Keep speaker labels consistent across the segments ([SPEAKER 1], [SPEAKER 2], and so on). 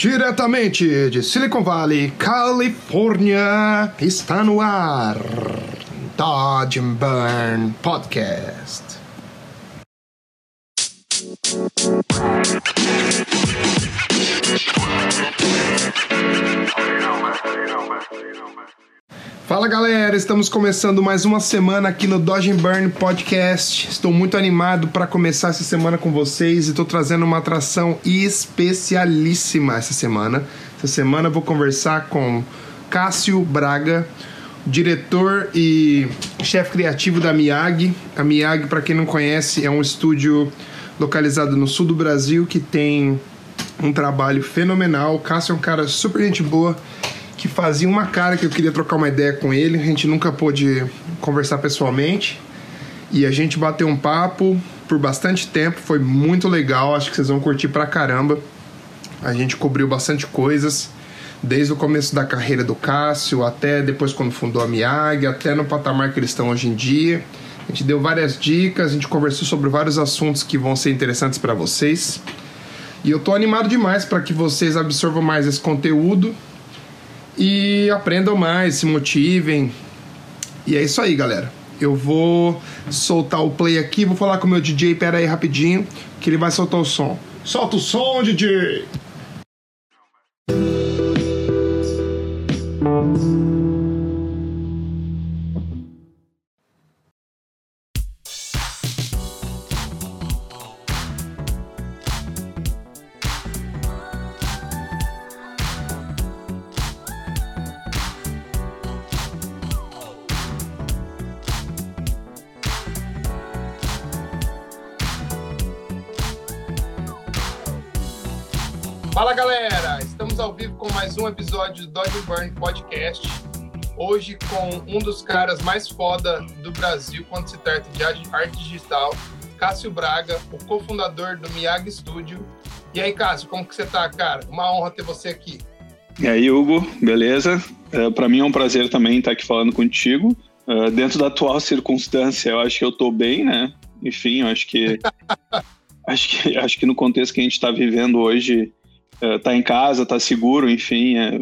[SPEAKER 1] Diretamente de Silicon Valley, Califórnia, está no ar Dodge and Burn Podcast. Fala galera, estamos começando mais uma semana aqui no Dodge Burn Podcast. Estou muito animado para começar essa semana com vocês e estou trazendo uma atração especialíssima essa semana. Essa semana vou conversar com Cássio Braga, diretor e chefe criativo da Miyagi. A Miyagi, para quem não conhece, é um estúdio localizado no sul do Brasil que tem um trabalho fenomenal. O Cássio é um cara super gente boa que fazia uma cara que eu queria trocar uma ideia com ele. A gente nunca pôde conversar pessoalmente. E a gente bateu um papo por bastante tempo, foi muito legal, acho que vocês vão curtir pra caramba. A gente cobriu bastante coisas, desde o começo da carreira do Cássio, até depois quando fundou a Miyagi, até no patamar que eles estão hoje em dia. A gente deu várias dicas, a gente conversou sobre vários assuntos que vão ser interessantes para vocês. E eu tô animado demais para que vocês absorvam mais esse conteúdo e aprendam mais, se motivem. E é isso aí, galera. Eu vou soltar o play aqui, vou falar com o meu DJ, pera aí rapidinho, que ele vai soltar o som. Solta o som, DJ! Mais um episódio do Dodge Burn Podcast. Hoje com um dos caras mais foda do Brasil quando se trata de arte digital, Cássio Braga, o cofundador do Miyagi Studio. E aí, Cássio, como que você tá, cara? Uma honra ter você aqui.
[SPEAKER 2] E aí, Hugo, beleza? É, Para mim é um prazer também estar aqui falando contigo. Uh, dentro da atual circunstância, eu acho que eu tô bem, né? Enfim, eu acho que acho que acho que no contexto que a gente está vivendo hoje, tá em casa, tá seguro, enfim, é,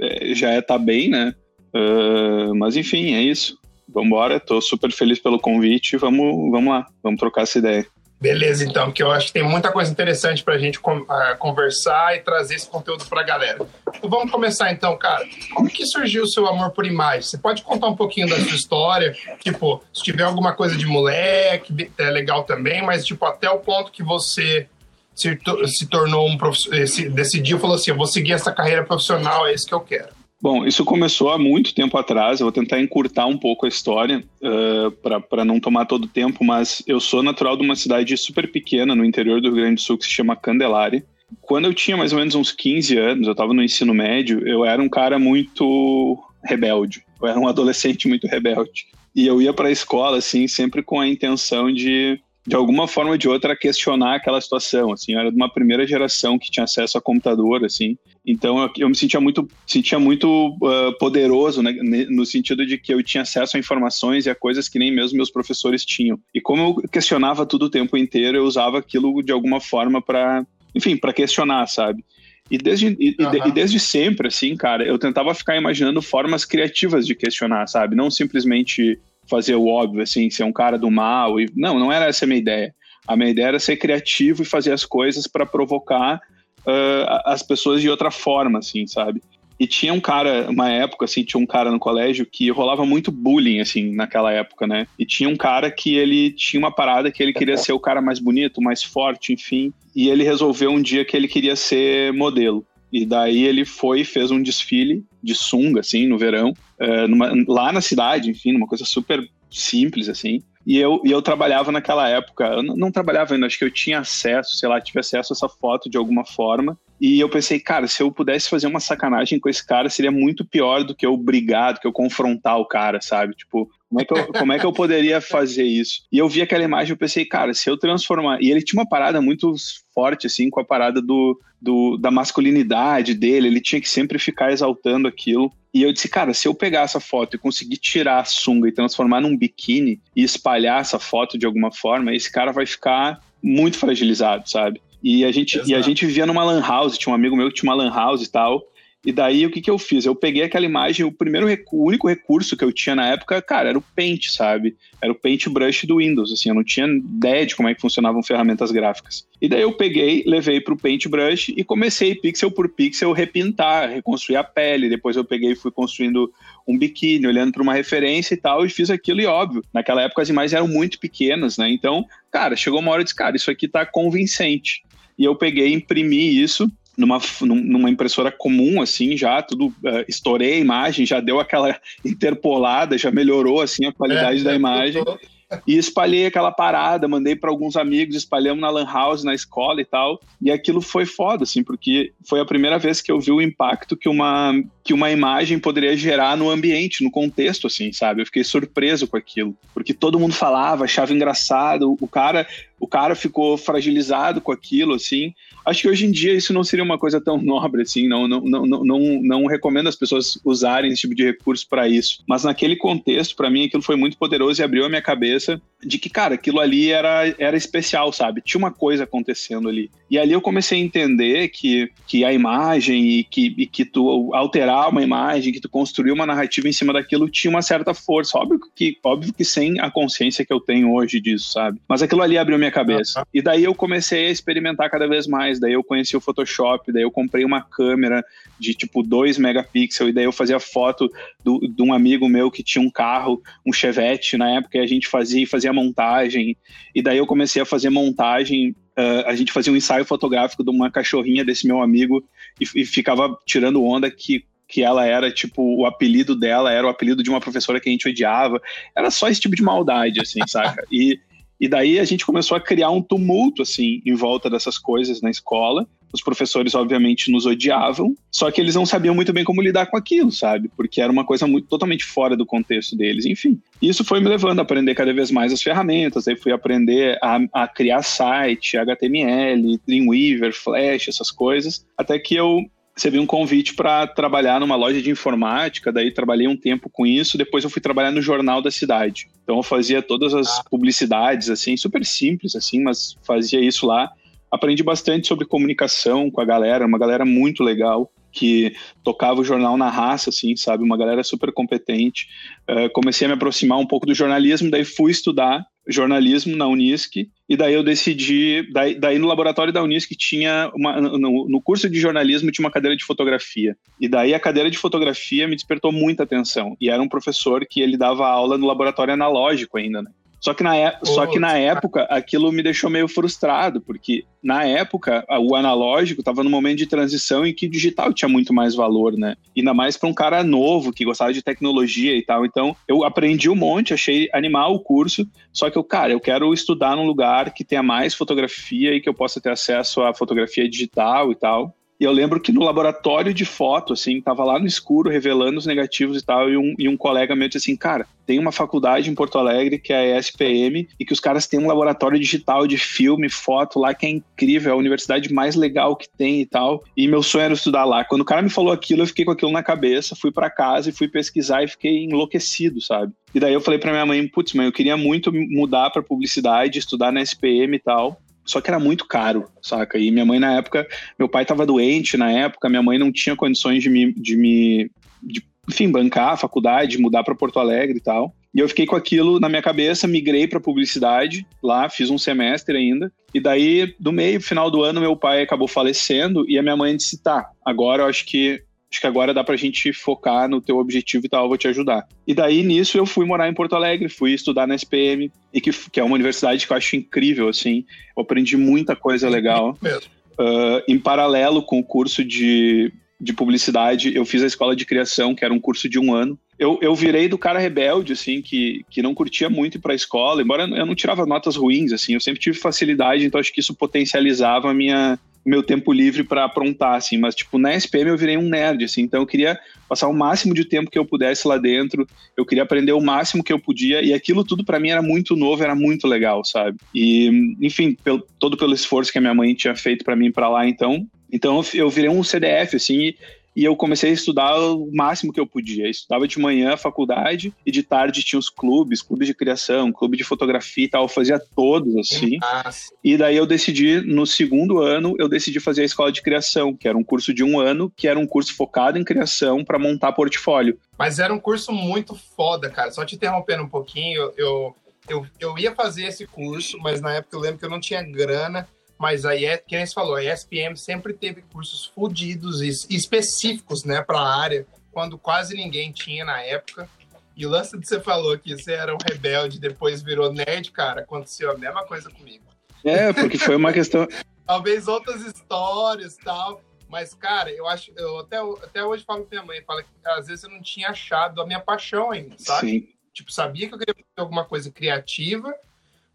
[SPEAKER 2] é, já é tá bem, né? Uh, mas enfim, é isso. Vamos embora, tô super feliz pelo convite, vamos, vamos lá, vamos trocar essa ideia.
[SPEAKER 1] Beleza, então, que eu acho que tem muita coisa interessante pra gente uh, conversar e trazer esse conteúdo pra galera. Então, vamos começar então, cara. Como que surgiu o seu amor por imagem? Você pode contar um pouquinho da sua história? Tipo, se tiver alguma coisa de moleque, é legal também, mas tipo, até o ponto que você se, se tornou um profissional, decidiu, falou assim, eu vou seguir essa carreira profissional, é isso que eu quero.
[SPEAKER 2] Bom, isso começou há muito tempo atrás. Eu vou tentar encurtar um pouco a história uh, para não tomar todo o tempo, mas eu sou natural de uma cidade super pequena no interior do Rio Grande do Sul que se chama Candelária. Quando eu tinha mais ou menos uns 15 anos, eu estava no ensino médio, eu era um cara muito rebelde. Eu era um adolescente muito rebelde. E eu ia para a escola, assim, sempre com a intenção de de alguma forma ou de outra questionar aquela situação, assim, eu era de uma primeira geração que tinha acesso a computador, assim, então eu, eu me sentia muito, sentia muito uh, poderoso, né, no sentido de que eu tinha acesso a informações e a coisas que nem mesmo meus professores tinham, e como eu questionava tudo o tempo inteiro, eu usava aquilo de alguma forma para, enfim, para questionar, sabe? E desde, e, uhum. e, desde sempre, assim, cara, eu tentava ficar imaginando formas criativas de questionar, sabe? Não simplesmente fazer o óbvio, assim, ser um cara do mal. E... Não, não era essa a minha ideia. A minha ideia era ser criativo e fazer as coisas para provocar uh, as pessoas de outra forma, assim, sabe? E tinha um cara, uma época, assim, tinha um cara no colégio que rolava muito bullying, assim, naquela época, né? E tinha um cara que ele tinha uma parada que ele queria ser o cara mais bonito, mais forte, enfim. E ele resolveu um dia que ele queria ser modelo. E daí ele foi e fez um desfile de sunga, assim, no verão, uh, numa, lá na cidade, enfim, uma coisa super simples, assim. E eu, e eu trabalhava naquela época, eu não, não trabalhava ainda, acho que eu tinha acesso, sei lá, tive acesso a essa foto de alguma forma. E eu pensei, cara, se eu pudesse fazer uma sacanagem com esse cara, seria muito pior do que eu brigar, do que eu confrontar o cara, sabe? Tipo, como é que eu, como é que eu poderia fazer isso? E eu vi aquela imagem e pensei, cara, se eu transformar. E ele tinha uma parada muito forte, assim, com a parada do, do, da masculinidade dele, ele tinha que sempre ficar exaltando aquilo. E eu disse, cara, se eu pegar essa foto e conseguir tirar a sunga e transformar num biquíni e espalhar essa foto de alguma forma, esse cara vai ficar muito fragilizado, sabe? E a gente, e a gente vivia numa lan house, tinha um amigo meu que tinha uma lan house e tal. E daí o que, que eu fiz? Eu peguei aquela imagem, o primeiro o único recurso que eu tinha na época, cara, era o Paint, sabe? Era o Paint Brush do Windows, assim, eu não tinha ideia de como é que funcionavam ferramentas gráficas. E daí eu peguei, levei para o Paint Brush e comecei pixel por pixel repintar, reconstruir a pele. Depois eu peguei e fui construindo um biquíni, olhando para uma referência e tal, e fiz aquilo e óbvio, naquela época as imagens eram muito pequenas, né? Então, cara, chegou uma hora e disse, cara, isso aqui tá convincente. E eu peguei, imprimi isso numa, numa impressora comum, assim, já tudo, uh, estourei a imagem, já deu aquela interpolada, já melhorou, assim, a qualidade é, da é, imagem. Tô... E espalhei aquela parada, mandei para alguns amigos, espalhamos na lan house, na escola e tal. E aquilo foi foda, assim, porque foi a primeira vez que eu vi o impacto que uma, que uma imagem poderia gerar no ambiente, no contexto, assim, sabe? Eu fiquei surpreso com aquilo. Porque todo mundo falava, achava engraçado, o cara, o cara ficou fragilizado com aquilo, assim. Acho que hoje em dia isso não seria uma coisa tão nobre assim, não, não, não, não, não recomendo as pessoas usarem esse tipo de recurso para isso. Mas naquele contexto, para mim, aquilo foi muito poderoso e abriu a minha cabeça de que, cara, aquilo ali era, era especial, sabe? Tinha uma coisa acontecendo ali. E ali eu comecei a entender que, que a imagem e que, e que tu alterar uma imagem, que tu construir uma narrativa em cima daquilo tinha uma certa força. Óbvio que, óbvio que sem a consciência que eu tenho hoje disso, sabe? Mas aquilo ali abriu minha cabeça. E daí eu comecei a experimentar cada vez mais. Daí eu conheci o Photoshop, daí eu comprei uma câmera de tipo 2 megapixels, e daí eu fazia foto do, de um amigo meu que tinha um carro, um Chevette na época, e a gente fazia e fazia montagem. E daí eu comecei a fazer montagem Uh, a gente fazia um ensaio fotográfico de uma cachorrinha desse meu amigo e, e, ficava tirando onda que, que ela era, tipo, o apelido dela era o apelido de uma professora que a gente odiava. Era só esse tipo de maldade, assim, saca? E, e daí a gente começou a criar um tumulto, assim, em volta dessas coisas na escola. Os professores, obviamente, nos odiavam, só que eles não sabiam muito bem como lidar com aquilo, sabe? Porque era uma coisa muito totalmente fora do contexto deles. Enfim, isso foi me levando a aprender cada vez mais as ferramentas. Aí fui aprender a, a criar site, HTML, Dreamweaver, Flash, essas coisas, até que eu recebi um convite para trabalhar numa loja de informática, daí trabalhei um tempo com isso, depois eu fui trabalhar no jornal da cidade. Então eu fazia todas as publicidades assim, super simples assim, mas fazia isso lá. Aprendi bastante sobre comunicação com a galera, uma galera muito legal que tocava o jornal na raça, assim, sabe? Uma galera super competente. Uh, comecei a me aproximar um pouco do jornalismo, daí fui estudar jornalismo na Unisc, e daí eu decidi, daí, daí no laboratório da Unisc tinha, uma, no, no, curso de jornalismo tinha uma cadeira de fotografia, e daí a cadeira de fotografia me despertou muita atenção, e era um professor que ele dava aula no laboratório analógico ainda, né? Só que, na, é, só que na época aquilo me deixou meio frustrado, porque na época o analógico estava no momento de transição em que o digital tinha muito mais valor, né? Ainda mais para um cara novo que gostava de tecnologia e tal. Então eu aprendi um monte, achei animal o curso, só que eu, cara, eu quero estudar num lugar que tenha mais fotografia e que eu possa ter acesso à fotografia digital e tal. E eu lembro que no laboratório de foto, assim, tava lá no escuro revelando os negativos e tal, e um, e um colega meu disse assim, cara, tem uma faculdade em Porto Alegre que é a ESPM e que os caras têm um laboratório digital de filme, foto lá que é incrível, é a universidade mais legal que tem e tal. E meu sonho era estudar lá. Quando o cara me falou aquilo, eu fiquei com aquilo na cabeça, fui para casa e fui pesquisar e fiquei enlouquecido, sabe? E daí eu falei para minha mãe, putz, mãe, eu queria muito mudar para publicidade, estudar na SPM e tal. Só que era muito caro, saca? E minha mãe, na época, meu pai estava doente na época, minha mãe não tinha condições de me, de me de, enfim, bancar a faculdade, mudar para Porto Alegre e tal. E eu fiquei com aquilo na minha cabeça, migrei para publicidade lá, fiz um semestre ainda. E daí, do meio, final do ano, meu pai acabou falecendo e a minha mãe disse: tá, agora eu acho que acho que agora dá pra gente focar no teu objetivo e tal, eu vou te ajudar. E daí, nisso, eu fui morar em Porto Alegre, fui estudar na SPM, e que, que é uma universidade que eu acho incrível, assim, eu aprendi muita coisa legal. Uh, em paralelo com o curso de, de publicidade, eu fiz a escola de criação, que era um curso de um ano. Eu, eu virei do cara rebelde, assim, que, que não curtia muito ir pra escola, embora eu não tirava notas ruins, assim, eu sempre tive facilidade, então acho que isso potencializava a minha, meu tempo livre para aprontar, assim, mas tipo, na SPM eu virei um nerd, assim, então eu queria passar o máximo de tempo que eu pudesse lá dentro, eu queria aprender o máximo que eu podia, e aquilo tudo para mim era muito novo, era muito legal, sabe? E, enfim, pelo, todo pelo esforço que a minha mãe tinha feito para mim para lá, então, então eu virei um CDF, assim, e, e eu comecei a estudar o máximo que eu podia. Eu estudava de manhã a faculdade e de tarde tinha os clubes, clubes de criação, clube de fotografia e tal, eu fazia todos assim. E daí eu decidi, no segundo ano, eu decidi fazer a escola de criação, que era um curso de um ano, que era um curso focado em criação para montar portfólio.
[SPEAKER 1] Mas era um curso muito foda, cara. Só te interrompendo um pouquinho, eu, eu, eu ia fazer esse curso, mas na época eu lembro que eu não tinha grana mas aí quem você falou, a ESPM sempre teve cursos fodidos e específicos, né, para a área, quando quase ninguém tinha na época. E o lance que você falou que você era um rebelde, depois virou nerd, cara, aconteceu a mesma coisa comigo.
[SPEAKER 2] É, porque foi uma questão.
[SPEAKER 1] Talvez outras histórias tal. Mas, cara, eu acho. Eu até, até hoje falo com minha mãe, fala que às vezes eu não tinha achado a minha paixão ainda, sabe? Sim. Tipo, sabia que eu queria fazer alguma coisa criativa,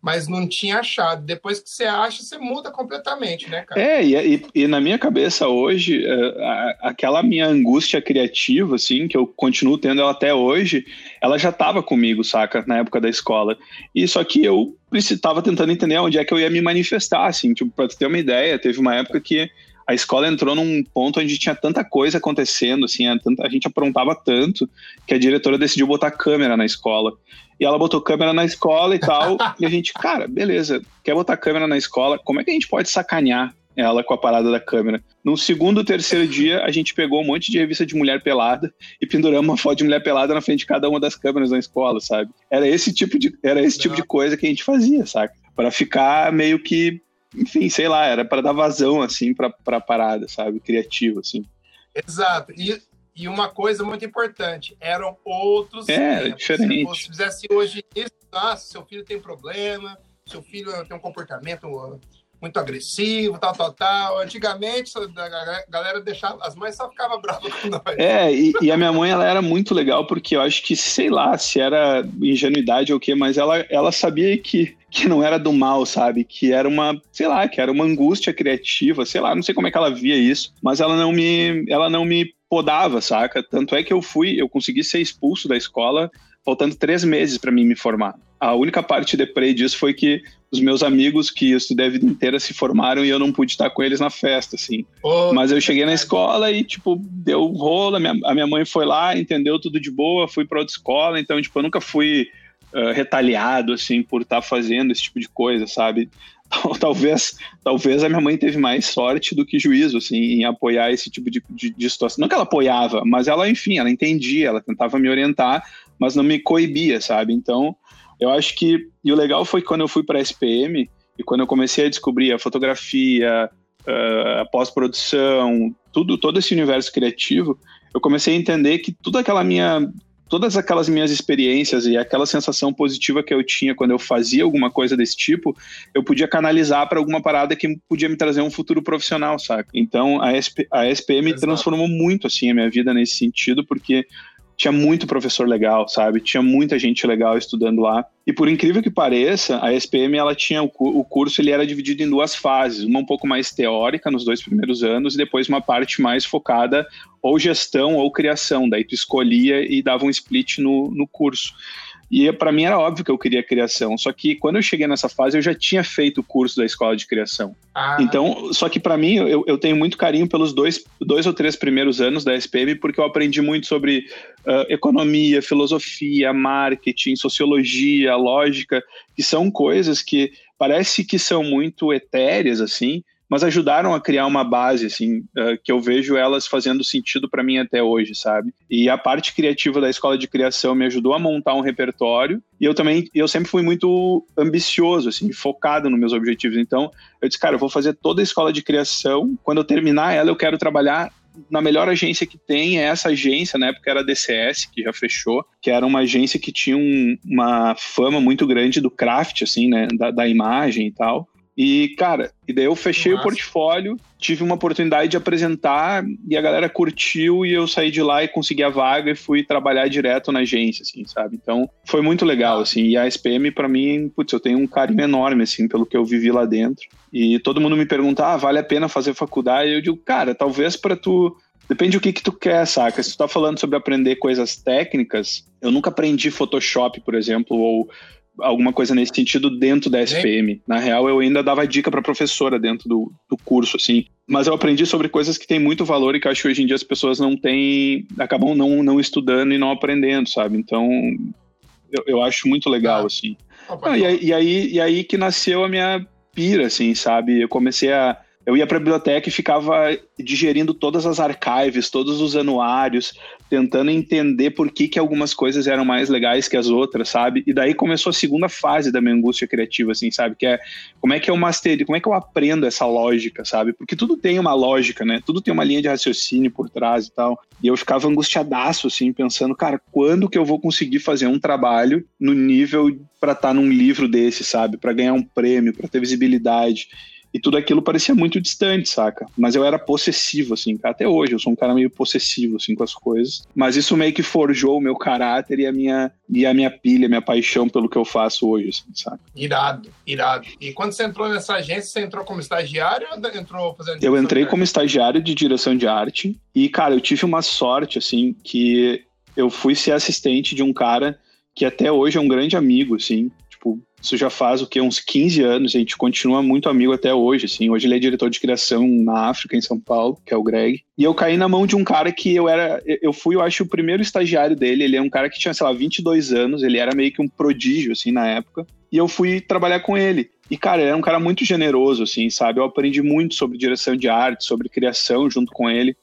[SPEAKER 1] mas não tinha achado. Depois que você acha, você muda completamente, né, cara?
[SPEAKER 2] É, e, e, na minha cabeça hoje, é, aquela minha angústia criativa, assim, que eu continuo tendo ela até hoje, ela já estava comigo, saca, na época da escola. E só que eu estava tentando entender onde é que eu ia me manifestar, assim, tipo, pra ter uma ideia, teve uma época que a escola entrou num ponto onde tinha tanta coisa acontecendo, assim, a, a gente aprontava tanto que a diretora decidiu botar câmera na escola. E ela botou câmera na escola e tal. e a gente, cara, beleza, quer botar câmera na escola? Como é que a gente pode sacanear ela com a parada da câmera? No segundo, terceiro dia, a gente pegou um monte de revista de mulher pelada e penduramos uma foto de mulher pelada na frente de cada uma das câmeras na escola, sabe? Era esse tipo de, era esse tipo de coisa que a gente fazia, saca? Para ficar meio que, enfim, sei lá, era para dar vazão, assim, pra, pra parada, sabe? Criativo, assim.
[SPEAKER 1] Exato. E e uma coisa muito importante, eram outros
[SPEAKER 2] é, tempos. Diferente. Se
[SPEAKER 1] fizesse hoje isso, ah, seu filho tem problema, seu filho tem um comportamento muito agressivo, tal, tal, tal. Antigamente, a galera deixava, as mães só ficavam bravas com nós.
[SPEAKER 2] É, e, e, a minha mãe, ela era muito legal, porque eu acho que, sei lá, se era ingenuidade ou o quê, mas ela, ela sabia que, que não era do mal, sabe? Que era uma, sei lá, que era uma angústia criativa, sei lá, não sei como é que ela via isso, mas ela não me, ela não me podava, saca? Tanto é que eu fui, eu consegui ser expulso da escola faltando três meses para mim me formar. A única parte deprê disso foi que os meus amigos que eu estudei a vida inteira se formaram e eu não pude estar com eles na festa, assim. Oh, Mas eu cheguei na escola e, tipo, deu rolo, a minha, a minha mãe foi lá, entendeu tudo de boa, fui para outra escola, então, tipo, eu nunca fui uh, retaliado, assim, por estar fazendo esse tipo de coisa, sabe? talvez, talvez a minha mãe teve mais sorte do que juízo, assim, em apoiar esse tipo de, de, de, situação. Não que ela apoiava, mas ela, enfim, ela entendia, ela tentava me orientar, mas não me coibia, sabe? Então, eu acho que. E o legal foi que quando eu fui para a SPM e quando eu comecei a descobrir a fotografia, a pós-produção, tudo, todo esse universo criativo, eu comecei a entender que toda aquela minha todas aquelas minhas experiências e aquela sensação positiva que eu tinha quando eu fazia alguma coisa desse tipo, eu podia canalizar para alguma parada que podia me trazer um futuro profissional, saca? Então a, SP, a SPM Exato. transformou muito assim a minha vida nesse sentido, porque tinha muito professor legal, sabe? Tinha muita gente legal estudando lá. E por incrível que pareça, a SPM ela tinha o, curso ele era dividido em duas fases, uma um pouco mais teórica nos dois primeiros anos e depois uma parte mais focada ou gestão ou criação. Daí tu escolhia e dava um split no, no curso. E para mim era óbvio que eu queria criação, só que quando eu cheguei nessa fase eu já tinha feito o curso da escola de criação. Ah. Então, só que para mim eu, eu, tenho muito carinho pelos dois, dois ou três primeiros anos da SPM porque eu aprendi muito sobre uh, economia, filosofia, marketing, sociologia, lógica, que são coisas que parece que são muito etéreas assim, mas ajudaram a criar uma base, assim, uh, que eu vejo elas fazendo sentido para mim até hoje, sabe? E a parte criativa da escola de criação me ajudou a montar um repertório, e eu também, eu sempre fui muito ambicioso, assim, focado nos meus objetivos. Então, eu disse, cara, eu vou fazer toda a escola de criação, quando eu terminar ela, eu quero trabalhar na melhor agência que tem é essa agência, na época era a DCS, que já fechou, que era uma agência que tinha um, uma fama muito grande do craft, assim, né, da, da imagem e tal. E, cara, e daí eu fechei Nossa. o portfólio, tive uma oportunidade de apresentar e a galera curtiu e eu saí de lá e consegui a vaga e fui trabalhar direto na agência, assim, sabe? Então, foi muito legal, assim. E a SPM, para mim, putz, eu tenho um carinho enorme, assim, pelo que eu vivi lá dentro. E todo mundo me pergunta, ah, vale a pena fazer faculdade? Eu digo, cara, talvez para tu Depende do que, que tu quer, saca? Se tu tá falando sobre aprender coisas técnicas, eu nunca aprendi Photoshop, por exemplo, ou alguma coisa nesse sentido dentro da SPM. Na real, eu ainda dava dica para professora dentro do, do curso, assim. Mas eu aprendi sobre coisas que têm muito valor e que eu acho que hoje em dia as pessoas não têm, acabam não, não estudando e não aprendendo, sabe? Então, eu, eu acho muito legal, ah. assim. Ah, e, e, aí, e aí que nasceu a minha pira, assim, sabe? Eu comecei a eu ia para a biblioteca e ficava digerindo todas as archives, todos os anuários, tentando entender por que, que algumas coisas eram mais legais que as outras, sabe? E daí começou a segunda fase da minha angústia criativa, assim, sabe? Que é como é que eu master, como é que eu aprendo essa lógica, sabe? Porque tudo tem uma lógica, né? Tudo tem uma linha de raciocínio por trás e tal. E eu ficava angustiadaço, assim, pensando, cara, quando que eu vou conseguir fazer um trabalho no nível para estar tá num livro desse, sabe? Para ganhar um prêmio, para ter visibilidade e tudo aquilo parecia muito distante, saca? Mas eu era possessivo, assim, até hoje eu sou um cara meio possessivo, assim, com as coisas. Mas isso meio que forjou o meu caráter e a minha, e a minha pilha, a minha paixão pelo que eu faço hoje, assim, saca?
[SPEAKER 1] Irado, irado. E quando você entrou nessa agência, você entrou como estagiário ou entrou fazendo
[SPEAKER 2] Eu entrei como estagiário de direção de arte e, cara, eu tive uma sorte, assim, que eu fui ser assistente de um cara que até hoje é um grande amigo, assim, isso já faz o que uns 15 anos, a gente continua muito amigo até hoje, assim. Hoje ele é diretor de criação na África, em São Paulo, que é o Greg. E eu caí na mão de um cara que eu era, eu fui, eu acho, o primeiro estagiário dele. Ele é um cara que tinha, sei lá, 22 anos, ele era meio que um prodígio, assim, na época. E eu fui trabalhar com ele. E, cara, ele era um cara muito generoso, assim, sabe? Eu aprendi muito sobre direção de arte, sobre criação junto com ele.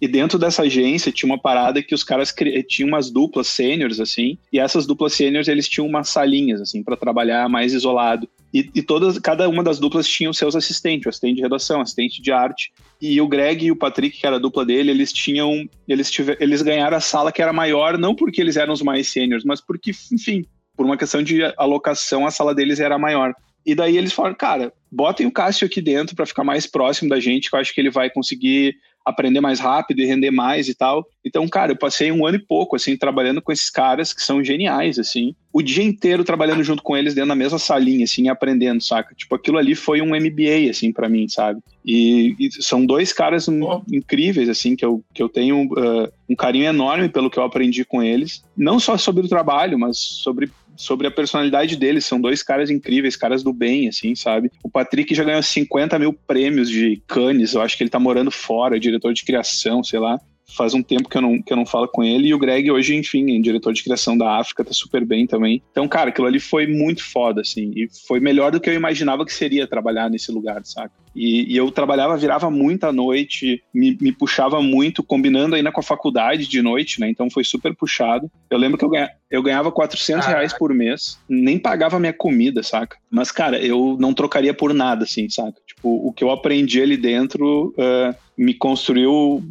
[SPEAKER 2] E dentro dessa agência tinha uma parada que os caras tinham umas duplas sêniores, assim, e essas duplas sêniores eles tinham umas salinhas, assim, para trabalhar mais isolado. E, e, todas, cada uma das duplas tinham seus assistentes, o assistente de redação, assistente de arte. E o Greg e o Patrick, que era a dupla dele, eles tinham. Eles, tiver, eles ganharam a sala que era maior, não porque eles eram os mais sêniores, mas porque, enfim, por uma questão de alocação, a sala deles era maior. E daí eles falaram, cara, botem o Cássio aqui dentro para ficar mais próximo da gente, que eu acho que ele vai conseguir aprender mais rápido e render mais e tal. Então, cara, eu passei um ano e pouco, assim, trabalhando com esses caras que são geniais, assim. O dia inteiro trabalhando junto com eles dentro da mesma salinha, assim, aprendendo, saca? Tipo, aquilo ali foi um MBA, assim, para mim, sabe? E, e, são dois caras oh. incríveis, assim, que eu, que eu tenho uh, um carinho enorme pelo que eu aprendi com eles. Não só sobre o trabalho, mas sobre sobre a personalidade deles. São dois caras incríveis, caras do bem, assim, sabe? O Patrick já ganhou 50 mil prêmios de Cannes, eu acho que ele tá morando fora, é diretor de criação, sei lá faz um tempo que eu, não, que eu não falo com ele. E o Greg, hoje, enfim, é diretor de criação da África, tá super bem também. Então, cara, aquilo ali foi muito foda, assim. E foi melhor do que eu imaginava que seria trabalhar nesse lugar, saca? E, e eu trabalhava, virava muita noite, me, me, puxava muito, combinando ainda com a faculdade de noite, né? Então foi super puxado. Eu lembro que eu, ganha, eu ganhava 400 reais por mês, nem pagava minha comida, saca? Mas, cara, eu não trocaria por nada, assim, saca? Tipo, o que eu aprendi ali dentro. Uh, me construiu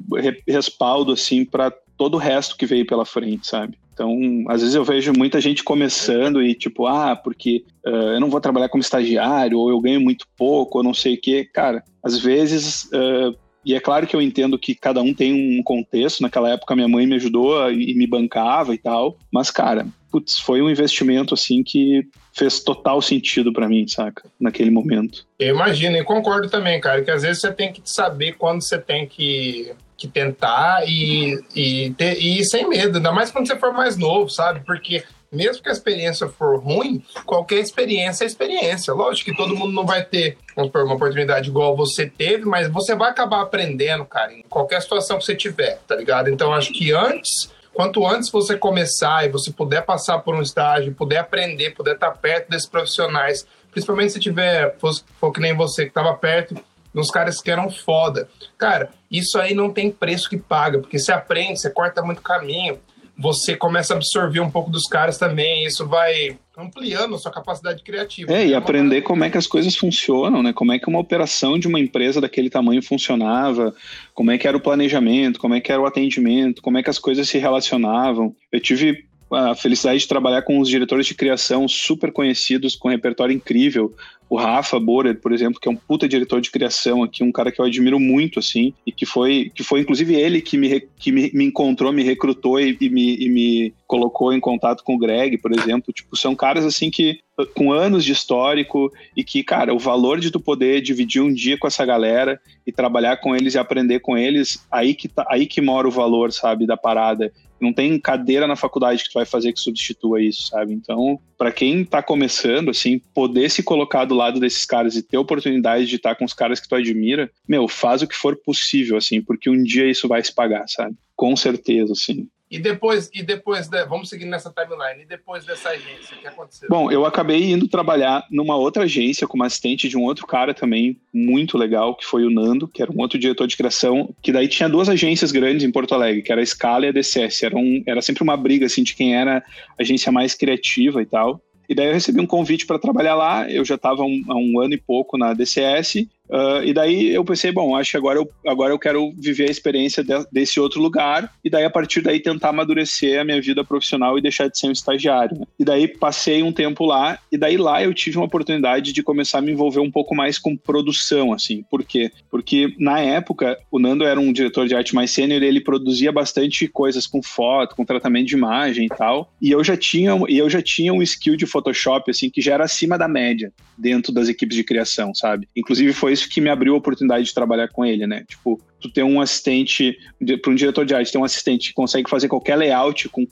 [SPEAKER 2] respaldo assim para todo o resto que veio pela frente, sabe? Então, às vezes eu vejo muita gente começando e tipo, ah, porque uh, eu não vou trabalhar como estagiário, ou eu ganho muito pouco, ou não sei o quê. Cara, às vezes, uh, e é claro que eu entendo que cada um tem um contexto. Naquela época, minha mãe me ajudou e me bancava e tal. Mas, cara, putz, foi um investimento assim que fez total sentido para mim, saca? Naquele momento.
[SPEAKER 1] Eu imagino e concordo também, cara, que às vezes você tem que saber quando você tem que, que tentar e, e, ter, e ir sem medo, ainda mais quando você for mais novo, sabe? Porque mesmo que a experiência for ruim, qualquer experiência é experiência. Lógico que todo mundo não vai ter uma oportunidade igual você teve, mas você vai acabar aprendendo, cara, em qualquer situação que você tiver, tá ligado? Então acho que antes quanto antes você começar e você puder passar por um estágio, puder aprender, puder estar perto desses profissionais, principalmente se tiver, for, for que nem você, que estava perto dos caras que eram foda. Cara, isso aí não tem preço que paga, porque você aprende, você corta muito caminho, você começa a absorver um pouco dos caras também, isso vai ampliando a sua capacidade criativa.
[SPEAKER 2] É, e é aprender como é que as coisas funcionam, né? Como é que uma operação de uma empresa daquele tamanho funcionava, como é que era o planejamento, como é que era o atendimento, como é que as coisas se relacionavam. Eu tive a felicidade de trabalhar com os diretores de criação super conhecidos, com um repertório incrível, o Rafa Borer, por exemplo, que é um puta diretor de criação aqui, um cara que eu admiro muito, assim, e que foi, que foi inclusive ele que me, que me, me encontrou, me recrutou e, e, me, e me colocou em contato com o Greg, por exemplo. Tipo, são caras, assim, que com anos de histórico e que, cara, o valor de tu poder dividir um dia com essa galera e trabalhar com eles e aprender com eles, aí que, tá, aí que mora o valor, sabe, da parada. Não tem cadeira na faculdade que tu vai fazer que substitua isso, sabe? Então, para quem tá começando, assim, poder se colocar do lado desses caras e ter oportunidade de estar tá com os caras que tu admira, meu, faz o que for possível, assim, porque um dia isso vai se pagar, sabe? Com certeza, assim.
[SPEAKER 1] E depois, e depois de, vamos seguir nessa timeline. E depois dessa agência, o que aconteceu?
[SPEAKER 2] Bom, eu acabei indo trabalhar numa outra agência como assistente de um outro cara também muito legal, que foi o Nando, que era um outro diretor de criação, que daí tinha duas agências grandes em Porto Alegre, que era a Scala e a DCS. Era, um, era sempre uma briga assim de quem era a agência mais criativa e tal. E daí eu recebi um convite para trabalhar lá. Eu já estava há um, um, ano e pouco na DCS Uh, e daí eu pensei, bom, acho que agora eu, agora eu quero viver a experiência de, desse outro lugar e daí a partir daí tentar amadurecer a minha vida profissional e deixar de ser um estagiário. Né? E daí passei um tempo lá e daí lá eu tive uma oportunidade de começar a me envolver um pouco mais com produção, assim. Por quê? Porque na época o Nando era um diretor de arte mais sênior ele produzia bastante coisas com foto, com tratamento de imagem e tal. E eu já tinha, e eu já tinha um skill de Photoshop assim que já era acima da média dentro das equipes de criação, sabe? Inclusive foi isso que me abriu a oportunidade de trabalhar com ele, né? Tipo, tu ter um assistente, para um diretor de arte, ter um assistente que consegue fazer qualquer layout com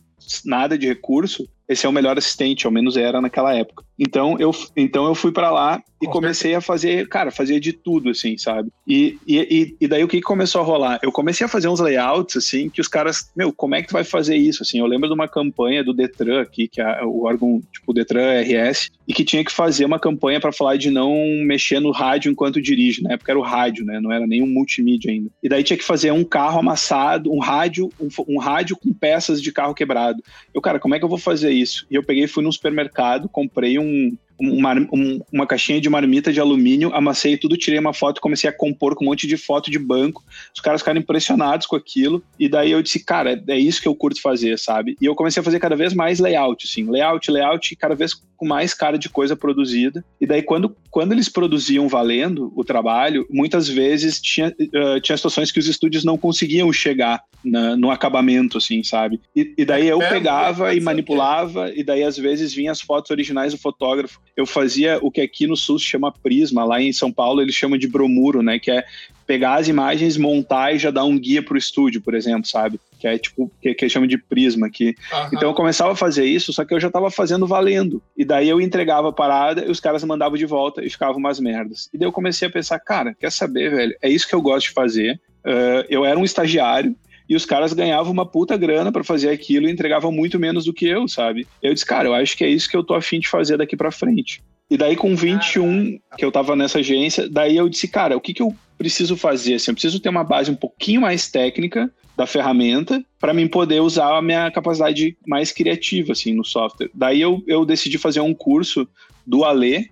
[SPEAKER 2] nada de recurso, esse é o melhor assistente, ao menos era naquela época. Então eu, então eu fui para lá e comecei a fazer, cara, fazer de tudo, assim, sabe? E, e, e daí o que começou a rolar? Eu comecei a fazer uns layouts, assim, que os caras, meu, como é que tu vai fazer isso? Assim, eu lembro de uma campanha do Detran aqui, que é o órgão, tipo, Detran RS, e que tinha que fazer uma campanha para falar de não mexer no rádio enquanto dirige, na época era o rádio, né? Não era nem um multimídia ainda. E daí tinha que fazer um carro amassado, um rádio, um, um rádio com peças de carro quebrado. Eu, cara, como é que eu vou fazer isso? E eu peguei, fui num supermercado, comprei um, uma, um, uma caixinha de marmita de alumínio, amassei tudo, tirei uma foto, comecei a compor com um monte de foto de banco. Os caras ficaram impressionados com aquilo. E daí eu disse, cara, é isso que eu curto fazer, sabe? E eu comecei a fazer cada vez mais layout, assim, layout, layout, cada vez com mais cara de coisa produzida. E daí, quando, quando eles produziam valendo o trabalho, muitas vezes tinha, uh, tinha situações que os estúdios não conseguiam chegar na, no acabamento, assim, sabe? E, e daí eu é, pegava e manipulava, e daí às vezes vinha as fotos originais do fotógrafo eu fazia o que aqui no sul se chama prisma, lá em São Paulo eles chamam de bromuro, né? Que é pegar as imagens, montar e já dar um guia para o estúdio, por exemplo, sabe? Que é tipo, que, que chama de prisma aqui. Uhum. Então eu começava a fazer isso, só que eu já estava fazendo valendo. E daí eu entregava a parada e os caras mandavam de volta e ficavam umas merdas. E daí eu comecei a pensar, cara, quer saber, velho? É isso que eu gosto de fazer. Uh, eu era um estagiário, e os caras ganhavam uma puta grana para fazer aquilo e entregavam muito menos do que eu, sabe? Eu disse, cara, eu acho que é isso que eu tô afim de fazer daqui para frente. E daí com 21, que eu tava nessa agência, daí eu disse, cara, o que que eu preciso fazer? Assim, eu preciso ter uma base um pouquinho mais técnica da ferramenta para mim poder usar a minha capacidade mais criativa assim no software. Daí eu, eu decidi fazer um curso do Alê,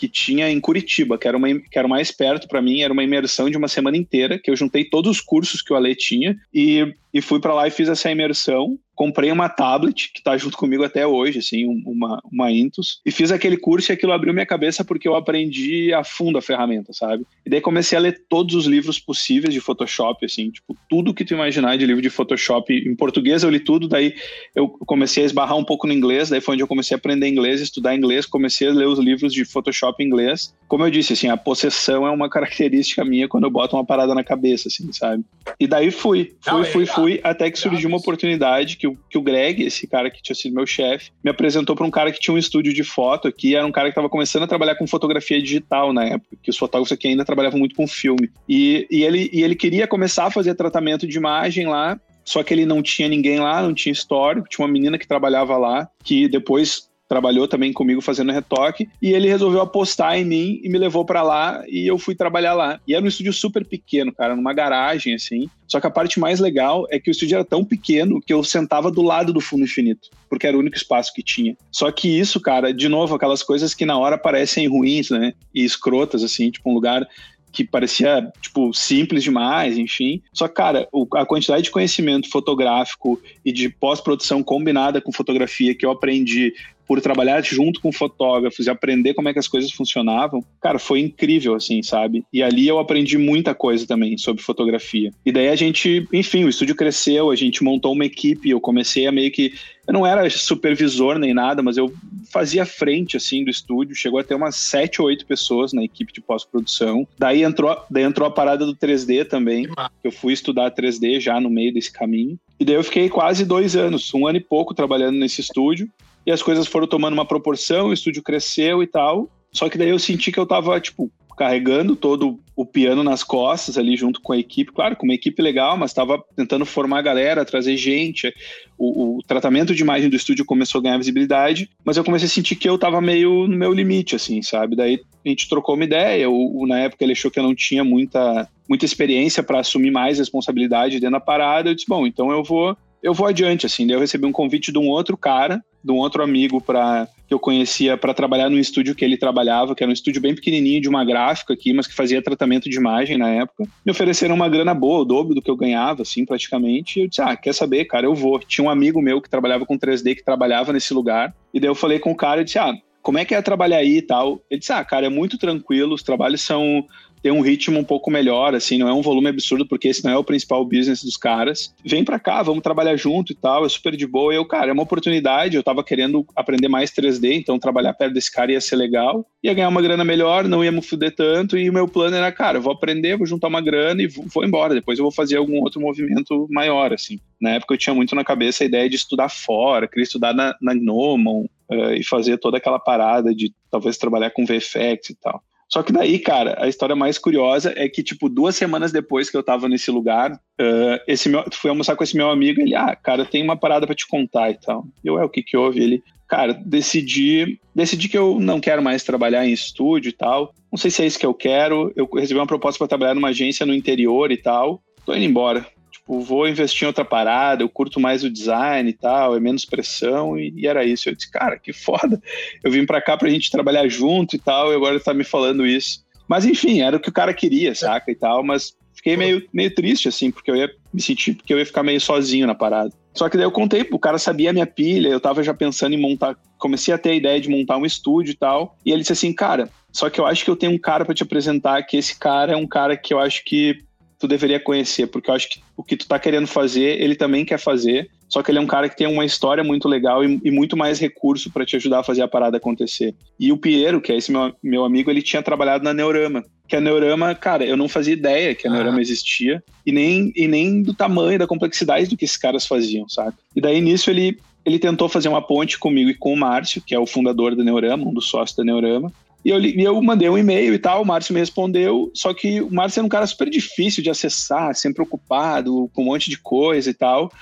[SPEAKER 2] que tinha em Curitiba, que era, uma, que era mais perto para mim, era uma imersão de uma semana inteira, que eu juntei todos os cursos que o Ale tinha e, e fui para lá e fiz essa imersão comprei uma tablet que está junto comigo até hoje, assim, uma, uma Intus, e fiz aquele curso e aquilo abriu minha cabeça porque eu aprendi a fundo a ferramenta, sabe? E daí comecei a ler todos os livros possíveis de Photoshop, assim, tipo, tudo que tu imaginar de livro de Photoshop. Em português eu li tudo, daí eu comecei a esbarrar um pouco no inglês, daí foi onde eu comecei a aprender inglês, estudar inglês, comecei a ler os livros de Photoshop em inglês. Como eu disse, assim, a possessão é uma característica minha quando eu boto uma parada na cabeça, assim, sabe? E daí fui, fui, fui, fui, até que surgiu uma oportunidade que que o Greg, esse cara que tinha sido meu chefe, me apresentou para um cara que tinha um estúdio de foto aqui, era um cara que estava começando a trabalhar com fotografia digital na época, que os fotógrafos aqui ainda trabalhavam muito com filme. E, e, ele, e ele queria começar a fazer tratamento de imagem lá, só que ele não tinha ninguém lá, não tinha histórico, tinha uma menina que trabalhava lá, que depois trabalhou também comigo fazendo retoque, e ele resolveu apostar em mim e me levou para lá e eu fui trabalhar lá. E era um estúdio super pequeno, cara, numa garagem assim. Só que a parte mais legal é que o estúdio era tão pequeno que eu sentava do lado do fundo infinito, porque era o único espaço que tinha. Só que isso, cara, de novo, aquelas coisas que na hora parecem ruins, né? E escrotas, assim, tipo um lugar que parecia, tipo, simples demais, enfim. Só que, cara, a quantidade de conhecimento fotográfico e de pós-produção combinada com fotografia que eu aprendi por trabalhar junto com fotógrafos e aprender como é que as coisas funcionavam, cara, foi incrível, assim, sabe? E ali eu aprendi muita coisa também sobre fotografia. E daí a gente, enfim, o estúdio cresceu, a gente montou uma equipe, eu comecei a meio que eu não era supervisor nem nada, mas eu fazia frente assim do estúdio. Chegou a ter umas sete ou oito pessoas na equipe de pós-produção. Daí entrou, daí entrou a parada do 3D também. Eu fui estudar 3D já no meio desse caminho. E daí eu fiquei quase dois anos, um ano e pouco trabalhando nesse estúdio. E as coisas foram tomando uma proporção, o estúdio cresceu e tal. Só que daí eu senti que eu tava, tipo, carregando todo o piano nas costas ali junto com a equipe, claro, com uma equipe legal, mas estava tentando formar a galera, trazer gente. O, o, tratamento de imagem do estúdio começou a ganhar visibilidade, mas eu comecei a sentir que eu estava meio no meu limite, assim, sabe? Daí a gente trocou uma ideia. O, o, na época ele achou que eu não tinha muita, muita experiência para assumir mais responsabilidade dentro da parada. Eu disse, bom, então eu vou eu vou adiante, assim. Daí eu recebi um convite de um outro cara, de um outro amigo para que eu conhecia para trabalhar no estúdio que ele trabalhava, que era um estúdio bem pequenininho de uma gráfica aqui, mas que fazia tratamento de imagem na época. Me ofereceram uma grana boa, o dobro do que eu ganhava, assim, praticamente. E eu disse: "Ah, quer saber, cara, eu vou". Tinha um amigo meu que trabalhava com 3D que trabalhava nesse lugar. E daí eu falei com o cara e disse: "Ah, como é que é trabalhar aí e tal?". Ele disse: "Ah, cara, é muito tranquilo, os trabalhos são ter um ritmo um pouco melhor, assim, não é um volume absurdo, porque esse não é o principal business dos caras. Vem pra cá, vamos trabalhar junto e tal, é super de boa. E eu, cara, é uma oportunidade, eu tava querendo aprender mais 3D, então trabalhar perto desse cara ia ser legal. Ia ganhar uma grana melhor, não ia me fuder tanto, e o meu plano era, cara, vou aprender, vou juntar uma grana e vou embora. Depois eu vou fazer algum outro movimento maior, assim. Na época eu tinha muito na cabeça a ideia de estudar fora, queria estudar na, na Gnomon, uh, e fazer toda aquela parada de talvez trabalhar com VFX e tal. Só que daí, cara, a história mais curiosa é que, tipo, duas semanas depois que eu tava nesse lugar, uh, esse meu, fui almoçar com esse meu amigo, ele, ah, cara, tem uma parada para te contar e tal. Eu, é, o que que houve? Ele, cara, decidi, decidi que eu não quero mais trabalhar em estúdio e tal. Não sei se é isso que eu quero. Eu recebi uma proposta para trabalhar numa agência no interior e tal. Tô indo embora tipo, vou investir em outra parada, eu curto mais o design e tal, é menos pressão, e, e era isso. Eu disse, cara, que foda. Eu vim pra cá pra gente trabalhar junto e tal, e agora ele tá me falando isso. Mas enfim, era o que o cara queria, saca? E tal, mas fiquei meio, meio triste, assim, porque eu ia me sentir, porque eu ia ficar meio sozinho na parada. Só que daí eu contei, o cara sabia a minha pilha, eu tava já pensando em montar, comecei a ter a ideia de montar um estúdio e tal, e ele disse assim, cara, só que eu acho que eu tenho um cara para te apresentar, que esse cara é um cara que eu acho que tu deveria conhecer, porque eu acho que o que tu tá querendo fazer, ele também quer fazer, só que ele é um cara que tem uma história muito legal e, e muito mais recurso para te ajudar a fazer a parada acontecer. E o Piero, que é esse meu, meu amigo, ele tinha trabalhado na Neurama, que a Neurama, cara, eu não fazia ideia que a Neurama ah. existia e nem, e nem do tamanho, da complexidade do que esses caras faziam, sabe? E daí nisso ele ele tentou fazer uma ponte comigo e com o Márcio, que é o fundador da Neurama, um dos sócios da Neurama. E eu, eu mandei um e-mail e tal, o Márcio me respondeu, só que o Márcio era um cara super difícil de acessar, sempre ocupado, com um monte de coisa e tal.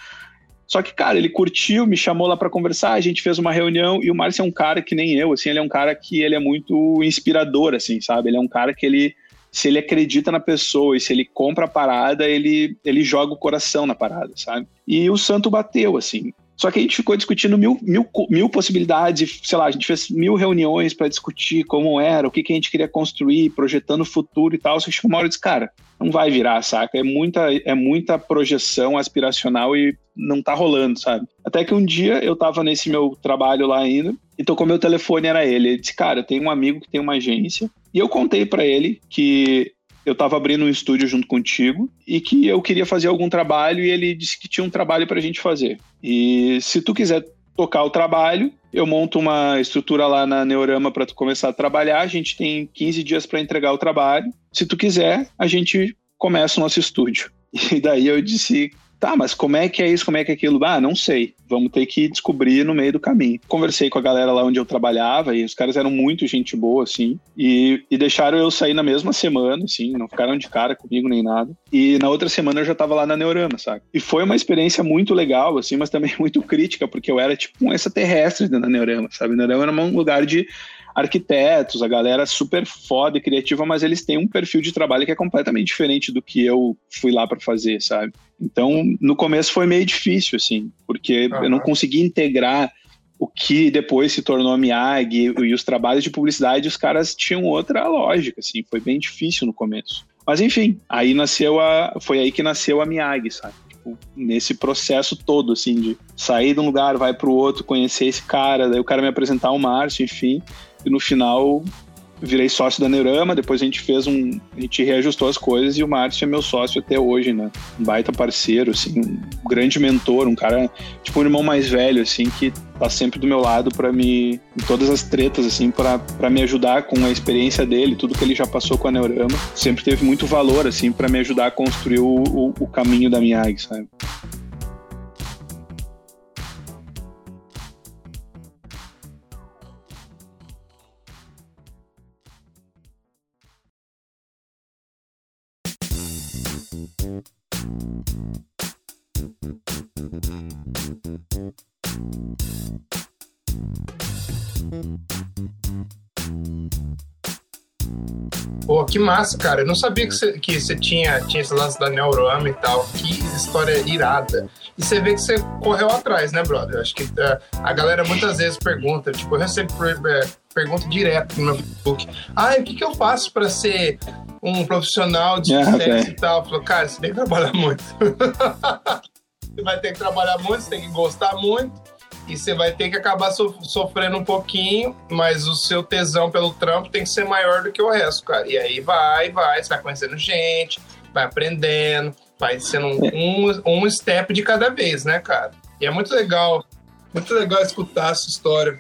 [SPEAKER 2] Só que, cara, ele curtiu, me chamou lá para conversar, a gente fez uma reunião e o Márcio é um cara que nem eu, assim, ele é um cara que ele é muito inspirador, assim, sabe? Ele é um cara que ele, se ele acredita na pessoa e se ele compra a parada, ele, ele joga o coração na parada, sabe? E o santo bateu, assim. Só que a gente ficou discutindo mil, mil, mil possibilidades, sei lá, a gente fez mil reuniões para discutir como era, o que, que a gente queria construir, projetando o futuro e tal. Só que chegou uma hora e disse, cara, não vai virar, saca? É muita, é muita projeção aspiracional e não tá rolando, sabe? Até que um dia eu tava nesse meu trabalho lá ainda, e tocou meu telefone, era ele. Ele disse, cara, tenho um amigo que tem uma agência, e eu contei para ele que eu estava abrindo um estúdio junto contigo e que eu queria fazer algum trabalho e ele disse que tinha um trabalho para a gente fazer. E se tu quiser tocar o trabalho, eu monto uma estrutura lá na Neurama para tu começar a trabalhar. A gente tem 15 dias para entregar o trabalho. Se tu quiser, a gente começa o nosso estúdio. E daí eu disse, Tá, mas como é que é isso, como é que é aquilo? Ah, não sei. Vamos ter que descobrir no meio do caminho. Conversei com a galera lá onde eu trabalhava e os caras eram muito gente boa, assim. E, e deixaram eu sair na mesma semana, assim. Não ficaram de cara comigo nem nada. E na outra semana eu já tava lá na Neurama, sabe? E foi uma experiência muito legal, assim, mas também muito crítica, porque eu era tipo um extraterrestre na Neurama, sabe? Neurama era um lugar de arquitetos, a galera super foda e criativa, mas eles têm um perfil de trabalho que é completamente diferente do que eu fui lá para fazer, sabe? Então, no começo foi meio difícil, assim, porque uhum. eu não consegui integrar o que depois se tornou a Miag e, e os trabalhos de publicidade, os caras tinham outra lógica, assim, foi bem difícil no começo. Mas enfim, aí nasceu a, foi aí que nasceu a Miag, sabe? tipo, nesse processo todo, assim, de sair de um lugar, vai pro outro, conhecer esse cara, daí o cara me apresentar o Márcio, enfim, e no final virei sócio da Neurama, depois a gente fez um. A gente reajustou as coisas e o Márcio é meu sócio até hoje, né? Um baita parceiro, assim, um grande mentor, um cara, tipo, um irmão mais velho, assim, que tá sempre do meu lado para me. em todas as tretas, assim, para me ajudar com a experiência dele, tudo que ele já passou com a Neurama. Sempre teve muito valor, assim, para me ajudar a construir o, o, o caminho da minha AG, sabe?
[SPEAKER 1] Pô, que massa, cara. Eu não sabia que você, que você tinha, tinha esse lance da Neurama e tal. Que história irada. E você vê que você correu atrás, né, brother? Acho que uh, a galera muitas vezes pergunta, tipo, eu recebo uh, pergunta direto no meu Facebook. Ah, o que, que eu faço para ser um profissional de
[SPEAKER 2] Ah,
[SPEAKER 1] sucesso
[SPEAKER 2] velho.
[SPEAKER 1] e tal? Eu falo, cara, você tem que trabalhar muito. você vai ter que trabalhar muito, você tem que gostar muito. E você vai ter que acabar so- sofrendo um pouquinho, mas o seu tesão pelo trampo tem que ser maior do que o resto, cara. E aí vai, vai, você vai conhecendo gente, vai aprendendo, vai sendo um, um, um step de cada vez, né, cara? E é muito legal, muito legal escutar essa história,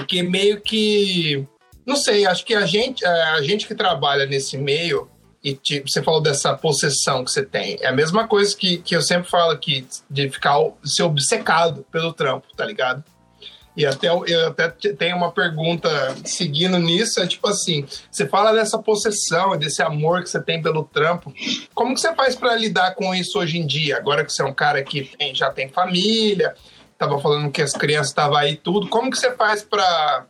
[SPEAKER 1] porque meio que, não sei, acho que a gente, a gente que trabalha nesse meio, e tipo, você falou dessa possessão que você tem. É a mesma coisa que, que eu sempre falo aqui, de ficar ser obcecado pelo trampo, tá ligado? E até eu até te- tenho uma pergunta seguindo nisso, é tipo assim, você fala dessa possessão, desse amor que você tem pelo trampo. Como que você faz pra lidar com isso hoje em dia? Agora que você é um cara que tem- já tem família, tava falando que as crianças estavam aí tudo, como que você faz para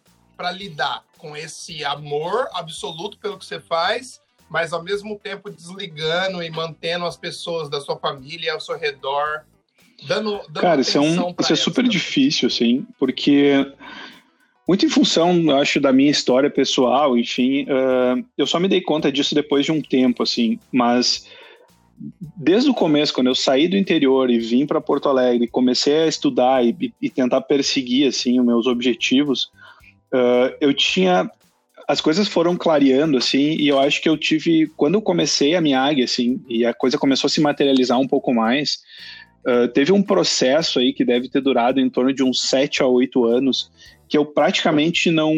[SPEAKER 1] lidar com esse amor absoluto pelo que você faz, mas ao mesmo tempo desligando e mantendo as pessoas da sua família ao seu redor, dando, dando
[SPEAKER 2] Cara, isso é, um, isso é super
[SPEAKER 1] também.
[SPEAKER 2] difícil, assim, porque muito em função, eu acho, da minha história pessoal, enfim, ah, eu só me dei conta disso depois de um tempo, assim, mas desde o começo, quando eu saí do interior e vim para Porto Alegre, comecei a estudar e, e- tentar perseguir, assim, os meus objetivos, ah, eu tinha as coisas foram clareando, assim, e eu acho que eu tive, quando eu comecei a minha águia, assim, e a coisa começou a se materializar um pouco mais, Uh, teve um processo aí que deve ter durado em torno de uns 7 a 8 anos, que eu praticamente não.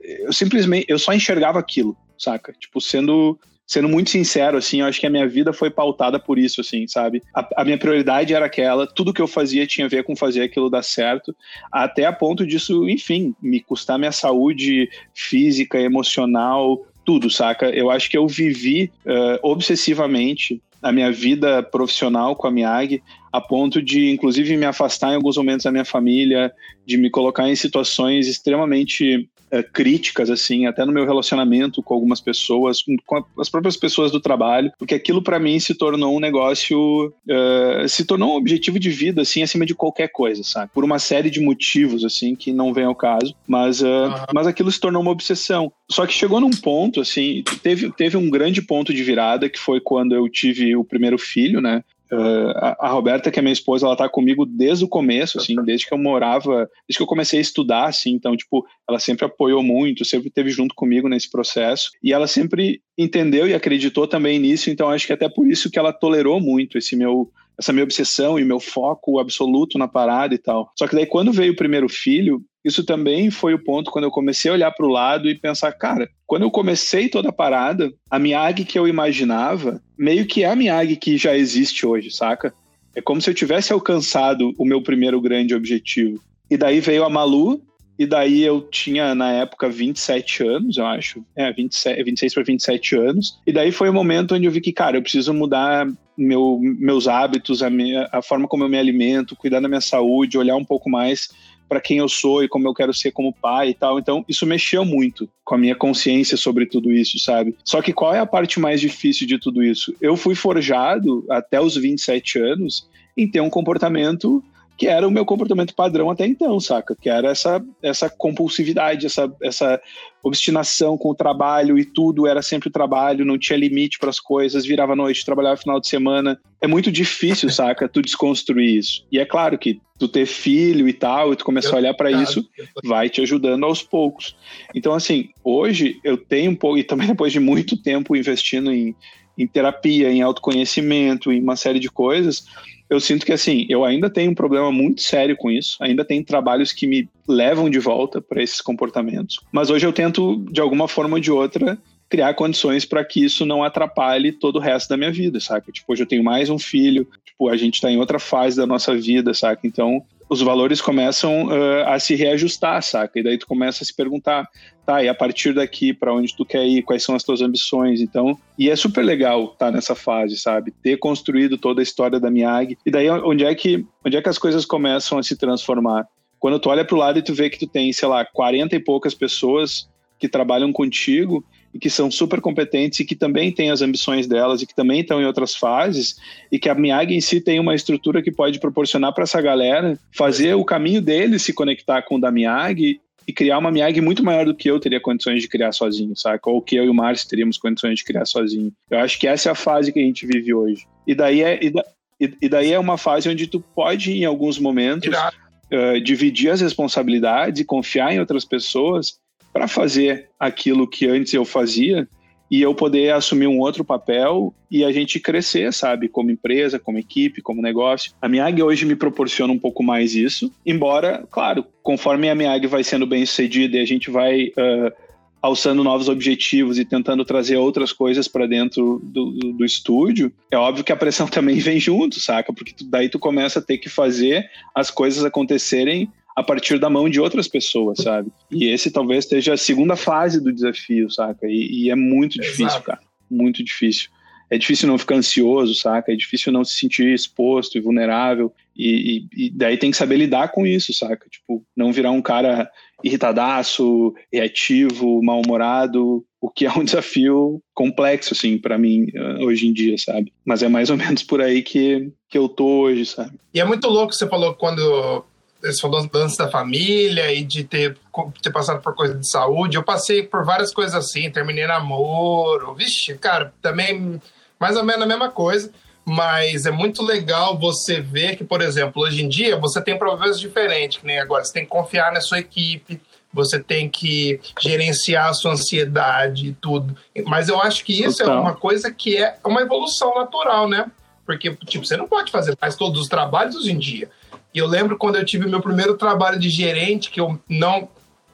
[SPEAKER 2] Eu simplesmente. Eu só enxergava aquilo, saca? Tipo, sendo. Sendo muito sincero, assim, eu acho que a minha vida foi pautada por isso, assim, sabe? A, a minha prioridade era aquela, tudo que eu fazia tinha a ver com fazer aquilo dar certo, até a ponto disso, enfim, me custar minha saúde física, emocional, tudo, saca? Eu acho que eu vivi uh, obsessivamente a minha vida profissional com a Miag, a ponto de, inclusive, me afastar em alguns momentos da minha família, de me colocar em situações extremamente uh, críticas, assim, até no meu relacionamento com algumas pessoas, com, com as próprias pessoas do trabalho, porque aquilo para mim se tornou um negócio, uh, se tornou um objetivo de vida, assim, acima de qualquer coisa, sabe? Por uma série de motivos, assim, que não vem ao caso, mas, uh, uhum. mas aquilo se tornou uma obsessão. Só que chegou num ponto, assim, teve, teve um grande ponto de virada, que foi quando eu tive o primeiro filho, né? Uh, a, a, Roberta, que é minha esposa, ela tá comigo desde o começo, assim, desde que eu morava, desde que eu comecei a estudar, assim, então, tipo, ela sempre apoiou muito, sempre esteve junto comigo nesse processo, e ela sempre entendeu e acreditou também nisso, então acho que até por isso que ela tolerou muito esse meu, essa minha obsessão e meu foco absoluto na parada e tal. Só que daí quando veio o primeiro filho, isso também foi o ponto quando eu comecei a olhar para o lado e pensar, cara, quando eu comecei toda a parada, a Miyagi que eu imaginava, meio que é a Miyagi que já existe hoje, saca? É como se eu tivesse alcançado o meu primeiro grande objetivo. E daí veio a Malu, e daí eu tinha, na época, 27 anos, eu acho. É, 27, 26 para 27 anos. E daí foi o momento onde eu vi que, cara, eu preciso mudar meu, meus hábitos, a, minha, a forma como eu me alimento, cuidar da minha saúde, olhar um pouco mais para quem eu sou e como eu quero ser como pai e tal. Então, isso mexeu muito com a minha consciência sobre tudo isso, sabe? Só que qual é a parte mais difícil de tudo isso? Eu fui forjado até os 27 anos em ter um comportamento que era o meu comportamento padrão até então, saca? Que era essa, essa compulsividade, essa, essa obstinação com o trabalho e tudo era sempre trabalho, não tinha limite para as coisas, virava noite, trabalhava final de semana. É muito difícil, saca? Tu desconstruir isso. E é claro que tu ter filho e tal, e tu começar a olhar para isso, vai te ajudando aos poucos. Então, assim, hoje eu tenho um pouco, e também depois de muito tempo investindo em, em terapia, em autoconhecimento, em uma série de coisas, eu sinto que assim, eu ainda tenho um problema muito sério com isso, ainda tem trabalhos que me levam de volta para esses comportamentos, mas hoje eu tento de alguma forma ou de outra criar condições para que isso não atrapalhe todo o resto da minha vida, saca? Tipo, hoje eu tenho mais um filho, tipo, a gente está em outra fase da nossa vida, saca? Então, os valores começam uh, a se reajustar, saca? E daí tu começa a se perguntar, tá, e a partir daqui, para onde tu quer ir, quais são as tuas ambições, então... E é super legal estar tá nessa fase, sabe? Ter construído toda a história da Miag. E daí, onde é que, onde é que as coisas começam a se transformar? Quando tu olha para o lado e tu vê que tu tem, sei lá, 40 e poucas pessoas que trabalham contigo e que são super competentes e que também têm as ambições delas e que também estão em outras fases e que a Miag em si tem uma estrutura que pode proporcionar para essa galera fazer o caminho deles se conectar com o da Miag e criar uma Miag muito maior do que eu teria condições de criar sozinho, saca? Ou que eu e o Márcio teríamos condições de criar sozinho. Eu acho que essa é a fase que a gente vive hoje. E daí é, e, da, e daí é uma fase onde tu pode, em alguns momentos, uh, dividir as responsabilidades e confiar em outras pessoas para fazer aquilo que antes eu fazia e eu poder assumir um outro papel e a gente crescer, sabe, como empresa, como equipe, como negócio. A Miag hoje me proporciona um pouco mais isso, embora, claro, conforme a Miag vai sendo bem sucedida e a gente vai uh, alçando novos objetivos e tentando trazer outras coisas para dentro do, do, do, estúdio, é óbvio que a pressão também vem junto, saca? Porque tu, daí tu começa a ter que fazer as coisas acontecerem a partir da mão de outras pessoas, sabe? E esse talvez seja a segunda fase do desafio, saca? E, e é muito difícil, Exato. cara. Muito difícil. É difícil não ficar ansioso, saca? É difícil não se sentir exposto e vulnerável. E, e, e daí tem que saber lidar com isso, saca? Tipo, não virar um cara irritadaço, reativo, mal-humorado, o que é um desafio complexo, assim, para mim, eh, hoje em dia, sabe? Mas é mais ou menos por aí que, que eu tô hoje, sabe?
[SPEAKER 1] E é muito louco, você falou quando você falou lance da família e de ter, ter passado por coisa de saúde. Eu passei por várias coisas assim, terminei namoro. Vixe, cara, também mais ou menos a mesma coisa. Mas é muito legal você ver que, por exemplo, hoje em dia você tem problemas diferentes, que nem agora. Você tem que confiar na sua equipe, você tem que gerenciar a sua ansiedade e tudo. Mas eu acho que isso é é uma coisa que é uma evolução natural, né? Porque, tipo, você não pode fazer mais todos os trabalhos hoje em dia. E eu lembro quando eu tive meu primeiro trabalho de gerente, que eu não.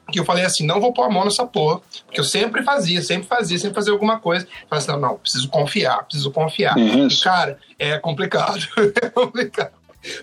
[SPEAKER 1] Que eu falei assim, não vou pôr a mão nessa porra. Porque eu sempre fazia, sempre fazia, sempre fazia alguma coisa. Eu falei assim, não, não, preciso confiar, preciso confiar. E, cara, é complicado. é complicado.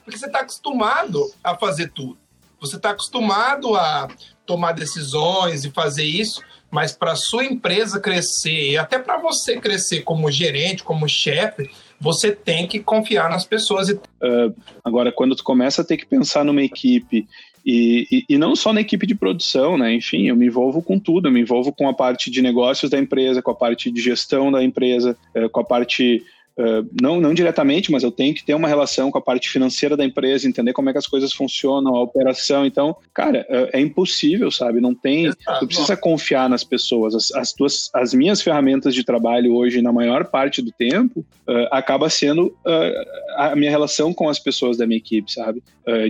[SPEAKER 1] Porque você está acostumado a fazer tudo. Você está acostumado a tomar decisões e fazer isso, mas para sua empresa crescer e até para você crescer como gerente, como chefe, você tem que confiar nas pessoas. Uh,
[SPEAKER 2] agora, quando tu começa a ter que pensar numa equipe e, e, e, não só na equipe de produção, né? Enfim, eu me envolvo com tudo, eu me envolvo com a parte de negócios da empresa, com a parte de gestão da empresa, eh, com a parte Uh, não, não diretamente, mas eu tenho que ter uma relação com a parte financeira da empresa, entender como é que as coisas funcionam, a operação. Então, cara, é, é impossível, sabe? Não tem. Exato. Tu precisa confiar nas pessoas. As, as, tuas, as minhas ferramentas de trabalho hoje, na maior parte do tempo, uh, acaba sendo uh, a minha relação com as pessoas da minha equipe, sabe?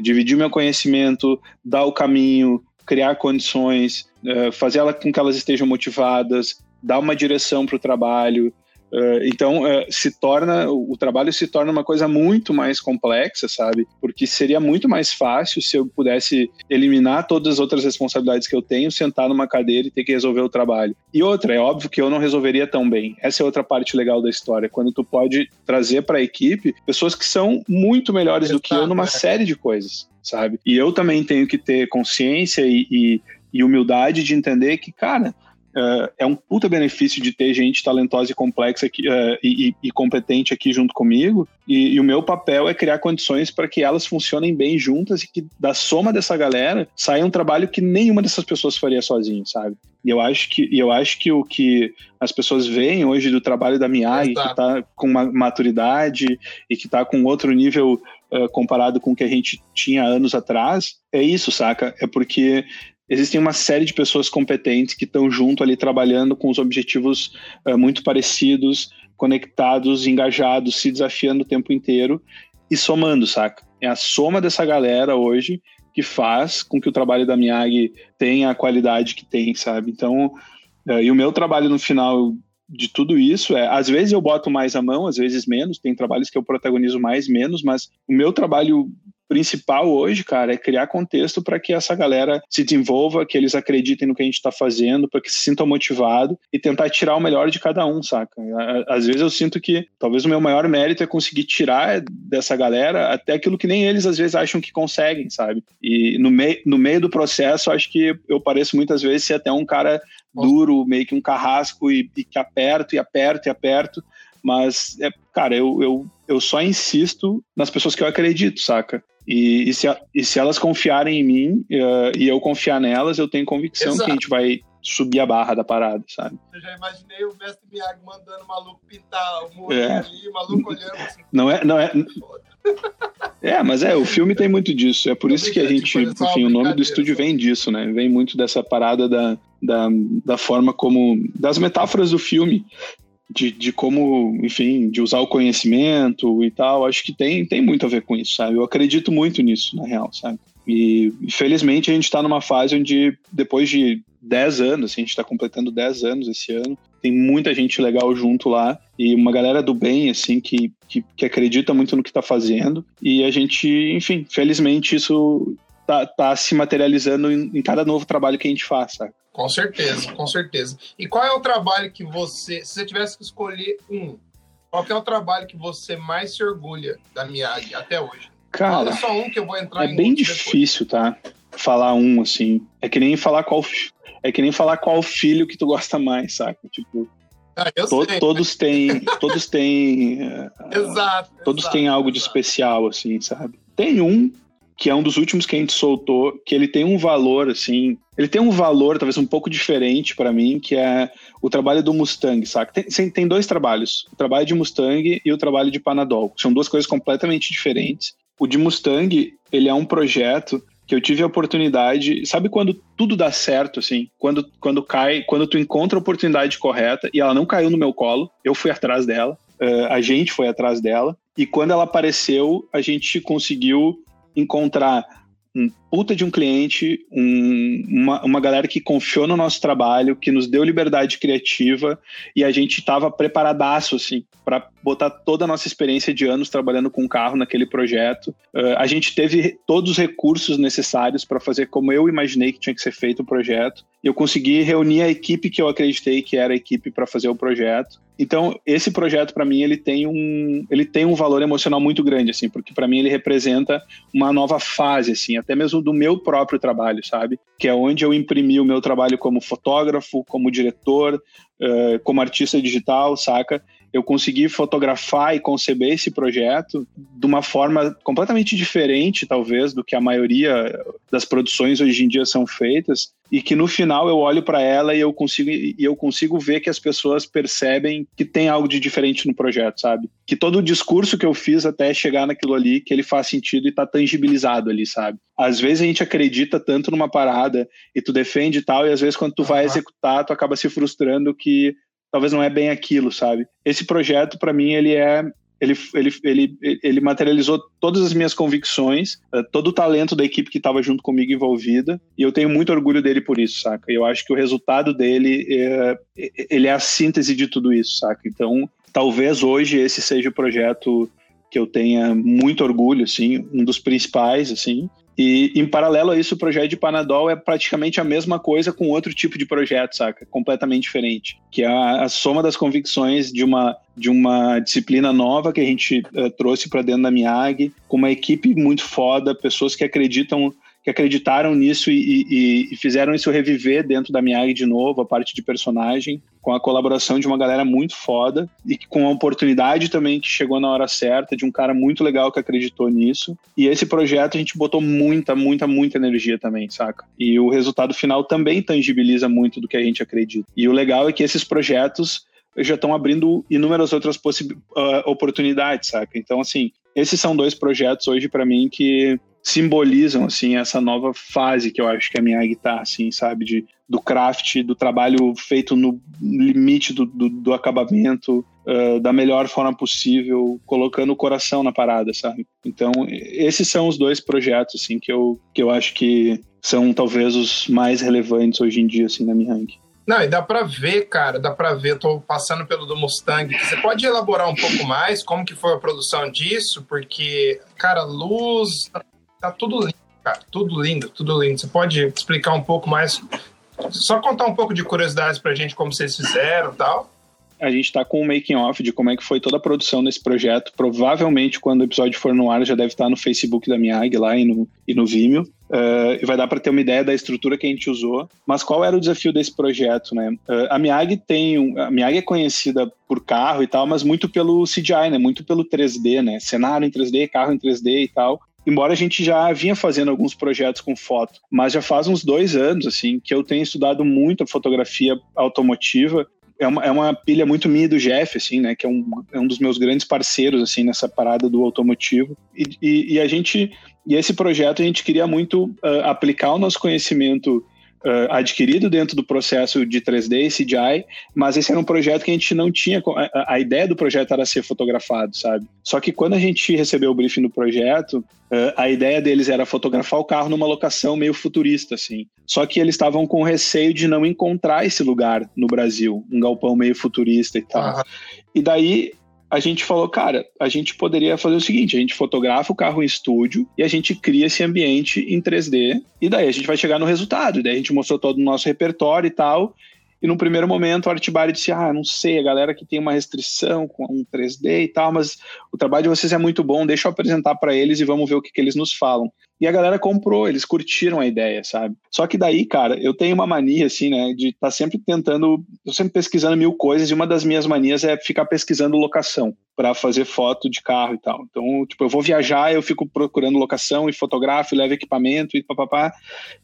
[SPEAKER 2] dividir meu conhecimento, dar o caminho, criar condições, fazer ela com que elas estejam motivadas, dar uma direção para o trabalho. Uh, então, uh, se torna, o trabalho se torna uma coisa muito mais complexa, sabe? Porque seria muito mais fácil se eu pudesse eliminar todas as outras responsabilidades que eu tenho, sentar numa cadeira e ter que resolver o trabalho. E outra, é óbvio que eu não resolveria tão bem. Essa é outra parte legal da história, quando tu pode trazer para a equipe pessoas que são muito melhores do que eu numa é. série de coisas, sabe? E eu também tenho que ter consciência e, e, e humildade de entender que, cara, Uh, é um puta benefício de ter gente talentosa e complexa aqui, uh, e, e, competente aqui junto comigo. E, e, o meu papel é criar condições para que elas funcionem bem juntas e que da soma dessa galera saia um trabalho que nenhuma dessas pessoas faria sozinho, sabe? E eu acho que, eu acho que o que as pessoas veem hoje do trabalho da Miai, que está com uma maturidade e que está com outro nível comparado com o que a gente tinha anos atrás, é isso, saca? É porque existem uma série de pessoas competentes que estão junto ali trabalhando com os objetivos uh, muito parecidos, conectados, engajados, se desafiando o tempo inteiro e somando, saca? É a soma dessa galera hoje que faz com que o trabalho da Miyagi tenha a qualidade que tem, sabe? Então, uh, e o meu trabalho no final de tudo isso é, às vezes eu boto mais a mão, às vezes menos, tem trabalhos que eu protagonizo mais, menos, mas o meu trabalho principal hoje, cara, é criar contexto para que essa galera se desenvolva, que eles acreditem no que a gente está fazendo, para que se sintam motivados e tentar tirar o melhor de cada um, saca? Às vezes eu sinto que talvez o meu maior mérito é conseguir tirar dessa galera até aquilo que nem eles às vezes acham que conseguem, sabe? E no, mei no meio do processo, acho que eu pareço muitas vezes ser até um cara duro, meio que um carrasco e, e que aperto e aperto e aperto, mas, é, cara, eu, eu, eu só insisto nas pessoas que eu acredito, saca? E, e, se, e se elas confiarem em mim uh, e eu confiar nelas, eu tenho convicção Exato. que a gente vai subir a barra da parada, sabe?
[SPEAKER 1] Eu já imaginei o mestre Miyagi mandando o maluco pintar o muro é. ali, o maluco olhando assim.
[SPEAKER 2] Não é, não é. É, mas é, o filme tem muito disso. É por isso que a gente, enfim, o nome do estúdio vem disso, né? Vem muito dessa parada da, da, da forma como. das metáforas do filme de, de como, enfim, de usar o conhecimento e tal, acho que tem, tem muito a ver com isso, sabe? Eu acredito muito nisso, na real, sabe? E infelizmente a gente está numa fase onde, depois de 10 anos, assim, a gente está completando 10 anos esse ano, tem muita gente legal junto lá e uma galera do bem, assim, que, que, que acredita muito no que está fazendo. E a gente, enfim, felizmente isso tá, tá se materializando em, em cada novo trabalho que a gente faz, sabe?
[SPEAKER 1] Com certeza, com certeza. E qual é o trabalho que você, se você tivesse que escolher um, qual é o trabalho que você mais se orgulha da Miyagi até hoje?
[SPEAKER 2] Cara, Fala só um que eu vou entrar é bem difícil, depois. tá? Falar um assim, é que nem falar qual é que nem falar qual filho que tu gosta mais, saca? Tipo,
[SPEAKER 1] ah, to,
[SPEAKER 2] sei, todos né? têm, todos têm,
[SPEAKER 1] exato,
[SPEAKER 2] todos
[SPEAKER 1] exato,
[SPEAKER 2] têm algo
[SPEAKER 1] exato.
[SPEAKER 2] de especial, assim, sabe? Tem um que é um dos últimos que a gente soltou, que ele tem um valor, assim, ele tem um valor talvez um pouco diferente para mim, que é o trabalho do Mustang, saca? Tem, tem dois trabalhos, o trabalho de Mustang e o trabalho de Panadol. São duas coisas completamente diferentes. O de Mustang, ele é um projeto que eu tive a oportunidade, sabe quando tudo dá certo, assim, quando, quando cai, quando tu encontra a oportunidade correta, e ela não caiu no meu colo, eu fui atrás dela, uh, a gente foi atrás dela, e quando ela apareceu, a gente conseguiu encontrar um puta de um cliente, um, uma, uma galera que confiou no nosso trabalho, que nos deu liberdade criativa e a gente estava preparadaço, assim, para botar toda a nossa experiência de anos trabalhando com carro naquele projeto. Uh, a gente teve todos os recursos necessários para fazer como eu imaginei que tinha que ser feito o projeto. Eu consegui reunir a equipe que eu acreditei que era a equipe para fazer o projeto. Então, esse projeto para mim ele tem um ele tem um valor emocional muito grande assim, porque para mim ele representa uma nova fase assim, até mesmo do meu próprio trabalho, sabe? Que é onde eu imprimi o meu trabalho como fotógrafo, como diretor, uh, como artista digital, saca? Eu consegui fotografar e conceber esse projeto de uma forma completamente diferente, talvez, do que a maioria das produções hoje em dia são feitas, e que no final eu olho para ela e eu consigo e eu consigo ver que as pessoas percebem que tem algo de diferente no projeto, sabe? Que todo o discurso que eu fiz até chegar naquilo ali, que ele faz sentido e tá tangibilizado ali, sabe? Às vezes a gente acredita tanto numa parada e tu defende e tal, e às vezes quando tu vai executar, tu acaba se frustrando que talvez não é bem aquilo, sabe? Esse projeto, para mim, ele é. Ele, ele, ele, ele materializou todas as minhas convicções, eh, todo o talento da equipe que estava junto comigo envolvida, e eu tenho muito orgulho dele por isso, saca? Eu acho que o resultado dele é, ele é a síntese de tudo isso, saca? Então, talvez hoje esse seja o projeto que eu tenha muito orgulho, assim, um dos principais, assim, e em paralelo a isso, o projeto de Panadol é praticamente a mesma coisa com outro tipo de projeto, saca? Completamente diferente. Que é a, a soma das convicções de uma, de uma disciplina nova que a gente uh, trouxe para dentro da MIAG, com uma equipe muito foda, pessoas que acreditam que acreditaram nisso e, e, e, fizeram isso reviver dentro da Miyagi de novo, a parte de personagem, com a colaboração de uma galera muito foda e com a oportunidade também que chegou na hora certa, de um cara muito legal que acreditou nisso. E esse projeto a gente botou muita, muita, muita energia também, saca? E o resultado final também tangibiliza muito do que a gente acredita. E o legal é que esses projetos já estão abrindo inúmeras outras uh, oportunidades, saca? Então, assim, esses são dois projetos hoje para mim que simbolizam assim essa nova fase que eu acho que a minha tá, assim, sabe, de do craft, do trabalho feito no limite do, do, do acabamento, uh, da melhor forma possível, colocando o coração na parada, sabe? Então, esses são os dois projetos assim que eu que eu acho que são talvez os mais relevantes hoje em dia assim na minha ranking.
[SPEAKER 1] Não, e dá para ver, cara, dá para ver, tô passando pelo do Mustang. Você pode elaborar um pouco mais como que foi a produção disso? Porque, cara, luz, tá tudo lindo, cara, tudo lindo, tudo lindo. Você pode explicar um pouco mais, só contar um pouco de curiosidades pra gente como vocês fizeram e tal?
[SPEAKER 2] A gente está com um making off de como é que foi toda a produção desse projeto. Provavelmente, quando o episódio for no ar, já deve estar no Facebook da Miag lá e no, e no Vimeo. Uh, e vai dar para ter uma ideia da estrutura que a gente usou. Mas qual era o desafio desse projeto, né? Uh, a Miag tem um, a Miag é conhecida por carro e tal, mas muito pelo CGI, né? Muito pelo 3D, né? Cenário em 3D, carro em 3D e tal. Embora a gente já vinha fazendo alguns projetos com foto, mas já faz uns dois anos assim que eu tenho estudado muito a fotografia automotiva é uma, é uma pilha muito minha do Jeff, assim, né? Que é um, é um dos meus grandes parceiros, assim, nessa parada do automotivo. E, e, e a gente, e esse projeto a gente queria muito uh, aplicar o nosso conhecimento uh, adquirido dentro do processo de 3D e CGI, mas esse era um projeto que a gente não tinha. A, a, ideia do projeto era ser fotografado, sabe? Só que quando a gente recebeu o briefing do projeto, uh, a ideia deles era fotografar o carro numa locação meio futurista, assim. Só que eles estavam com receio de não encontrar esse lugar no Brasil, um galpão meio futurista e tal. E daí a gente falou, cara, a gente poderia fazer o seguinte: a gente fotografa o carro em estúdio e a gente cria esse ambiente em 3D, e daí a gente vai chegar no resultado. E daí a gente mostrou todo o nosso repertório e tal. E no primeiro momento o Artibari disse: Ah, não sei, a galera que tem uma restrição com um 3D e tal, mas o trabalho de vocês é muito bom, deixa eu apresentar para eles e vamos ver o que, que eles nos falam. E a galera comprou, eles curtiram a ideia, sabe? Só que daí, cara, eu tenho uma mania, assim, né, de estar tá sempre tentando, eu sempre pesquisando mil coisas, e uma das minhas manias é ficar pesquisando locação para fazer foto de carro e tal. Então, tipo, eu vou viajar, eu fico procurando locação e fotografo, levo equipamento e papapá.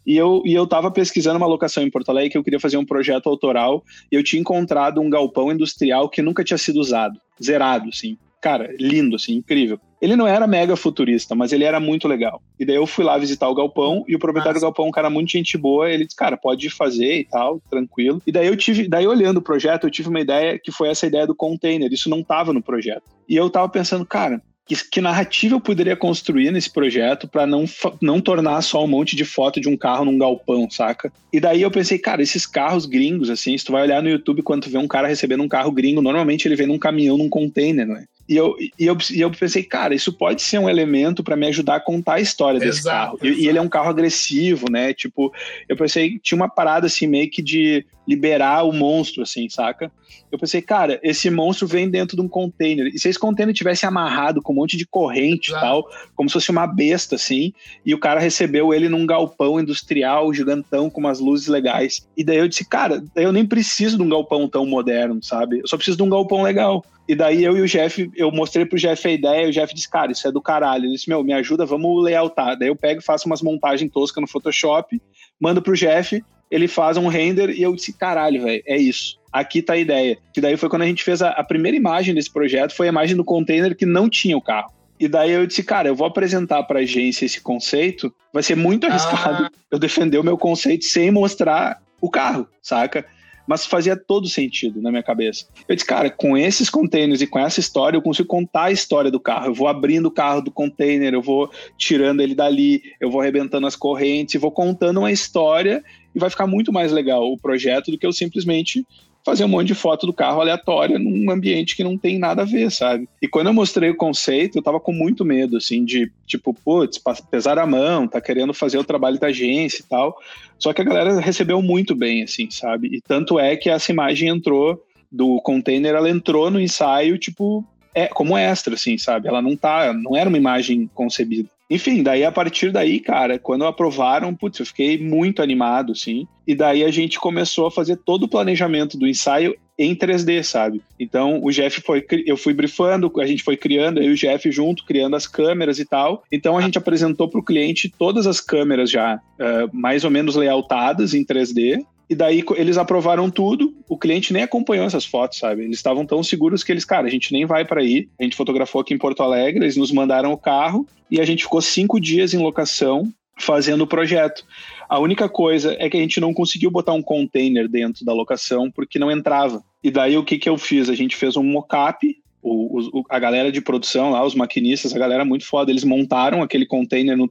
[SPEAKER 2] E eu, e eu tava pesquisando uma locação em Porto Alegre que eu queria fazer um projeto autoral, e eu tinha encontrado um galpão industrial que nunca tinha sido usado, zerado, assim cara, lindo, assim, incrível. Ele não era mega futurista, mas ele era muito legal. E daí eu fui lá visitar o galpão e o proprietário Nossa. do galpão, um cara muito gente boa, ele disse, cara, pode fazer e tal, tranquilo. E daí eu tive, daí olhando o projeto, eu tive uma ideia que foi essa ideia do container. Isso não tava no projeto. E eu tava pensando, cara, que, que, narrativa eu poderia construir nesse projeto para não, não tornar só um monte de foto de um carro num galpão, saca? E daí eu pensei, cara, esses carros gringos, assim, se tu vai olhar no YouTube quando tu vê um cara recebendo um carro gringo, normalmente ele vem num caminhão, num container, né? E eu, e, eu, e eu pensei, cara, isso pode ser um elemento para me ajudar a contar a história desse exato, carro. Exato. E, e, ele é um carro agressivo, né? Tipo, eu pensei, tinha uma parada assim, meio que de liberar o monstro, assim, saca? Eu pensei, cara, esse monstro vem dentro de um container. E se esse container tivesse amarrado com um monte de corrente e tal, como se fosse uma besta, assim, e o cara recebeu ele num galpão industrial gigantão com umas luzes legais. E daí eu disse, cara, eu nem preciso de um galpão tão moderno, sabe? Eu só preciso de um galpão legal. E daí eu e o Jeff, eu mostrei pro Jeff a ideia, e o Jeff disse, cara, isso é do caralho. Ele disse, meu, me ajuda, vamos layoutar. Daí eu pego, faço umas montagens toscas no Photoshop, mando pro Jeff, ele faz um render e eu disse, caralho, velho, é isso. Aqui tá a ideia. Que daí foi quando a gente fez a, a primeira imagem desse projeto, foi a imagem do container que não tinha o carro. E daí eu disse, cara, eu vou apresentar para agência esse conceito, vai ser muito arriscado ah. eu defender o meu conceito sem mostrar o carro, saca? Mas fazia todo sentido na minha cabeça. Eu disse, cara, com esses containers e com essa história, eu consigo contar a história do carro. Eu vou abrindo o carro do container, eu vou tirando ele dali, eu vou arrebentando as correntes, vou contando uma história e vai ficar muito mais legal o projeto do que eu simplesmente fazer um monte de foto do carro aleatória num ambiente que não tem nada a ver, sabe? E quando eu mostrei o conceito, eu tava com muito medo, assim, de tipo, putz, pesar a mão, tá querendo fazer o trabalho da agência e tal. Só que a galera recebeu muito bem, assim, sabe? E tanto é que essa imagem entrou do container, ela entrou no ensaio, tipo, é como extra, assim, sabe? Ela não tá, não era uma imagem concebida. Enfim, daí a partir daí, cara, quando aprovaram, putz, eu fiquei muito animado, assim. E daí a gente começou a fazer todo o planejamento do ensaio em 3D, sabe? Então o Jeff foi, eu fui brifando, a gente foi criando, eu e o Jeff junto, criando as câmeras e tal. Então a gente apresentou para o cliente todas as câmeras já uh, mais ou menos layoutadas em 3D E daí eles aprovaram tudo, o cliente nem acompanhou essas fotos, sabe? Eles estavam tão seguros que eles, cara, a gente nem vai para aí. A gente fotografou aqui em Porto Alegre, eles nos mandaram o carro e a gente ficou cinco dias em locação fazendo o projeto. A única coisa é que a gente não conseguiu botar um container dentro da locação porque não entrava. E daí o que, que eu fiz? A gente fez um mockup o, o, a galera de produção lá, os maquinistas, a galera muito foda, eles montaram aquele container no,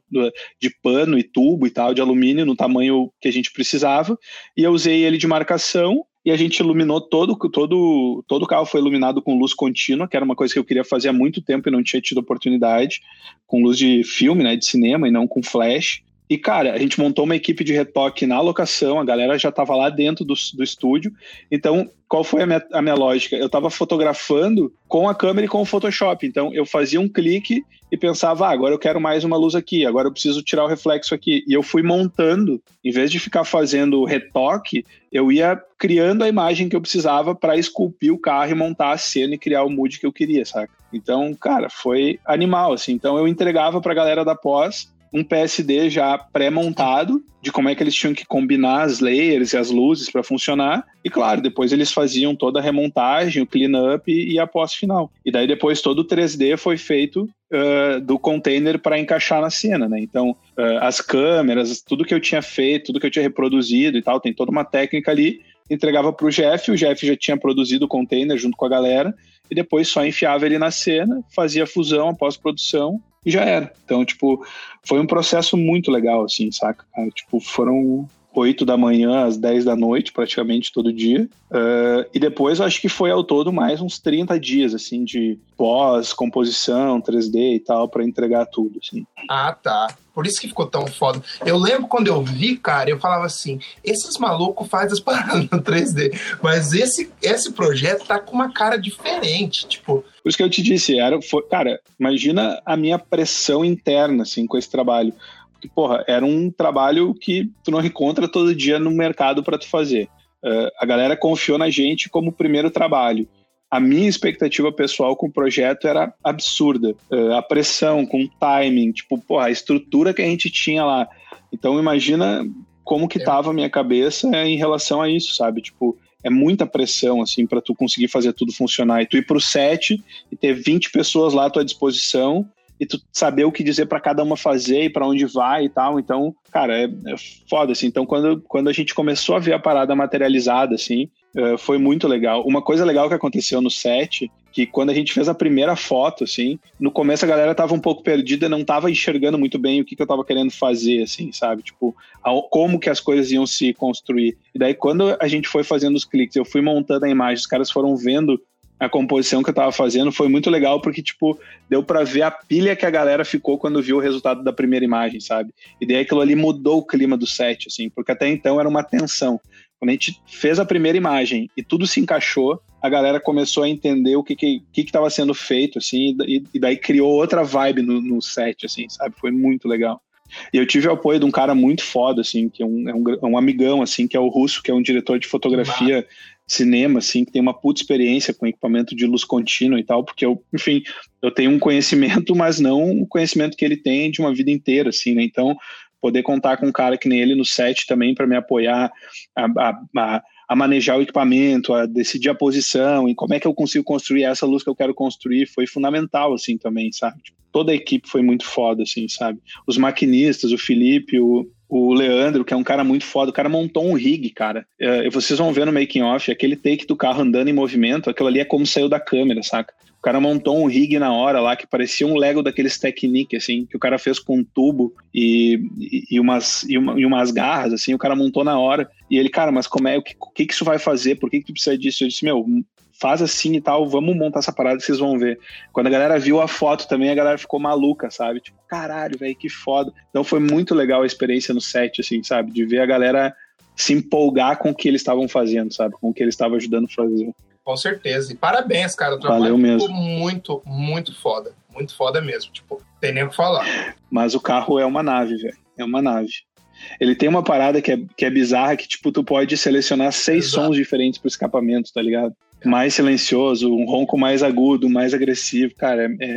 [SPEAKER 2] de pano e tubo e tal, de alumínio, no tamanho que a gente precisava, e eu usei ele de marcação e a gente iluminou todo, todo, todo o carro foi iluminado com luz contínua, que era uma coisa que eu queria fazer há muito tempo e não tinha tido oportunidade, com luz de filme, né, de cinema e não com flash. E, cara, a gente montou uma equipe de retoque na locação, a galera já estava lá dentro do, do estúdio. Então, qual foi a minha, a minha lógica? Eu estava fotografando com a câmera e com o Photoshop. Então, eu fazia um clique e pensava, ah, agora eu quero mais uma luz aqui, agora eu preciso tirar o reflexo aqui. E eu fui montando, em vez de ficar fazendo retoque, eu ia criando a imagem que eu precisava para esculpir o carro e montar a cena e criar o mood que eu queria, saca? Então, cara, foi animal, assim. Então, eu entregava para a galera da pós um PSD já pré-montado de como é que eles tinham que combinar as layers e as luzes para funcionar. E claro, depois eles faziam toda a remontagem, o clean-up e, e a pós-final. E daí depois todo o 3D foi feito uh, do container para encaixar na cena, né? Então, uh, as câmeras, tudo que eu tinha feito, tudo que eu tinha reproduzido e tal, tem toda uma técnica ali. Entregava para o Jeff, o Jeff já tinha produzido o container junto com a galera, e depois só enfiava ele na cena, fazia a fusão, a pós-produção, e já era. Então, tipo, foi um processo muito legal, assim, saca? Cara? Tipo, foram 8 da manhã às 10 da noite, praticamente todo dia. Uh, e depois acho que foi ao todo mais uns 30 dias, assim, de pós, composição, 3D e tal, para entregar tudo, assim.
[SPEAKER 1] Ah, tá. Por isso que ficou tão foda. Eu lembro quando eu vi, cara, eu falava assim: esses malucos fazem as paradas no 3D, mas esse, esse projeto tá com uma cara diferente, tipo.
[SPEAKER 2] Por isso que eu te disse, era, foi, cara, imagina a minha pressão interna, assim, com esse trabalho que, porra, era um trabalho que tu não encontra todo dia no mercado para tu fazer. Uh, a galera confiou na gente como primeiro trabalho. A minha expectativa pessoal com o projeto era absurda. Uh, a pressão com o timing, tipo, porra, a estrutura que a gente tinha lá. Então, imagina como que é. tava a minha cabeça em relação a isso, sabe? Tipo, é muita pressão, assim, para tu conseguir fazer tudo funcionar. E tu ir pro set e ter 20 pessoas lá à tua disposição e tu saber o que dizer para cada uma fazer e para onde vai e tal. Então, cara, é, é, foda, assim. Então, quando, quando a gente começou a ver a parada materializada, assim, uh, foi muito legal. Uma coisa legal que aconteceu no set, que quando a gente fez a primeira foto, assim, no começo a galera tava um pouco perdida, não tava enxergando muito bem o que, que eu tava querendo fazer, assim, sabe? Tipo, a, como que as coisas iam se construir. E daí, quando a gente foi fazendo os cliques, eu fui montando a imagem, os caras foram vendo a composição que eu tava fazendo foi muito legal porque, tipo, deu para ver a pilha que a galera ficou quando viu o resultado da primeira imagem, sabe? E daí aquilo ali mudou o clima do set, assim, porque até então era uma tensão. Quando a gente fez a primeira imagem e tudo se encaixou, a galera começou a entender o que que, que, que tava sendo feito, assim, e, e daí criou outra vibe no, no set, assim, sabe? Foi muito legal. E eu tive o apoio de um cara muito foda, assim, que é um, é um, é um amigão, assim, que é o Russo, que é um diretor de fotografia cinema, assim, que tem uma puta experiência com equipamento de luz contínua e tal, porque eu, enfim, eu tenho um conhecimento, mas não o conhecimento que ele tem de uma vida inteira, assim, né? Então, poder contar com um cara que nem ele no set também para me apoiar a, a, a, a, manejar o equipamento, a decidir a posição e como é que eu consigo construir essa luz que eu quero construir foi fundamental, assim, também, sabe? Tipo, toda a equipe foi muito foda, assim, sabe? Os maquinistas, o Felipe, o, o Leandro, que é um cara muito foda, o cara montou um rig, cara. É, vocês vão ver no making off, aquele take do carro andando em movimento, aquilo ali é como saiu da câmera, saca? O cara montou um rig na hora lá que parecia um Lego daqueles Technic, assim, que o cara fez com um tubo e, e, umas, e, uma, e, umas garras, assim, o cara montou na hora. E ele, cara, mas como é, o que, o que, isso vai fazer? Por que, que tu precisa disso? Eu disse, meu, faz assim e tal, vamos montar essa parada vocês vão ver. Quando a galera viu a foto também, a galera ficou maluca, sabe? Tipo, caralho, velho, que foda. Então foi muito legal a experiência no set, assim, sabe? De ver a galera se empolgar com o que eles estavam fazendo, sabe? Com o que eles estavam ajudando a fazer.
[SPEAKER 1] Com certeza. E parabéns, cara. O trabalho
[SPEAKER 2] Valeu mesmo. ficou
[SPEAKER 1] muito, muito foda. Muito foda mesmo. Tipo, tem nem o que falar.
[SPEAKER 2] Mas o carro é uma nave, velho. É uma nave. Ele tem uma parada que é, que é bizarra, que, tipo, tu pode selecionar seis Exato. sons diferentes pro escapamento, tá ligado? mais silencioso, um ronco mais agudo, mais agressivo, cara, é, é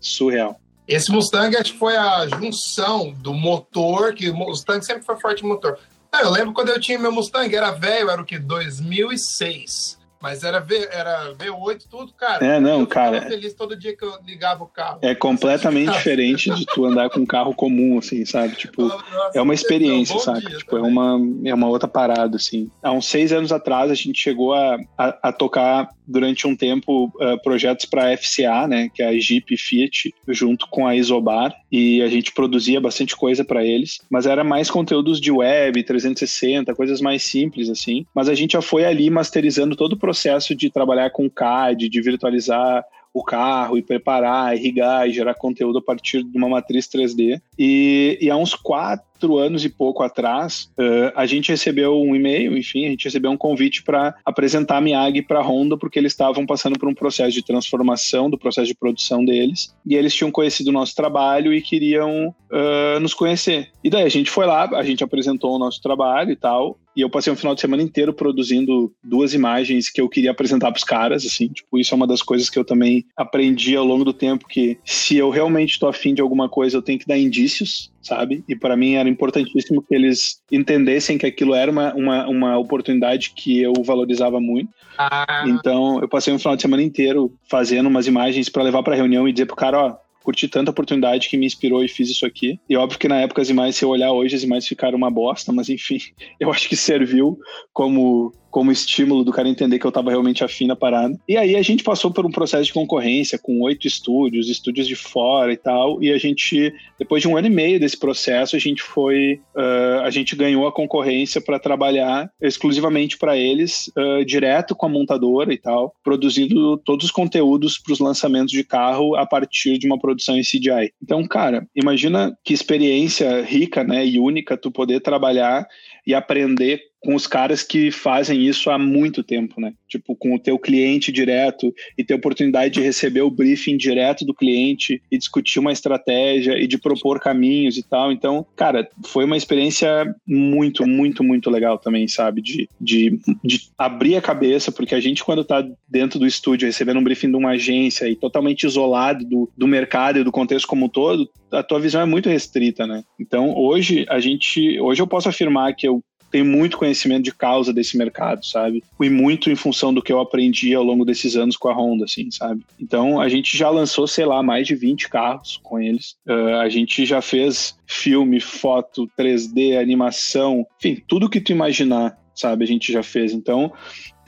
[SPEAKER 2] surreal.
[SPEAKER 1] Esse Mustang acho que foi a junção do motor, que o Mustang sempre foi forte motor, É, eu lembro quando eu tinha meu Mustang, era velho, era o que? 2006. Mas era, v, era V8, tudo, cara.
[SPEAKER 2] É, não, eu cara.
[SPEAKER 1] feliz todo dia que eu ligava o carro.
[SPEAKER 2] É completamente diferente de tu andar com um carro comum, assim, sabe? Tipo, Nossa, é uma experiência, sabe? Tipo, é uma, é uma outra parada, assim. Há uns seis anos atrás, a gente chegou a, a, a tocar durante um tempo uh, projetos para FCA, né, que é a Jeep Fiat, junto com a Isobar, e a gente produzia bastante coisa para eles, mas era mais conteúdos de web, 360, coisas mais simples assim. Mas a gente já foi ali masterizando todo o processo de trabalhar com CAD, de virtualizar o carro e preparar, irrigar e gerar conteúdo a partir de uma matriz 3D. E, e há uns quatro anos e pouco atrás, uh, a gente recebeu um e-mail, enfim, a gente recebeu um convite para apresentar a Miag para a Honda, porque eles estavam passando por um processo de transformação do processo de produção deles, e eles tinham conhecido o nosso trabalho e queriam uh, nos conhecer. E daí a gente foi lá, a gente apresentou o nosso trabalho e tal, e eu passei um final de semana inteiro produzindo duas imagens que eu queria apresentar para os caras, assim, tipo, isso é uma das coisas que eu também aprendi ao longo do tempo que se eu realmente estou afim de alguma coisa, eu tenho que dar indícios, sabe? E para mim era importantíssimo que eles entendessem que aquilo era uma, uma, uma oportunidade que eu valorizava muito. Ah. Então, eu passei um final de semana inteiro fazendo umas imagens para levar para reunião e dizer pro cara, ó, curti tanta oportunidade que me inspirou e fiz isso aqui. E óbvio que na época as imagens, se eu olhar hoje, as imagens ficaram uma bosta, mas enfim, eu acho que serviu como como estímulo do cara entender que eu estava realmente afim da parada. E aí a gente passou por um processo de concorrência com oito estúdios, estúdios de fora e tal, e a gente, depois de um ano e meio desse processo, a gente foi, uh, a gente ganhou a concorrência para trabalhar exclusivamente para eles, uh, direto com a montadora e tal, produzindo todos os conteúdos para os lançamentos de carro a partir de uma produção em CGI. Então, cara, imagina que experiência rica, né, e única tu poder trabalhar e aprender com os caras que fazem isso há muito tempo, né? Tipo, com o teu cliente direto e ter oportunidade de receber o briefing direto do cliente e discutir uma estratégia e de propor caminhos e tal. Então, cara, foi uma experiência muito, muito, muito legal também, sabe? De, de, de abrir a cabeça, porque a gente, quando tá dentro do estúdio recebendo um briefing de uma agência e totalmente isolado do, do mercado e do contexto como um todo, a tua visão é muito restrita, né? Então, hoje, a gente, hoje eu posso afirmar que eu tenho muito conhecimento de causa desse mercado, sabe? E muito em função do que eu aprendi ao longo desses anos com a Honda, assim, sabe? Então, a gente já lançou, sei lá, mais de 20 carros com eles. Uh, a gente já fez filme, foto, 3D, animação, enfim, tudo que tu imaginar, sabe? A gente já fez. Então,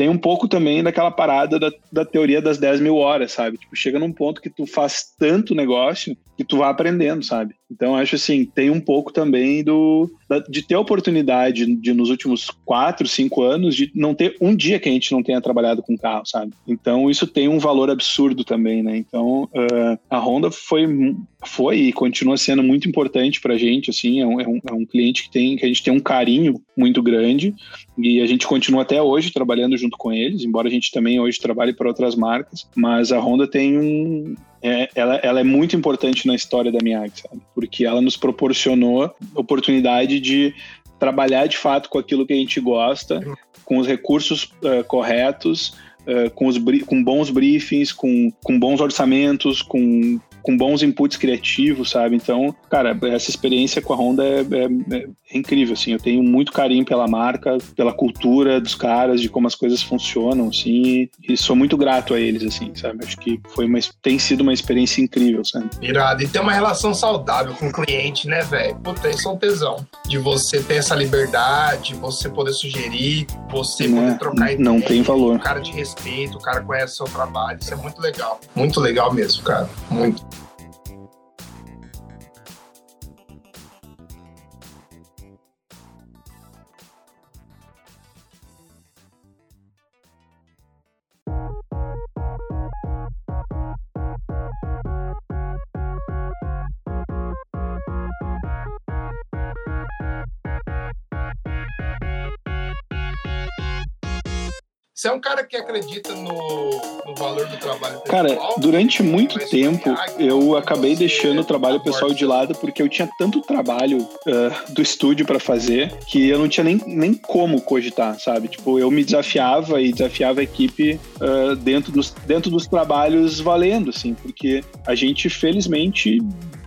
[SPEAKER 2] tem um pouco também daquela parada da, da teoria das 10 mil horas, sabe? Tipo, chega num ponto que tu faz tanto negócio que tu vai aprendendo, sabe? Então, acho assim, tem um pouco também do de ter a oportunidade de, nos últimos quatro, cinco anos, de não ter um dia que a gente não tenha trabalhado com carro, sabe? Então, isso tem um valor absurdo também, né? Então, uh, a Honda foi, foi e continua sendo muito importante pra gente, assim, é um, é um, é um cliente que, tem, que a gente tem um carinho muito grande e a gente continua até hoje trabalhando junto com eles, embora a gente também hoje trabalhe para outras marcas, mas a Honda tem um, é, ela, ela, é muito importante na história da Miyagi, sabe? Porque ela nos proporcionou oportunidade de trabalhar de fato com aquilo que a gente gosta, com os recursos uh, corretos, uh, com, os, com bons briefings, com, com bons orçamentos, com com bons inputs criativos, sabe? Então, cara, essa experiência com a Honda é, é, é, incrível, assim. Eu tenho muito carinho pela marca, pela cultura dos caras, de como as coisas funcionam, assim, e sou muito grato a eles, assim, sabe? Acho que foi uma, tem sido uma experiência incrível, sabe?
[SPEAKER 1] Irado. E ter uma relação saudável com o cliente, né, velho? Puta, isso é um tesão. De você ter essa liberdade, você poder sugerir, você não poder trocar
[SPEAKER 2] ideia. Não tem valor.
[SPEAKER 1] Um cara de respeito, o cara conhece o seu trabalho. Isso é muito legal. Muito legal mesmo, cara. Muito. Você é um cara que acredita no, no valor do trabalho pessoal?
[SPEAKER 2] Cara, durante muito tempo eu acabei deixando o trabalho pessoal de lado porque eu tinha tanto trabalho uh, do estúdio para fazer que eu não tinha nem, nem como cogitar, sabe? Tipo, eu me desafiava e desafiava a equipe uh, dentro, dos, dentro dos trabalhos valendo, assim, porque a gente, felizmente,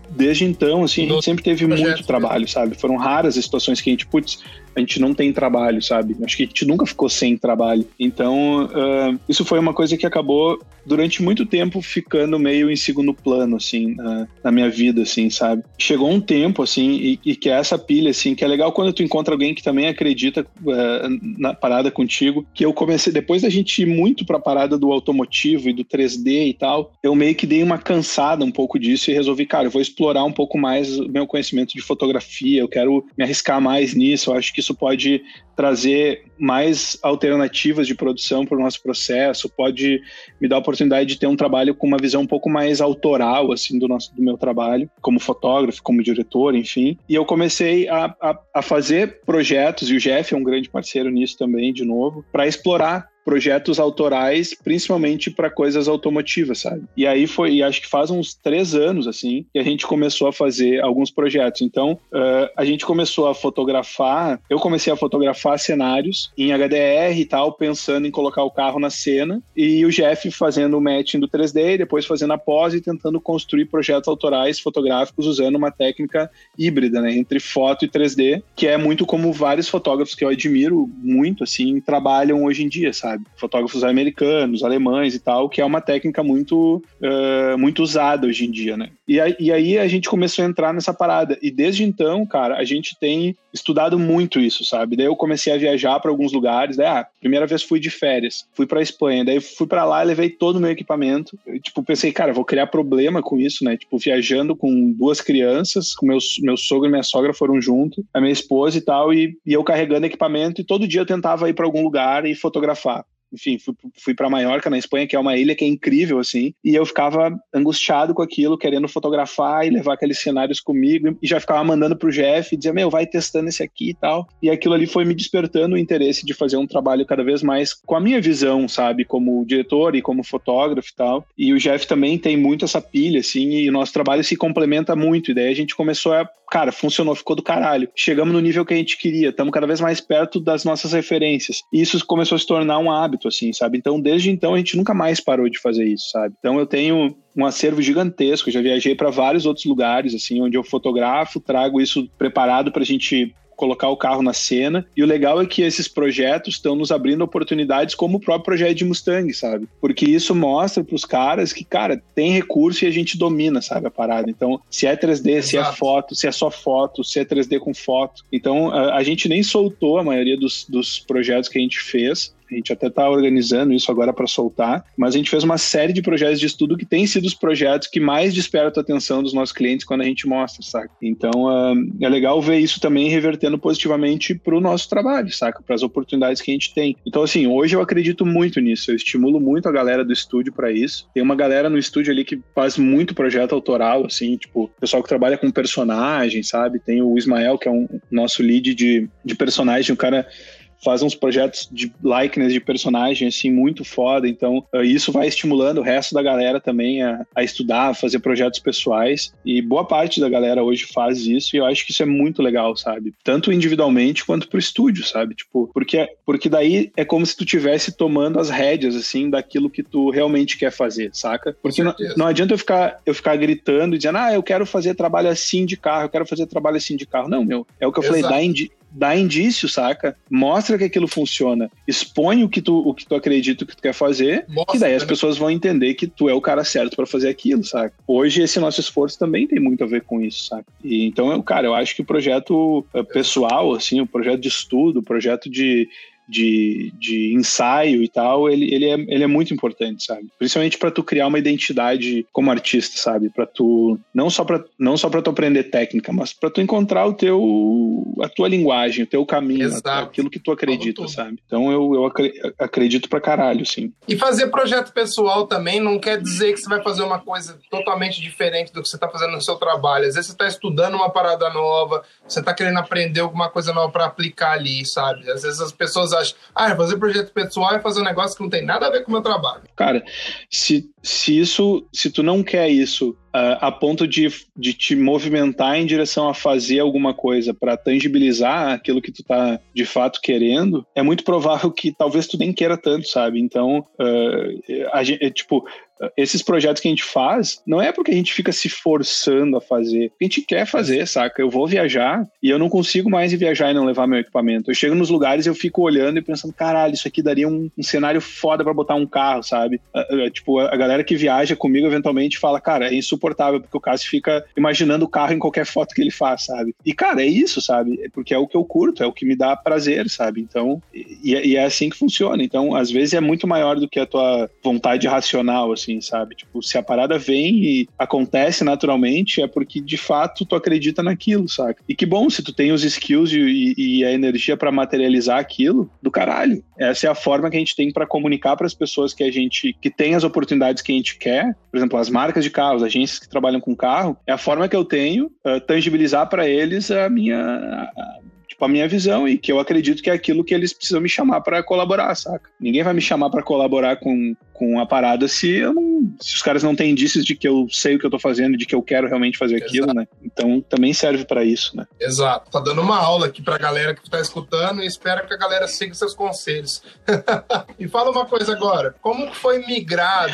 [SPEAKER 2] desde então, assim, a gente sempre teve muito trabalho, sabe? Foram raras as situações que a gente, putz, a gente não tem trabalho, sabe? Acho que a gente nunca ficou sem trabalho. Então, uh, isso foi uma coisa que acabou durante muito tempo ficando meio em segundo plano, assim, na, na minha vida, assim, sabe? Chegou um tempo, assim, e, e, que é essa pilha, assim, que é legal quando tu encontra alguém que também acredita uh, na parada contigo, que eu comecei, depois da gente ir muito pra parada do automotivo e do 3D e tal, eu meio que dei uma cansada um pouco disso e resolvi, cara, eu vou explorar um pouco mais o meu conhecimento de fotografia, eu quero me arriscar mais nisso, eu acho que isso pode trazer mais alternativas de produção para o nosso processo, pode me dar a oportunidade de ter um trabalho com uma visão um pouco mais autoral assim do nosso do meu trabalho como fotógrafo, como diretor, enfim. E eu comecei a, a, a fazer projetos e o Jeff é um grande parceiro nisso também, de novo, para explorar projetos autorais, principalmente para coisas automotivas, sabe? E aí foi, e acho que faz uns três anos, assim, que a gente começou a fazer alguns projetos. Então, uh, a gente começou a fotografar, eu comecei a fotografar cenários em HDR e tal, pensando em colocar o carro na cena, e o Jeff fazendo o matching do 3D, depois fazendo a pose e tentando construir projetos autorais fotográficos usando uma técnica híbrida, né, entre foto e 3D, que é muito como vários fotógrafos que eu admiro muito, assim, trabalham hoje em dia, sabe? Fotógrafos americanos, alemães e tal, que é uma técnica muito, uh, muito usada hoje em dia, né? E, e aí a gente começou a entrar nessa parada. E desde então, cara, a gente tem estudado muito isso, sabe? Daí eu comecei a viajar para alguns lugares. Daí, ah, primeira vez fui de férias, fui para Espanha. Daí fui para lá, levei todo o meu equipamento. Eu, tipo, pensei, cara, vou criar problema com isso, né? Tipo, viajando com duas crianças, com meus, meu sogro e minha sogra foram junto, a minha esposa e tal, e, e eu carregando equipamento. E todo dia eu tentava ir para algum lugar e fotografar enfim, fui, fui para Maiorca, na Espanha, que é uma ilha que é incrível, assim, e eu ficava angustiado com aquilo, querendo fotografar e levar aqueles cenários comigo, e já ficava mandando pro Jeff, e dizia, meu, vai testando esse aqui e tal, e aquilo ali foi me despertando o interesse de fazer um trabalho cada vez mais com a minha visão, sabe, como diretor e como fotógrafo e tal, e o Jeff também tem muito essa pilha, assim, e o nosso trabalho se complementa muito, e daí a gente começou a, cara, funcionou, ficou do caralho, chegamos no nível que a gente queria, estamos cada vez mais perto das nossas referências, e isso começou a se tornar um hábito, assim, sabe? Então, desde então, a gente nunca mais parou de fazer isso, sabe? Então, eu tenho um acervo gigantesco, já viajei para vários outros lugares, assim, onde eu fotografo, trago isso preparado para a gente colocar o carro na cena. E o legal é que esses projetos estão nos abrindo oportunidades como o próprio projeto de Mustang, sabe? Porque isso mostra para os caras que, cara, tem recurso e a gente domina, sabe, a parada. Então, se é 3D, Exato. se é foto, se é só foto, se é 3D com foto. Então, a, a gente nem soltou a maioria dos, dos projetos que a gente fez. A gente até está organizando isso agora para soltar, mas a gente fez uma série de projetos de estudo que têm sido os projetos que mais despertam a atenção dos nossos clientes quando a gente mostra, saca? Então uh, é legal ver isso também revertendo positivamente para o nosso trabalho, saca? Para as oportunidades que a gente tem. Então, assim, hoje eu acredito muito nisso, eu estimulo muito a galera do estúdio para isso. Tem uma galera no estúdio ali que faz muito projeto autoral, assim, tipo, pessoal que trabalha com personagem, sabe? Tem o Ismael, que é um nosso lead de, de personagem, um cara faz uns projetos de likeness de personagem assim muito foda. Então, uh, isso vai estimulando o resto da galera também a, a, estudar, a fazer projetos pessoais. E boa parte da galera hoje faz isso e eu acho que isso é muito legal, sabe? Tanto individualmente quanto pro estúdio, sabe? Tipo, porque porque daí é como se tu tivesse tomando as rédeas assim daquilo que tu realmente quer fazer, saca? Porque não, não adianta eu ficar eu ficar gritando e dizendo: "Ah, eu quero fazer trabalho assim de carro, eu quero fazer trabalho assim de carro". Não, meu, é o que eu Exato. falei, dá, indi dá indício, saca? Mostra que aquilo funciona. Expõe o que tu, o que tu acredita que tu quer fazer, Mostra, que daí as né? pessoas vão entender que tu é o cara certo para fazer aquilo, saca? Hoje esse nosso esforço também tem muito a ver com isso, saca? E, então, cara, eu acho que o projeto eh, pessoal, assim, o projeto de estudo, o projeto de de, de ensaio e tal, ele, ele, é, ele é muito importante, sabe? Principalmente para tu criar uma identidade como artista, sabe? Para tu não só para não só para tu aprender técnica, mas para tu encontrar o teu a tua linguagem, o teu caminho, aquilo que tu acredita, sabe? Então eu, eu acredito pra caralho, sim.
[SPEAKER 1] E fazer projeto pessoal também não quer dizer que você vai fazer uma coisa totalmente diferente do que você tá fazendo no seu trabalho. Às vezes você tá estudando uma parada nova, você tá querendo aprender alguma coisa nova para aplicar ali, sabe? Às vezes as pessoas acham, ah, fazer projeto pessoal é fazer um negócio que não tem nada a ver com o meu trabalho.
[SPEAKER 2] Cara, se, se isso, se tu não quer isso uh, a ponto de, de te movimentar em direção a fazer alguma coisa para tangibilizar aquilo que tu tá de fato querendo, é muito provável que talvez tu nem queira tanto, sabe? Então, uh, a gente, é, tipo, esses projetos que a gente faz, não é porque a gente fica se forçando a fazer. A gente quer fazer, saca? Eu vou viajar e eu não consigo mais viajar e não levar meu equipamento. Eu chego nos lugares eu fico olhando e pensando, caralho, isso aqui daria um, um cenário foda para botar um carro, sabe? Tipo, a, galera que viaja comigo eventualmente fala, cara, é insuportável, porque o Cássio fica imaginando o carro em qualquer foto que ele faz, sabe? E, cara, é isso, sabe? É porque é o que eu curto, é o que me dá prazer, sabe? Então, e, e é assim que funciona. Então, às vezes é muito maior do que a tua vontade racional, assim, sabe? Tipo, se a parada vem e acontece naturalmente, é porque de fato tu acredita naquilo, saca? E que bom se tu tem os skills e, e a energia para materializar aquilo, do caralho. Essa é a forma que a gente tem para comunicar para as pessoas que a gente que tem as oportunidades que a gente quer, por exemplo, as marcas de carros, agências que trabalham com carro, é a forma que eu tenho uh, tangibilizar para eles a minha a, tipo, a minha visão e que eu acredito que é aquilo que eles precisam me chamar para colaborar, saca? Ninguém vai me chamar para colaborar com, com a parada se eu não, se os caras não têm indícios de que eu sei o que eu tô fazendo, de que eu quero realmente fazer Exato. aquilo, né? Então também serve para isso, né?
[SPEAKER 1] Exato. Tá dando uma aula aqui pra galera que tá escutando e espero que a galera siga seus conselhos. e fala uma coisa agora, como foi migrado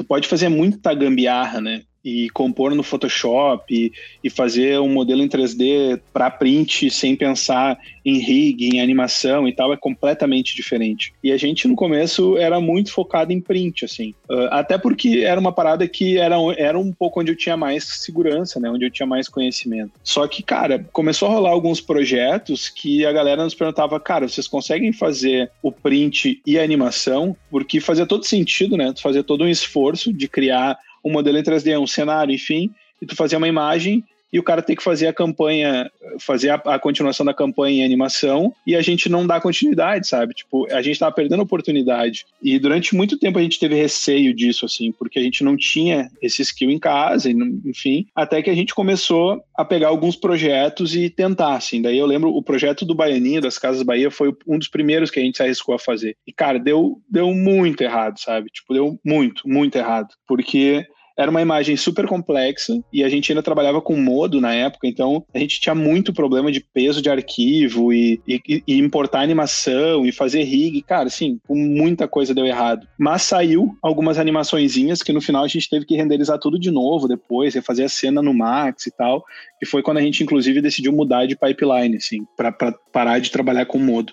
[SPEAKER 2] tu pode fazer muita gambiarra, né? E compor no Photoshop e, e fazer um modelo em 3D para print sem pensar em rig, em animação e tal, é completamente diferente. E a gente no começo era muito focado em print, assim. Uh, até porque era uma parada que era, era um pouco onde eu tinha mais segurança, né? Onde eu tinha mais conhecimento. Só que, cara, começou a rolar alguns projetos que a galera nos perguntava, cara, vocês conseguem fazer o print e a animação? Porque fazia todo sentido, né? Fazia todo um esforço de criar um modelo em 3D, um cenário, enfim, e tu fazia uma imagem e o cara tem que fazer a campanha, fazer a, a, continuação da campanha em animação e a gente não dá continuidade, sabe? Tipo, a gente tava perdendo oportunidade. E durante muito tempo a gente teve receio disso, assim, porque a gente não tinha esse skill em casa, enfim, até que a gente começou a pegar alguns projetos e tentar, assim. Daí eu lembro o projeto do Baianinho, das Casas Bahia, foi um dos primeiros que a gente se arriscou a fazer. E, cara, deu, deu muito errado, sabe? Tipo, deu muito, muito errado. Porque era uma imagem super complexa e a gente ainda trabalhava com modo na época, então a gente tinha muito problema de peso de arquivo e, e, e importar animação e fazer rig. Cara, assim, muita coisa deu errado. Mas saiu algumas animaçõezinhas que no final a gente teve que renderizar tudo de novo depois, refazer a cena no Max e tal. E foi quando a gente, inclusive, decidiu mudar de pipeline, assim, para parar de trabalhar com modo.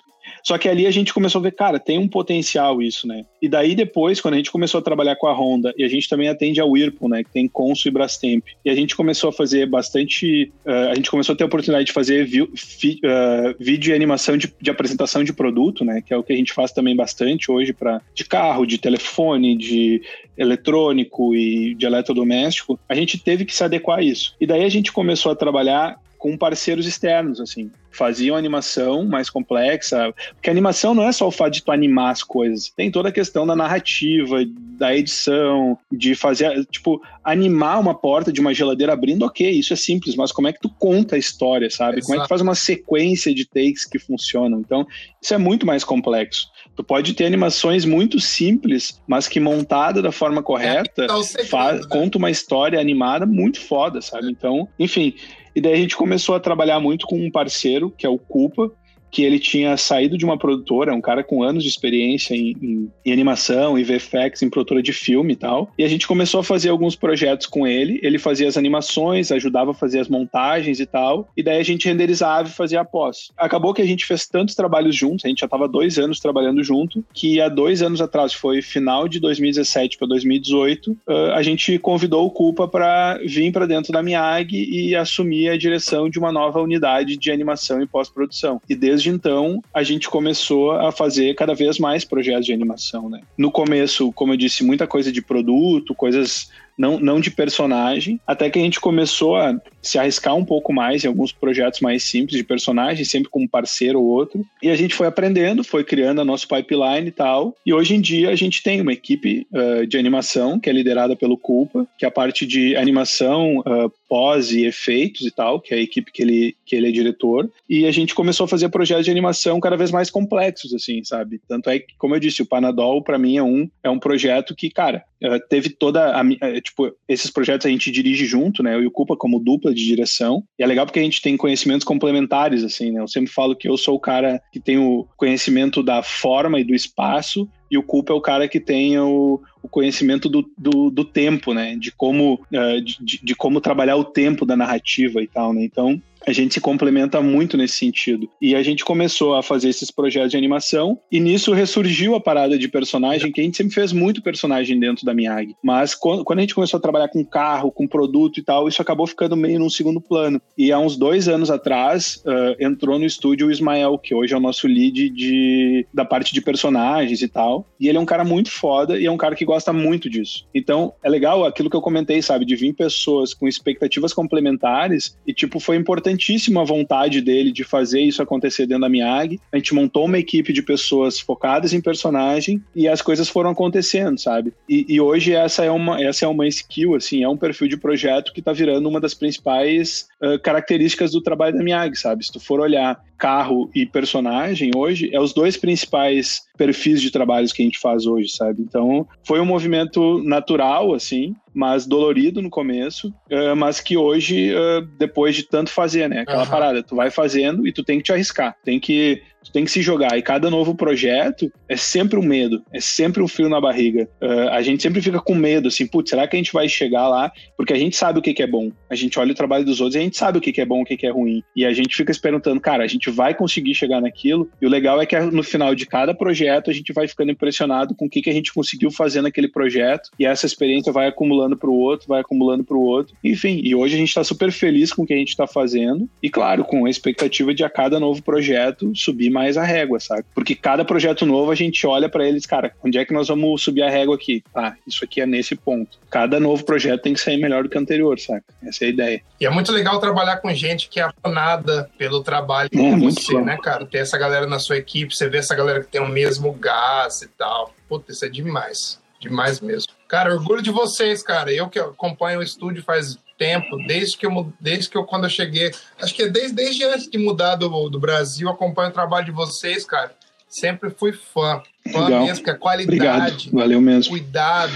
[SPEAKER 2] Só que ali a gente começou a ver, cara, tem um potencial isso, né? E daí depois, quando a gente começou a trabalhar com a Honda, e a gente também atende a Whirlpool, né? Que tem Consul e Brastemp. E a gente começou a fazer bastante. Uh, a gente começou a ter a oportunidade de fazer fi, uh, vídeo e animação de, de, apresentação de produto, né? Que é o que a gente faz também bastante hoje para de carro, de telefone, de eletrônico e de eletrodoméstico. A gente teve que se adequar a isso. E daí a gente começou a trabalhar com parceiros externos, assim. Faziam animação mais complexa, porque a animação não é só o fato de tu animar as coisas, tem toda a questão da narrativa, da edição, de fazer, tipo, animar uma porta de uma geladeira abrindo, ok, isso é simples, mas como é que tu conta a história, sabe? Exato. Como é que tu faz uma sequência de takes que funcionam? Então, isso é muito mais complexo. Tu pode ter animações muito simples, mas que montada da forma correta, é, segredo, né? conta uma história animada muito foda, sabe? Então, enfim, e daí a gente começou a trabalhar muito com um parceiro, que é o Culpa, que ele tinha saído de uma produtora, um cara com anos de experiência em, em, em, animação, em VFX, em produtora de filme e tal. E a gente começou a fazer alguns projetos com ele. Ele fazia as animações, ajudava a fazer as montagens e tal. E daí a gente renderizava e fazia a pós. Acabou que a gente fez tantos trabalhos juntos, a gente já estava dois anos trabalhando junto, que há dois anos atrás, foi final de 2017 para 2018, a gente convidou o Culpa para vir para dentro da Miag e assumir a direção de uma nova unidade de animação e pós-produção. E desde desde então a gente começou a fazer cada vez mais projetos de animação, né? No começo, como eu disse, muita coisa de produto, coisas não, não de personagem, até que a gente começou a se arriscar um pouco mais em alguns projetos mais simples de personagem, sempre com um parceiro ou outro. E a gente foi aprendendo, foi criando a nosso pipeline e tal. E hoje em dia a gente tem uma equipe uh, de animação que é liderada pelo Culpa, que é a parte de animação, uh, pós e efeitos e tal, que é a equipe que ele, que ele é diretor. E a gente começou a fazer projetos de animação cada vez mais complexos, assim, sabe? Tanto é que, como eu disse, o Panadol, para mim, é um, é um projeto que, cara, teve toda a, tipo esses projetos a gente dirige junto né eu e o Culpa como dupla de direção e é legal porque a gente tem conhecimentos complementares assim né eu sempre falo que eu sou o cara que tem o conhecimento da forma e do espaço e o Culpa é o cara que tem o, o conhecimento do, do, do, tempo, né? De como, uh, de, de, como trabalhar o tempo da narrativa e tal, né? Então, a gente se complementa muito nesse sentido. E a gente começou a fazer esses projetos de animação, e nisso ressurgiu a parada de personagem, que a gente sempre fez muito personagem dentro da Miyagi. Mas quando, a gente começou a trabalhar com carro, com produto e tal, isso acabou ficando meio num segundo plano. E há uns dois anos atrás, uh, entrou no estúdio o Ismael, que hoje é o nosso lead de, da parte de personagens e tal. E ele é um cara muito foda e é um cara que gosta muito disso. Então, é legal aquilo que eu comentei, sabe? De vir pessoas com expectativas complementares e, tipo, foi importantíssima a vontade dele de fazer isso acontecer dentro da Miyagi. A gente montou uma equipe de pessoas focadas em personagem e as coisas foram acontecendo, sabe? E, e hoje essa é, uma, essa é uma skill, assim, é um perfil de projeto que tá virando uma das principais uh, características do trabalho da Miyagi, sabe? Se tu for olhar carro e personagem hoje, é os dois principais perfis de trabalhos que a gente faz hoje, sabe? Então, foi um movimento natural, assim, mas dolorido no começo, uh, mas que hoje, uh, depois de tanto fazer, né? Aquela uhum. parada, tu vai fazendo e tu tem que te arriscar, tem que tu tem que se jogar. E cada novo projeto é sempre um medo, é sempre um frio na barriga. Uh, a gente sempre fica com medo, assim, putz, será que a gente vai chegar lá? Porque a gente sabe o que, que é bom. A gente olha o trabalho dos outros e a gente sabe o que, que é bom, o que, que é ruim. E a gente fica se perguntando, cara, a gente vai conseguir chegar naquilo. E o legal é que no final de cada projeto a gente vai ficando impressionado com o que, que a gente conseguiu fazer naquele projeto. E essa experiência vai acumulando para o outro, vai acumulando para o outro. Enfim, e hoje a gente está super feliz com o que a gente está fazendo. E claro, com a expectativa de a cada novo projeto subir mais a régua, sabe? Porque cada projeto novo a gente olha para eles, cara, onde é que nós vamos subir a régua aqui? Ah, isso aqui é nesse ponto. Cada novo projeto tem que sair melhor do que o anterior, sabe? Essa é a ideia.
[SPEAKER 1] E é muito legal trabalhar com gente que é apaixonada pelo trabalho é, você, bom. né, cara? Ter essa galera na sua equipe, você vê essa galera que tem o mesmo gás e tal. Puta, isso é demais. Demais mesmo. Cara, orgulho de vocês, cara. Eu que acompanho o estúdio faz tempo, desde que eu, desde que eu quando eu cheguei, acho que é desde, desde antes de mudar do, do Brasil, acompanho o trabalho de vocês, cara. Sempre fui fã. Fã Legal. mesmo, que a qualidade,
[SPEAKER 2] Obrigado. Valeu mesmo.
[SPEAKER 1] cuidado,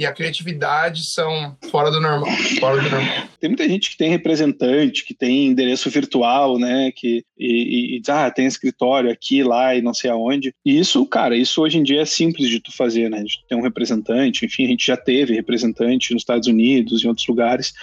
[SPEAKER 1] e a criatividade são fora do normal. Fora do normal.
[SPEAKER 2] Tem muita gente que tem representante, que tem endereço virtual, né? Que, e, e diz, ah, tem escritório aqui, lá e não sei aonde. E isso, cara, isso hoje em dia é simples de tu fazer, né? De ter um representante, enfim, a gente já teve representante nos Estados Unidos, em outros lugares.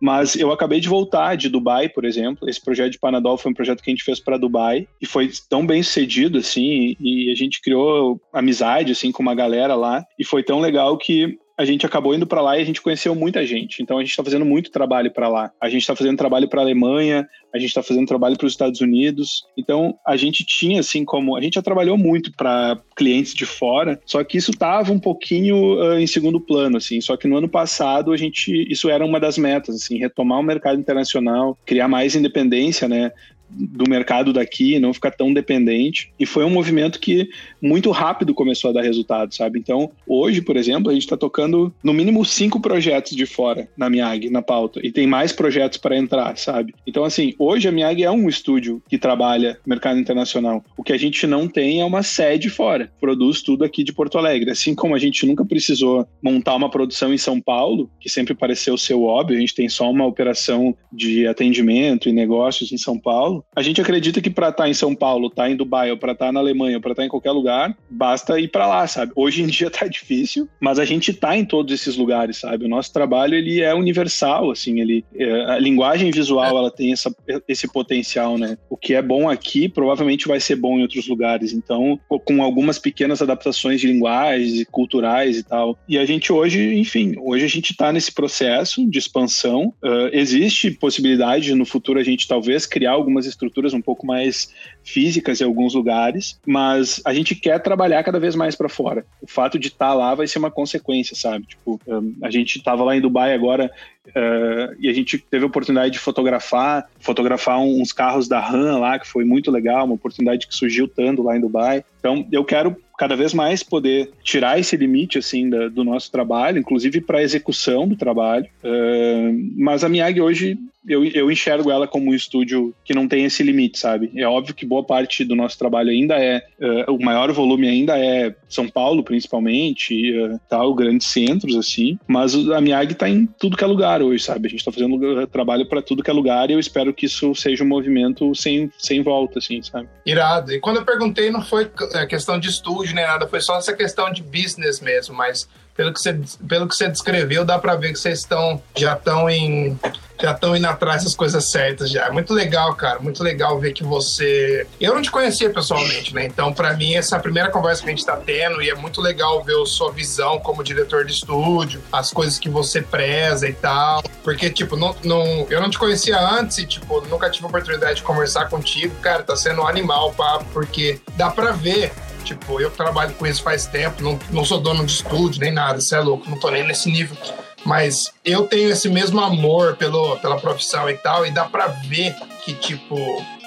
[SPEAKER 2] Mas eu acabei de voltar de Dubai, por exemplo. Esse projeto de Panadol foi um projeto que a gente fez para Dubai e foi tão bem sucedido assim, e a gente criou amizade assim com uma galera lá e foi tão legal que a gente acabou indo para lá e a gente conheceu muita gente. Então a gente está fazendo muito trabalho para lá. A gente está fazendo trabalho para a Alemanha, a gente está fazendo trabalho para os Estados Unidos. Então a gente tinha assim como a gente já trabalhou muito para clientes de fora, só que isso estava um pouquinho uh, em segundo plano assim. Só que no ano passado a gente isso era uma das metas assim, retomar o mercado internacional, criar mais independência, né? Do mercado daqui, não ficar tão dependente. E foi um movimento que muito rápido começou a dar resultado, sabe? Então, hoje, por exemplo, a gente está tocando no mínimo cinco projetos de fora na Miag, na pauta, e tem mais projetos para entrar, sabe? Então, assim, hoje a Miag é um estúdio que trabalha mercado internacional. O que a gente não tem é uma sede fora, produz tudo aqui de Porto Alegre. Assim como a gente nunca precisou montar uma produção em São Paulo, que sempre pareceu ser óbvio, a gente tem só uma operação de atendimento e negócios em São Paulo a gente acredita que para estar tá em São Paulo, estar tá em Dubai, ou para estar tá na Alemanha, ou para estar em qualquer lugar, basta ir para lá, sabe? Hoje em dia tá difícil, mas a gente tá em todos esses lugares, sabe? O nosso trabalho ele é universal, assim, ele é, a linguagem visual ela tem essa, esse potencial, né? O que é bom aqui provavelmente vai ser bom em outros lugares. Então, com algumas pequenas adaptações de linguagens e culturais e tal. E a gente hoje, enfim, hoje a gente está nesse processo de expansão. Uh, existe possibilidade no futuro a gente talvez criar algumas estruturas um pouco mais físicas em alguns lugares, mas a gente quer trabalhar cada vez mais para fora. O fato de estar tá lá vai ser uma consequência, sabe? Tipo, a gente estava lá em Dubai agora uh, e a gente teve a oportunidade de fotografar, fotografar uns carros da RAM lá, que foi muito legal, uma oportunidade que surgiu tanto lá em Dubai. Então, eu quero cada vez mais poder tirar esse limite assim da, do nosso trabalho, inclusive para a execução do trabalho. Uh, mas a Miyagi hoje eu, eu enxergo ela como um estúdio que não tem esse limite, sabe? É óbvio que boa parte do nosso trabalho ainda é, uh, o maior volume ainda é São Paulo, principalmente, uh, tal, grandes centros, assim, mas a Miag tá em tudo que é lugar hoje, sabe? A gente tá fazendo trabalho para tudo que é lugar e eu espero que isso seja um movimento sem, sem volta, assim, sabe?
[SPEAKER 1] Irado. E quando eu perguntei, não foi questão de estúdio nem nada, foi só essa questão de business mesmo, mas pelo que você, pelo que você descreveu, dá para ver que vocês estão já estão em já estão indo atrás das coisas certas já. Muito legal, cara. Muito legal ver que você. Eu não te conhecia pessoalmente, né? Então, para mim, essa é a primeira conversa que a gente tá tendo e é muito legal ver a sua visão como diretor de estúdio, as coisas que você preza e tal. Porque, tipo, não, não, eu não te conhecia antes e, tipo, nunca tive oportunidade de conversar contigo. Cara, tá sendo um animal, papo, porque dá pra ver Tipo, eu trabalho com isso faz tempo, não, não sou dono de estúdio nem nada, você é louco, não tô nem nesse nível. Mas eu tenho esse mesmo amor pelo, pela profissão e tal, e dá pra ver que, tipo,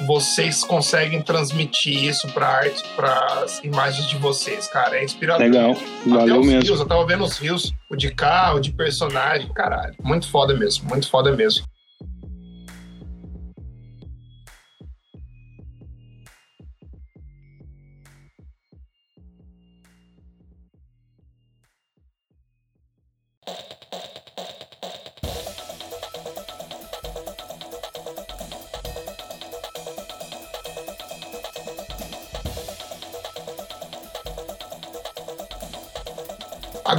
[SPEAKER 1] vocês conseguem transmitir isso pra arte, pras imagens de vocês, cara. É inspirador.
[SPEAKER 2] Legal, valeu
[SPEAKER 1] Até
[SPEAKER 2] mesmo.
[SPEAKER 1] Rios, eu tava vendo os rios, o de carro, o de personagem, caralho. Muito foda mesmo, muito foda mesmo.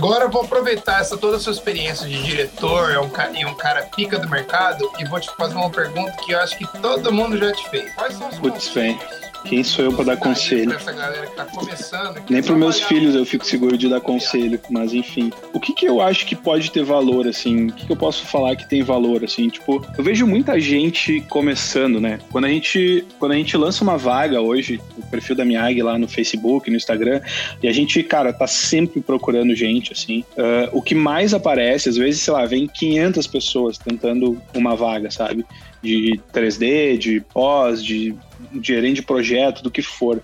[SPEAKER 1] Agora eu vou aproveitar essa toda a sua experiência de diretor é um, e um cara pica do mercado e vou te fazer uma pergunta que eu acho que todo mundo já te fez. Quais são os
[SPEAKER 2] Putz, bem. Quem sou eu para dar conselho?
[SPEAKER 1] Tá
[SPEAKER 2] Nem para meus filhos eu fico seguro de dar conselho, mas enfim. O que que eu acho que pode ter valor, assim? O que, que eu posso falar que tem valor, assim? Tipo, eu vejo muita gente começando, né? Quando a gente, quando a gente lança uma vaga hoje, o perfil da Miag lá no Facebook, no Instagram, e a gente, cara, tá sempre procurando gente, assim. Uh, o que mais aparece, às vezes, sei lá, vem 500 pessoas tentando uma vaga, sabe? De 3D, de pós, de gerente de projeto, do que for.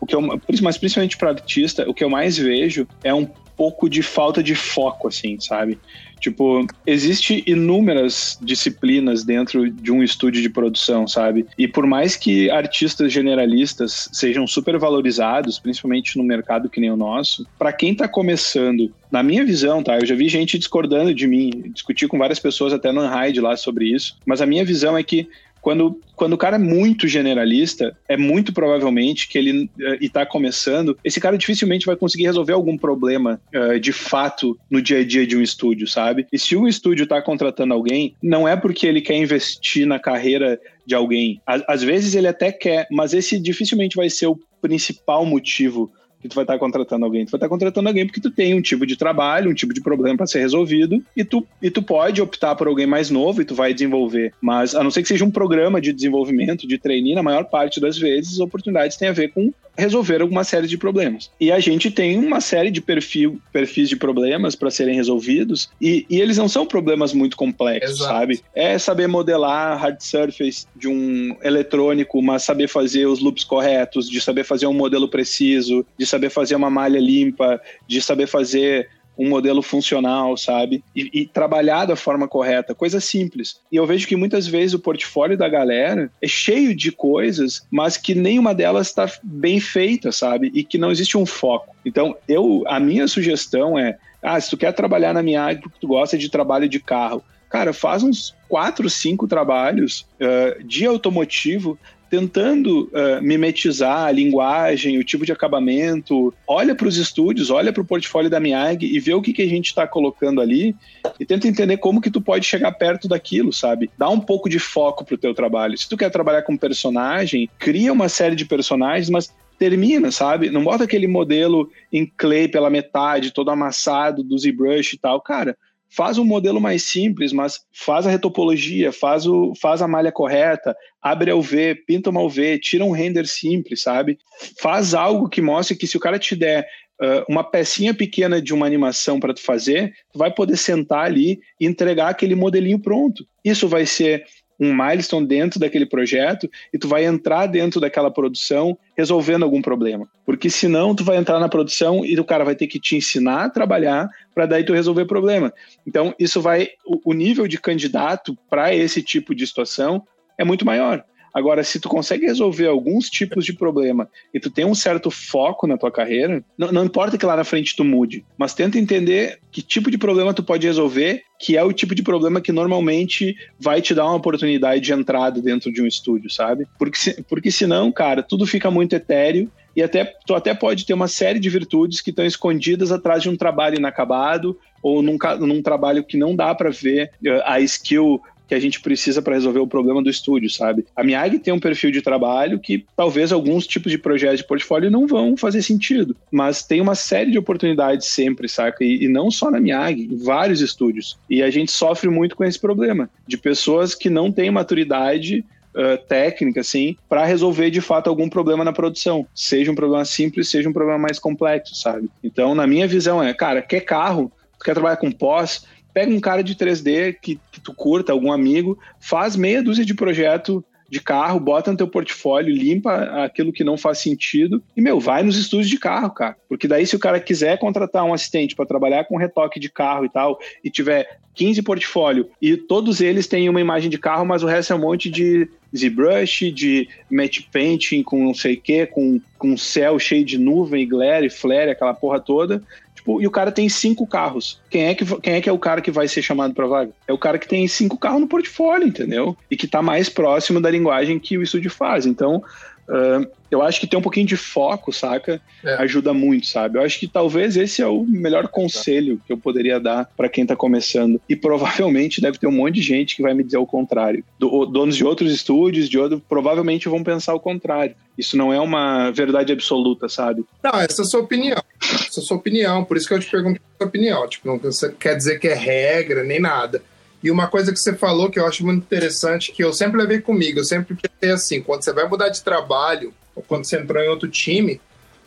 [SPEAKER 2] O que eu, mas principalmente para artista, o que eu mais vejo é um pouco de falta de foco, assim, sabe? Tipo, existe inúmeras disciplinas dentro de um estúdio de produção, sabe? E por mais que artistas generalistas sejam super valorizados, principalmente no mercado que nem o nosso, para quem tá começando, na minha visão, tá? Eu já vi gente discordando de mim, discutir com várias pessoas até no Unhide lá sobre isso, mas a minha visão é que quando, quando o cara é muito generalista, é muito provavelmente que ele está começando, esse cara dificilmente vai conseguir resolver algum problema uh, de fato no dia a dia de um estúdio, sabe? E se o estúdio está contratando alguém, não é porque ele quer investir na carreira de alguém. Às vezes ele até quer, mas esse dificilmente vai ser o principal motivo que tu vai estar contratando alguém. Tu vai estar contratando alguém porque tu tem um tipo de trabalho, um tipo de problema para ser resolvido e tu, e tu pode optar por alguém mais novo e tu vai desenvolver. Mas a não ser que seja um programa de desenvolvimento, de trainee, na maior parte das vezes, as oportunidades têm a ver com resolver alguma série de problemas. E a gente tem uma série de perfil, perfis de problemas para serem resolvidos e, e, eles não são problemas muito complexos, Exato. sabe? É saber modelar hard surface de um eletrônico, mas saber fazer os loops corretos, de saber fazer um modelo preciso, de saber fazer uma malha limpa, de saber fazer um modelo funcional, sabe? E, e, trabalhar da forma correta, coisa simples. E eu vejo que muitas vezes o portfólio da galera é cheio de coisas, mas que nenhuma delas está bem feita, sabe? E que não existe um foco. Então, eu, a minha sugestão é, ah, se tu quer trabalhar na minha área porque tu gosta de trabalho de carro, cara, faz uns quatro, cinco trabalhos uh, de automotivo tentando uh, mimetizar a linguagem, o tipo de acabamento. Olha para os estúdios, olha para o portfólio da Miag e vê o que, que a gente está colocando ali e tenta entender como que tu pode chegar perto daquilo, sabe? Dá um pouco de foco pro teu trabalho. Se tu quer trabalhar com personagem, cria uma série de personagens, mas termina, sabe? Não bota aquele modelo em clay pela metade, todo amassado do ZBrush e tal. Cara, faz um modelo mais simples, mas faz a retopologia, faz, o, faz a malha correta, abre a UV, pinta uma UV, tira um render simples, sabe? Faz algo que mostre que se o cara te der uh, uma pecinha pequena de uma animação para tu fazer, tu vai poder sentar ali e entregar aquele modelinho pronto. Isso vai ser um milestone dentro daquele projeto e tu vai entrar dentro daquela produção resolvendo algum problema. Porque senão tu vai entrar na produção e o cara vai ter que te ensinar a trabalhar para daí tu resolver problema. Então, isso vai o, o nível de candidato para esse tipo de situação é muito maior. Agora, se tu consegue resolver alguns tipos de problema e tu tem um certo foco na tua carreira, não, não, importa que lá na frente tu mude, mas tenta entender que tipo de problema tu pode resolver, que é o tipo de problema que normalmente vai te dar uma oportunidade de entrada dentro de um estúdio, sabe? Porque, porque senão, cara, tudo fica muito etéreo e até tu até pode ter uma série de virtudes que estão escondidas atrás de um trabalho inacabado ou num, num trabalho que não dá para ver eh, a skill que a gente precisa para resolver o problema do estúdio, sabe? A Miag tem um perfil de trabalho que talvez alguns tipos de projetos de portfólio não vão fazer sentido, mas tem uma série de oportunidades sempre, saca? E, e não só na Miag, em vários estúdios. E a gente sofre muito com esse problema de pessoas que não têm maturidade Uh, técnica, assim, para resolver de fato algum problema na produção. Seja um problema simples, seja um problema mais complexo, sabe? Então, na minha visão, é, cara, quer carro, quer trabalhar com pós, pega um cara de 3D que, que tu curta, algum amigo, faz meia dúzia de projeto de carro, bota no teu portfólio, limpa aquilo que não faz sentido e, meu, vai nos estúdios de carro, cara. Porque daí, se o cara quiser contratar um assistente para trabalhar com retoque de carro e tal, e tiver 15 portfólio e todos eles têm uma imagem de carro, mas o resto é um monte de ZBrush, de matte painting com não sei o que, com, com céu cheio de nuvem, glare, flare, aquela porra toda. Tipo, e o cara tem cinco carros. Quem é, que, quem é que é o cara que vai ser chamado para vaga? É o cara que tem cinco carros no portfólio, entendeu? E que tá mais próximo da linguagem que o estúdio faz. Então, Uh, eu acho que ter um pouquinho de foco, saca? É. Ajuda muito, sabe? Eu acho que talvez esse é o melhor conselho que eu poderia dar para quem tá começando. E provavelmente deve ter um monte de gente que vai me dizer o contrário. Do, donos de outros estúdios, de outro, provavelmente vão pensar o contrário. Isso não é uma verdade absoluta, sabe?
[SPEAKER 1] Não, essa é a sua opinião. Essa é a sua opinião. Por isso que eu te pergunto a sua opinião. Tipo, não quer dizer que é regra nem nada. E uma coisa que você falou que eu acho muito interessante, que eu sempre levei comigo, eu sempre pensei assim, quando você vai mudar de trabalho, quando você entrou em outro time,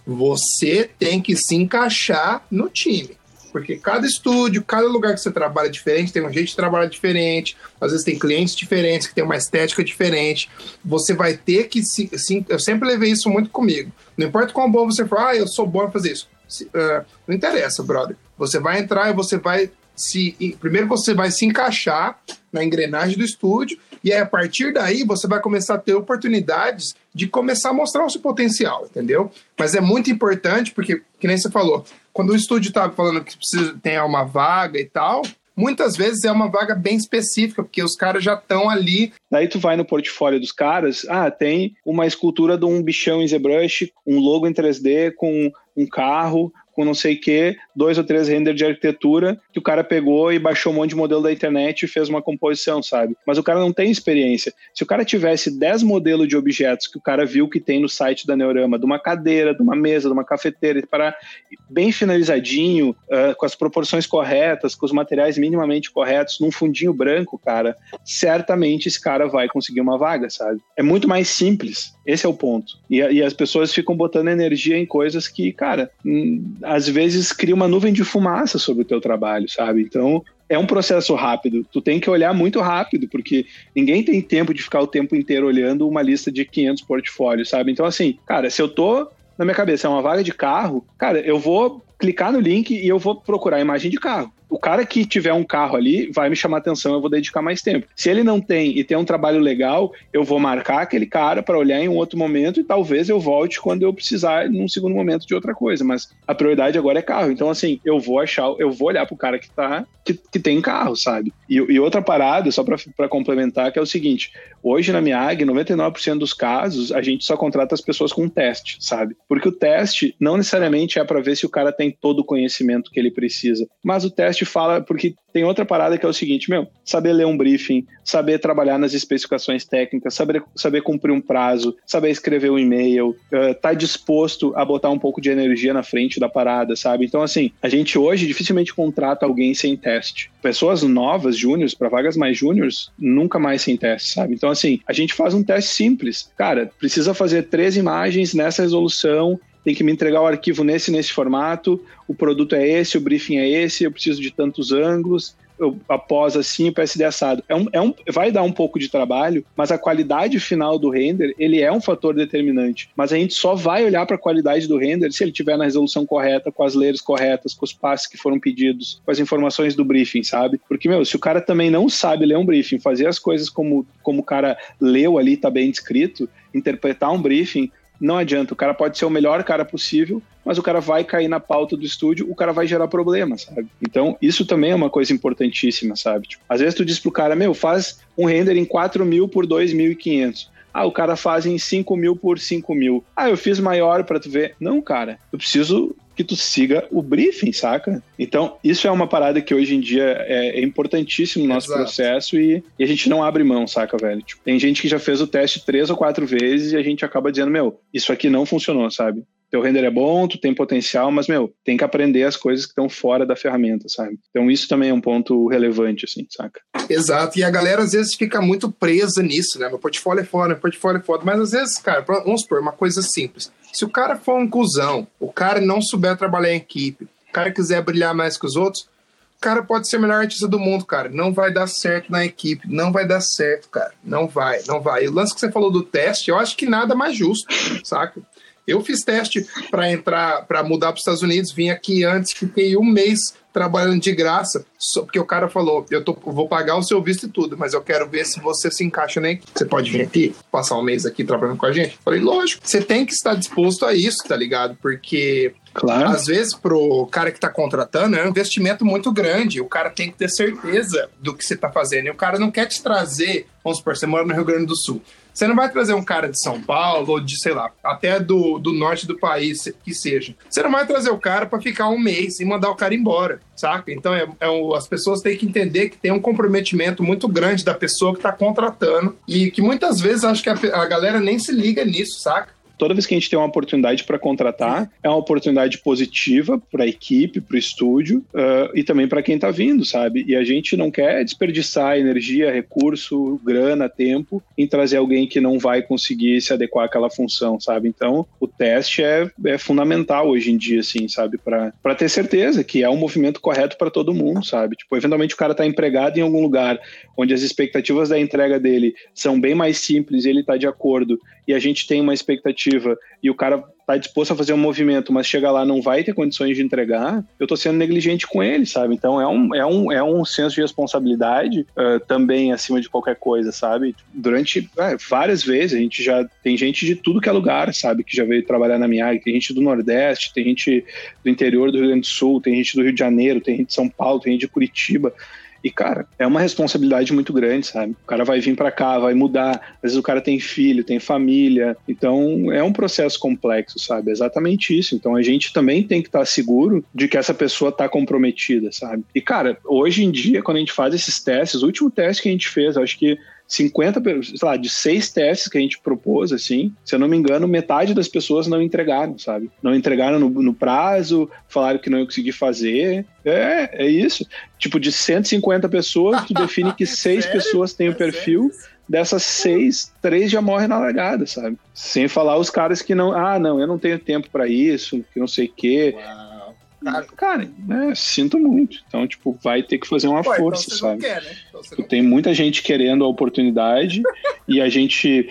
[SPEAKER 1] você tem que se encaixar no time. Porque cada estúdio, cada lugar que você trabalha é diferente, tem um jeito de trabalhar diferente, às vezes tem clientes diferentes que tem uma estética diferente. Você vai ter que se. se eu sempre levei isso muito comigo. Não importa quão bom você for, ah, eu sou bom em fazer isso. Uh, não interessa, brother. Você vai entrar e você vai se primeiro você vai se encaixar na engrenagem do estúdio e aí, a partir daí você vai começar a ter oportunidades de começar a mostrar o seu potencial, entendeu? Mas é muito importante porque, que nem você falou, quando o estúdio está falando que precisa ter uma vaga e tal, muitas vezes é uma vaga bem específica, porque os caras já estão ali.
[SPEAKER 2] Daí tu vai no portfólio dos caras, ah, tem uma escultura de um bichão em ZBrush, um logo em 3D com um carro, com não sei o que, dois ou três renders de arquitetura que o cara pegou e baixou um monte de modelo da internet e fez uma composição, sabe? Mas o cara não tem experiência. Se o cara tivesse 10 modelos de objetos que o cara viu que tem no site da Neurama, de uma cadeira, de uma mesa, de uma cafeteira, para bem finalizadinho, uh, com as proporções corretas, com os materiais minimamente corretos, num fundinho branco, cara, certamente esse cara vai conseguir uma vaga, sabe? É muito mais simples. Esse é o ponto. E, e as pessoas ficam botando energia em coisas que, cara, hum, às vezes cria uma nuvem de fumaça sobre o teu trabalho, sabe? Então, é um processo rápido. Tu tem que olhar muito rápido, porque ninguém tem tempo de ficar o tempo inteiro olhando uma lista de 500 portfólios, sabe? Então, assim, cara, se eu tô na minha cabeça é uma vaga de carro, cara, eu vou clicar no link e eu vou procurar a imagem de carro o cara que tiver um carro ali vai me chamar atenção, eu vou dedicar mais tempo. Se ele não tem e tem um trabalho legal, eu vou marcar aquele cara para olhar em um outro momento e talvez eu volte quando eu precisar num segundo momento de outra coisa, mas a prioridade agora é carro. Então assim, eu vou achar, eu vou olhar pro cara que tá que, que tem carro, sabe? E, e outra parada, só para complementar, que é o seguinte, hoje na Miag, 99% dos casos, a gente só contrata as pessoas com teste, sabe? Porque o teste não necessariamente é para ver se o cara tem todo o conhecimento que ele precisa, mas o teste fala, porque tem outra parada que é o seguinte, meu, saber ler um briefing, saber trabalhar nas especificações técnicas, saber, saber cumprir um prazo, saber escrever um e-mail, uh, tá disposto a botar um pouco de energia na frente da parada, sabe? Então, assim, a gente hoje dificilmente contrata alguém sem teste. Pessoas novas, júniores, para vagas mais júniores, nunca mais sem teste, sabe? Então, assim, a gente faz um teste simples. Cara, precisa fazer três imagens nessa resolução tem que me entregar o arquivo nesse nesse formato, o produto é esse, o briefing é esse, eu preciso de tantos ângulos, após assim, o PSD assado. É um, é um, vai dar um pouco de trabalho, mas a qualidade final do render, ele é um fator determinante. Mas a gente só vai olhar para a qualidade do render se ele tiver na resolução correta, com as layers corretas, com os passes que foram pedidos, com as informações do briefing, sabe? Porque, meu, se o cara também não sabe ler um briefing, fazer as coisas como, como o cara leu ali, tá bem descrito, interpretar um briefing, não adianta. O cara pode ser o melhor cara possível, mas o cara vai cair na pauta do estúdio, o cara vai gerar problema, sabe? Então, isso também é uma coisa importantíssima, sabe? Tipo, às vezes tu diz pro cara, meu, faz um render em 4 mil por 2.500. Ah, o cara faz em 5 mil por 5 mil. Ah, eu fiz maior para tu ver. Não, cara, eu preciso que tu siga o briefing, saca? Então, isso é uma parada que hoje em dia é, é importantíssimo no nosso Exato. processo e, e, a gente não abre mão, saca, velho? Tipo, tem gente que já fez o teste três ou quatro vezes e a gente acaba dizendo, meu, isso aqui não funcionou, sabe? teu render é bom, tu tem potencial, mas, meu, tem que aprender as coisas que estão fora da ferramenta, sabe? Então isso também é um ponto relevante, assim, saca?
[SPEAKER 1] Exato, e a galera às vezes fica muito presa nisso, né? Meu portfólio é foda, meu portfólio é foda, mas às vezes, cara, vamos supor, uma coisa simples. Se o cara for um cuzão, o cara não souber trabalhar em equipe, o cara quiser brilhar mais que os outros, o cara pode ser o melhor artista do mundo, cara. Não vai dar certo na equipe. Não vai dar certo, cara. Não vai, não vai. E o lance que você falou do teste, eu acho que nada mais justo, saca? Eu fiz teste para entrar, para mudar para os Estados Unidos, vim aqui antes, fiquei um mês trabalhando de graça, só porque o cara falou: eu tô, vou pagar o seu visto e tudo, mas eu quero ver se você se encaixa nem. Você pode vir aqui, passar um mês aqui trabalhando com a gente? Falei, lógico, você tem que estar disposto a isso, tá ligado? Porque Claro. Às vezes, pro cara que tá contratando, é um investimento muito grande. O cara tem que ter certeza do que você tá fazendo. E o cara não quer te trazer, vamos supor, você mora no Rio Grande do Sul. Você não vai trazer um cara de São Paulo ou de, sei lá, até do, do norte do país que seja. Você não vai trazer o cara para ficar um mês e mandar o cara embora, saca? Então é, é um, as pessoas têm que entender que tem um comprometimento muito grande da pessoa que está contratando e que muitas vezes acho que a, a galera nem se liga nisso, saca?
[SPEAKER 2] Toda vez que a gente tem uma oportunidade para contratar, é uma oportunidade positiva para a equipe, para o estúdio uh, e também para quem está vindo, sabe? E a gente não quer desperdiçar energia, recurso, grana, tempo em trazer alguém que não vai conseguir se adequar àquela função, sabe? Então, o teste é, é fundamental hoje em dia, assim, sabe? Para ter certeza que é um movimento correto para todo mundo, sabe? Tipo, eventualmente o cara está empregado em algum lugar onde as expectativas da entrega dele são bem mais simples e ele está de acordo e a gente tem uma expectativa e o cara está disposto a fazer um movimento, mas chega lá não vai ter condições de entregar, eu estou sendo negligente com ele, sabe? Então é um, é um, é um senso de responsabilidade uh, também acima de qualquer coisa, sabe? Durante uh, várias vezes a gente já tem gente de tudo que é lugar, sabe? Que já veio trabalhar na minha área, tem gente do Nordeste, tem gente do interior do Rio Grande do Sul, tem gente do Rio de Janeiro, tem gente de São Paulo, tem gente de Curitiba. E, cara, é uma responsabilidade muito grande, sabe? O cara vai vir para cá, vai mudar. Às vezes o cara tem filho, tem família. Então, é um processo complexo, sabe? É exatamente isso. Então, a gente também tem que estar tá seguro de que essa pessoa está comprometida, sabe? E, cara, hoje em dia, quando a gente faz esses testes, o último teste que a gente fez, acho que 50, sei lá, de seis testes que a gente propôs, assim, se eu não me engano, metade das pessoas não entregaram, sabe? Não entregaram no, no prazo, falaram que não ia conseguir fazer. É, é isso. Tipo, de 150 pessoas, tu define que seis pessoas têm o é perfil. Dessas seis, três já morrem na largada, sabe? Sem falar os caras que não, ah, não, eu não tenho tempo para isso, que não sei o quê. Uau. Cara, né, sinto muito. Então, tipo, vai ter que fazer uma Pô, então força, então sabe? Quer, né? então tem muita gente querendo a oportunidade e a gente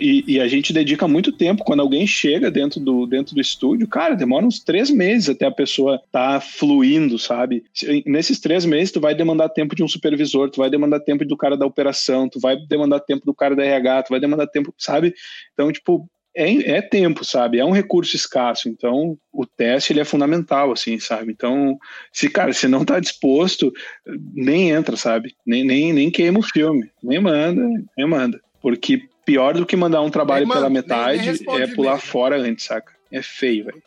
[SPEAKER 2] e, e, a gente dedica muito tempo quando alguém chega dentro do, dentro do estúdio, cara, demora uns três meses até a pessoa tá fluindo, sabe? Nesses três meses, tu vai demandar tempo de um supervisor, tu vai demandar tempo do cara da operação, tu vai demandar tempo do cara da RH, tu vai demandar tempo, sabe? Então, tipo, é, é, tempo, sabe? É um recurso escasso. Então, o teste ele é fundamental, assim, sabe? Então, se, cara, se não tá disposto, nem entra, sabe? Nem, nem, nem queima o filme. Nem manda, nem manda. Porque pior do que mandar um trabalho nem pela metade nem, nem é pular mesmo. fora antes, saca? É feio, velho.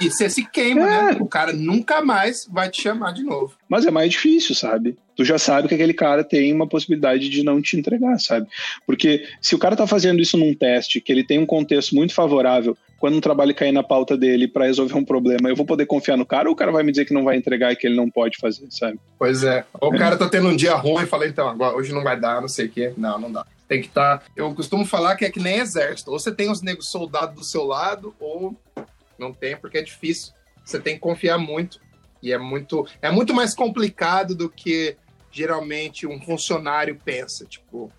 [SPEAKER 1] E você se queima, né? é. né? O cara nunca mais vai te chamar de novo.
[SPEAKER 2] Mas é mais difícil, sabe? Tu já sabe que aquele cara tem uma possibilidade de não te entregar, sabe? Porque se o cara tá fazendo isso num teste, que ele tem um contexto muito favorável, quando um trabalho cair na pauta dele para resolver um problema, eu vou poder confiar no cara ou o cara vai me dizer que não vai entregar e que ele não pode fazer, sabe?
[SPEAKER 1] Pois é. Ou o cara tá tendo um dia ruim e fala, então, agora, hoje não vai dar, não sei o quê. Não, não dá. Tem que estar. Tá... Eu costumo falar que é que nem exército. Ou você tem os negros soldados do seu lado, ou não tem, porque é difícil. Você tem que confiar muito. E é muito, é muito mais complicado do que geralmente um funcionário pensa, tipo,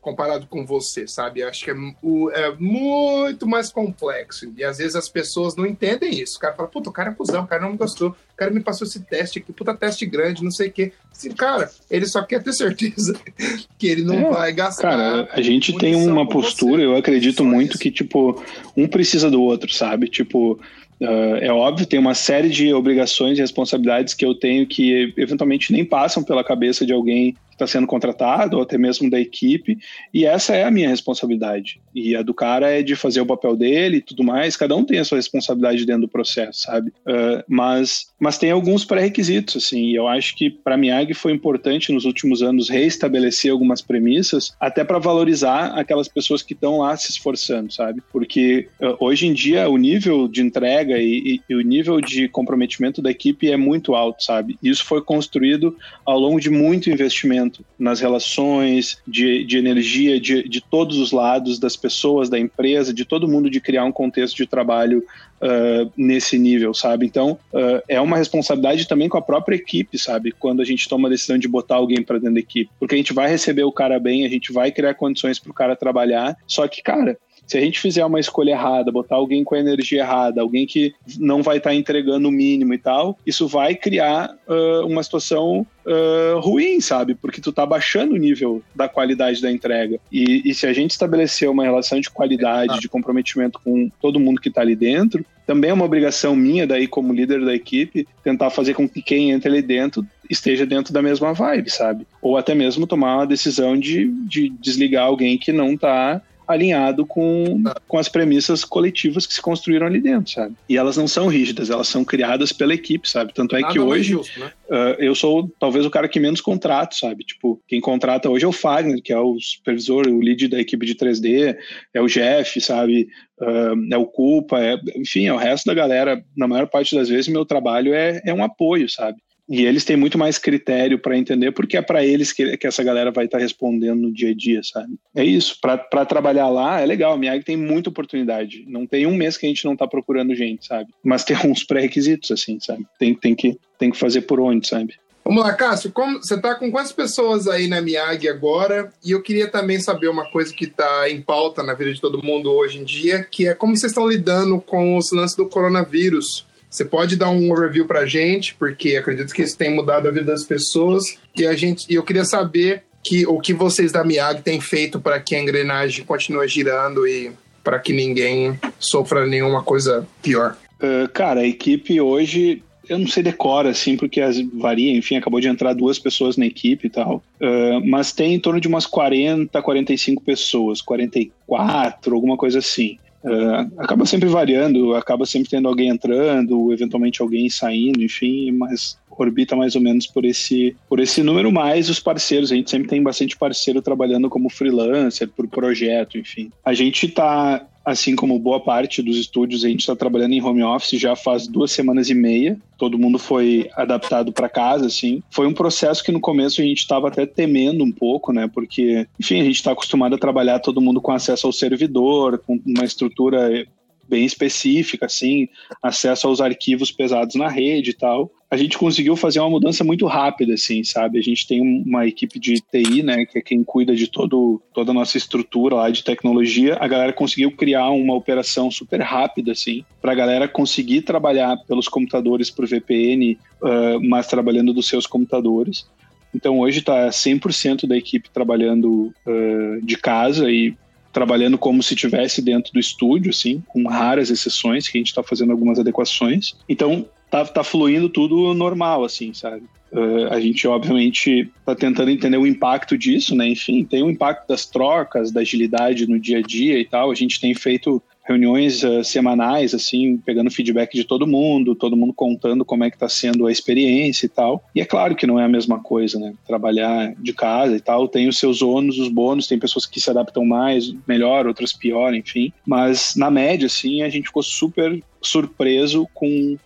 [SPEAKER 1] comparado com você, sabe? Acho que é, é, muito mais complexo. E às vezes as pessoas não entendem isso. O cara fala, puta, o cara é cuzão, o cara não me gostou, o cara me passou esse teste aqui, puta teste grande, não sei o quê. Assim, cara, ele só quer ter certeza que ele não é, vai gastar.
[SPEAKER 2] Cara, a gente tem uma postura, você. eu acredito só muito isso. que, tipo, um precisa do outro, sabe? Tipo, Uh, é óbvio, tem uma série de obrigações e responsabilidades que eu tenho que eventualmente nem passam pela cabeça de alguém está sendo contratado, ou até mesmo da equipe, e essa é a minha responsabilidade. E a do cara é de fazer o papel dele e tudo mais, cada um tem a sua responsabilidade dentro do processo, sabe? Uh, mas, mas tem alguns pré-requisitos, assim, e eu acho que para a Miag foi importante nos últimos anos reestabelecer algumas premissas, até para valorizar aquelas pessoas que estão lá se esforçando, sabe? Porque uh, hoje em dia o nível de entrega e, e, e o nível de comprometimento da equipe é muito alto, sabe? Isso foi construído ao longo de muito investimento nas relações, de, de energia de, de todos os lados, das pessoas, da empresa, de todo mundo, de criar um contexto de trabalho Uh, nesse nível, sabe? Então, uh, é uma responsabilidade também com a própria equipe, sabe? Quando a gente toma a decisão de botar alguém para dentro da equipe. Porque a gente vai receber o cara bem, a gente vai criar condições para o cara trabalhar. Só que, cara, se a gente fizer uma escolha errada, botar alguém com a energia errada, alguém que não vai estar tá entregando o mínimo e tal, isso vai criar uh, uma situação uh, ruim, sabe? Porque tu tá baixando o nível da qualidade da entrega. E, e se a gente estabelecer uma relação de qualidade, de comprometimento com todo mundo que tá ali dentro, também é uma obrigação minha, daí, como líder da equipe, tentar fazer com que quem entra ali dentro esteja dentro da mesma vibe, sabe? Ou até mesmo tomar uma decisão de, de desligar alguém que não tá alinhado com, com as premissas coletivas que se construíram ali dentro, sabe? E elas não são rígidas, elas são criadas pela equipe, sabe? Tanto é Nada que hoje justo, né? uh, eu sou talvez o cara que menos contrato, sabe? Tipo, quem contrata hoje é o Fagner, que é o supervisor, o lead da equipe de 3D, é o Jeff, sabe? Uh, é o Culpa, é, enfim, é o resto da galera. Na maior parte das vezes, meu trabalho é, é um apoio, sabe? E eles têm muito mais critério para entender, porque é para eles que, que essa galera vai estar tá respondendo no dia a dia, sabe? É isso. Para trabalhar lá é legal. A Miag tem muita oportunidade. Não tem um mês que a gente não está procurando gente, sabe? Mas tem uns pré-requisitos, assim, sabe? Tem, tem, que, tem que fazer por onde, sabe?
[SPEAKER 1] Vamos lá, Cássio, como, você está com quantas pessoas aí na Miag agora? E eu queria também saber uma coisa que está em pauta na vida de todo mundo hoje em dia, que é como vocês estão lidando com os lances do coronavírus. Você pode dar um overview para a gente, porque acredito que isso tem mudado a vida das pessoas. E a gente, eu queria saber que, o que vocês da Miag têm feito para que a engrenagem continue girando e para que ninguém sofra nenhuma coisa pior.
[SPEAKER 2] Uh, cara, a equipe hoje eu não sei decora, assim, porque as, varia, enfim, acabou de entrar duas pessoas na equipe e tal, uh, mas tem em torno de umas 40, 45 pessoas, 44, alguma coisa assim. Uh, acaba sempre variando, acaba sempre tendo alguém entrando, eventualmente alguém saindo, enfim, mas orbita mais ou menos por esse, por esse número, mais os parceiros. A gente sempre tem bastante parceiro trabalhando como freelancer, por projeto, enfim. A gente está assim como boa parte dos estúdios, a gente está trabalhando em home office já faz duas semanas e meia. Todo mundo foi adaptado para casa, assim. Foi um processo que no começo a gente estava até temendo um pouco, né? Porque, enfim, a gente está acostumado a trabalhar todo mundo com acesso ao servidor, com uma estrutura bem específica, assim, acesso aos arquivos pesados na rede e tal. A gente conseguiu fazer uma mudança muito rápida, assim, sabe? A gente tem uma equipe de TI, né, que é quem cuida de todo, toda a nossa estrutura lá de tecnologia. A galera conseguiu criar uma operação super rápida, assim, para a galera conseguir trabalhar pelos computadores por VPN, uh, mas trabalhando dos seus computadores. Então hoje está 100% da equipe trabalhando uh, de casa e trabalhando como se tivesse dentro do estúdio, assim, com raras exceções, que a gente está fazendo algumas adequações. Então, tá, tá fluindo tudo normal, assim, sabe? Uh, a gente, obviamente, está tentando entender o impacto disso, né? Enfim, tem o impacto das trocas, da agilidade no dia a dia e tal. A gente tem feito reuniões uh, semanais, assim, pegando feedback de todo mundo, todo mundo contando como é que está sendo a experiência e tal. E é claro que não é a mesma coisa, né? Trabalhar de casa e tal tem os seus ônus, os bônus, tem pessoas que se adaptam mais, melhor, outras pior, enfim. Mas na média, assim, a gente ficou super surpreso com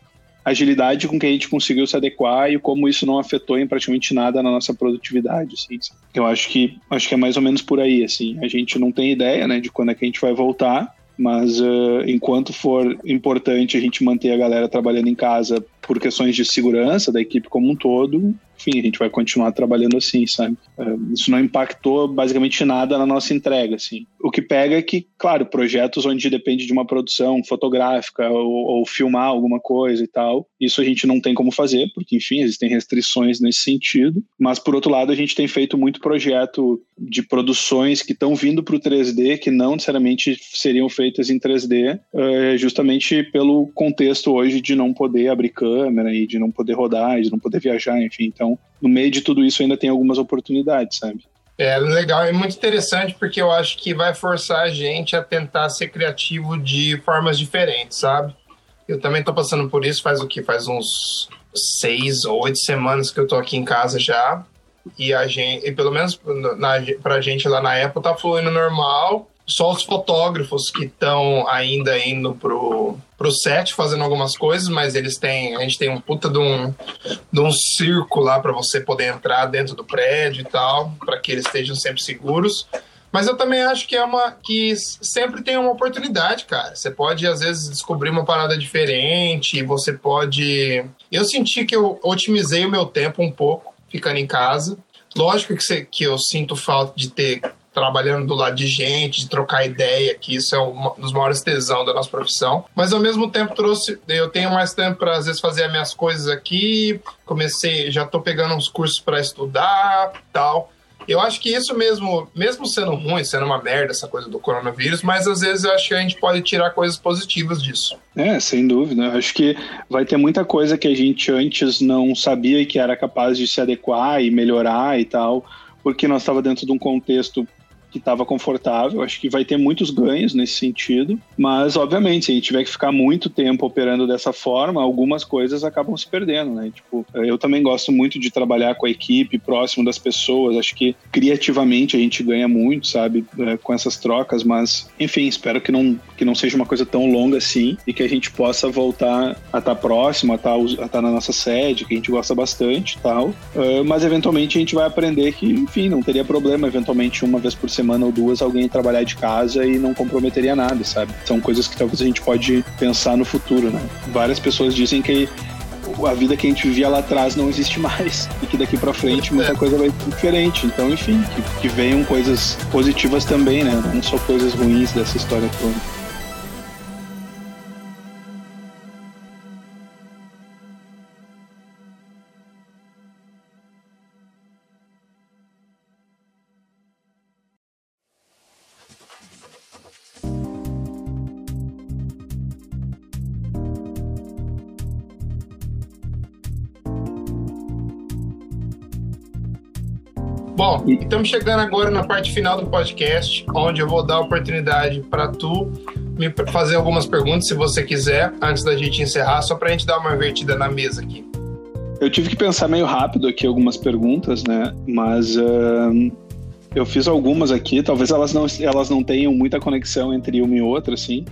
[SPEAKER 2] agilidade com que a gente conseguiu se adequar e como isso não afetou em praticamente nada na nossa produtividade, assim. Eu acho que acho que é mais ou menos por aí, assim. A gente não tem ideia, né, de quando é que a gente vai voltar, mas uh, enquanto for importante a gente manter a galera trabalhando em casa por questões de segurança da equipe como um todo, enfim, a gente vai continuar trabalhando assim, sabe? É, isso não impactou basicamente nada na nossa entrega, assim. O que pega é que, claro, projetos onde depende de uma produção fotográfica ou, ou filmar alguma coisa e tal, isso a gente não tem como fazer, porque, enfim, existem restrições nesse sentido. Mas, por outro lado, a gente tem feito muito projeto de produções que estão vindo para o 3D, que não necessariamente seriam feitas em 3D, é, justamente pelo contexto hoje de não poder abrir câmera e de não poder rodar, de não poder viajar, enfim. Então, no meio de tudo isso ainda tem algumas oportunidades, sabe?
[SPEAKER 1] É legal, é muito interessante porque eu acho que vai forçar a gente a tentar ser criativo de formas diferentes, sabe? Eu também tô passando por isso faz o que? Faz uns seis ou oito semanas que eu tô aqui em casa já. E a gente, e pelo menos na, pra gente lá na Apple tá fluindo normal só os fotógrafos que estão ainda indo pro, pro set fazendo algumas coisas, mas eles têm. A gente tem um puta de um, de um circo lá para você poder entrar dentro do prédio e tal, para que eles estejam sempre seguros. Mas eu também acho que é uma que sempre tem uma oportunidade, cara. Você pode às vezes descobrir uma parada diferente, você pode. Eu senti que eu otimizei o meu tempo um pouco ficando em casa. Lógico que, que eu sinto falta de ter trabalhando do lado de gente, de trocar ideia, que isso é um dos maiores tesão da nossa profissão. Mas ao mesmo tempo trouxe, eu tenho mais tempo para às vezes fazer as minhas coisas aqui. Comecei, já estou pegando uns cursos para estudar, tal. Eu acho que isso mesmo, mesmo sendo ruim, sendo uma merda essa coisa do coronavírus, mas às vezes eu acho que a gente pode tirar coisas positivas disso.
[SPEAKER 2] É, sem dúvida. Eu acho que vai ter muita coisa que a gente antes não sabia que era capaz de se adequar e melhorar e tal, porque nós estava dentro de um contexto que estava confortável. Acho que vai ter muitos ganhos nesse sentido, mas obviamente se a gente tiver que ficar muito tempo operando dessa forma, algumas coisas acabam se perdendo, né? Tipo, eu também gosto muito de trabalhar com a equipe, próximo das pessoas. Acho que criativamente a gente ganha muito, sabe, é, com essas trocas. Mas enfim, espero que não que não seja uma coisa tão longa assim e que a gente possa voltar a estar tá próximo, a estar, tá estar tá na nossa sede, que a gente gosta bastante, tal. Uh, mas eventualmente a gente vai aprender que, enfim, não teria problema eventualmente uma vez por semana semana ou duas alguém trabalhar de casa e não comprometeria nada, sabe? São coisas que talvez a gente pode pensar no futuro, né? Várias pessoas dizem que a vida que a gente vivia lá atrás não existe mais e que daqui para frente muita coisa vai ser diferente. Então, enfim, que, que venham coisas positivas também, né? Não só coisas ruins dessa história toda.
[SPEAKER 1] Bom, estamos chegando agora na parte final do podcast, onde eu vou dar a oportunidade para tu me fazer algumas perguntas, se você quiser, antes da gente encerrar, só para a gente dar uma invertida na mesa aqui.
[SPEAKER 2] Eu tive que pensar meio rápido aqui algumas perguntas, né? Mas uh, eu fiz algumas aqui, talvez elas não, elas não tenham muita conexão entre uma e outra, assim.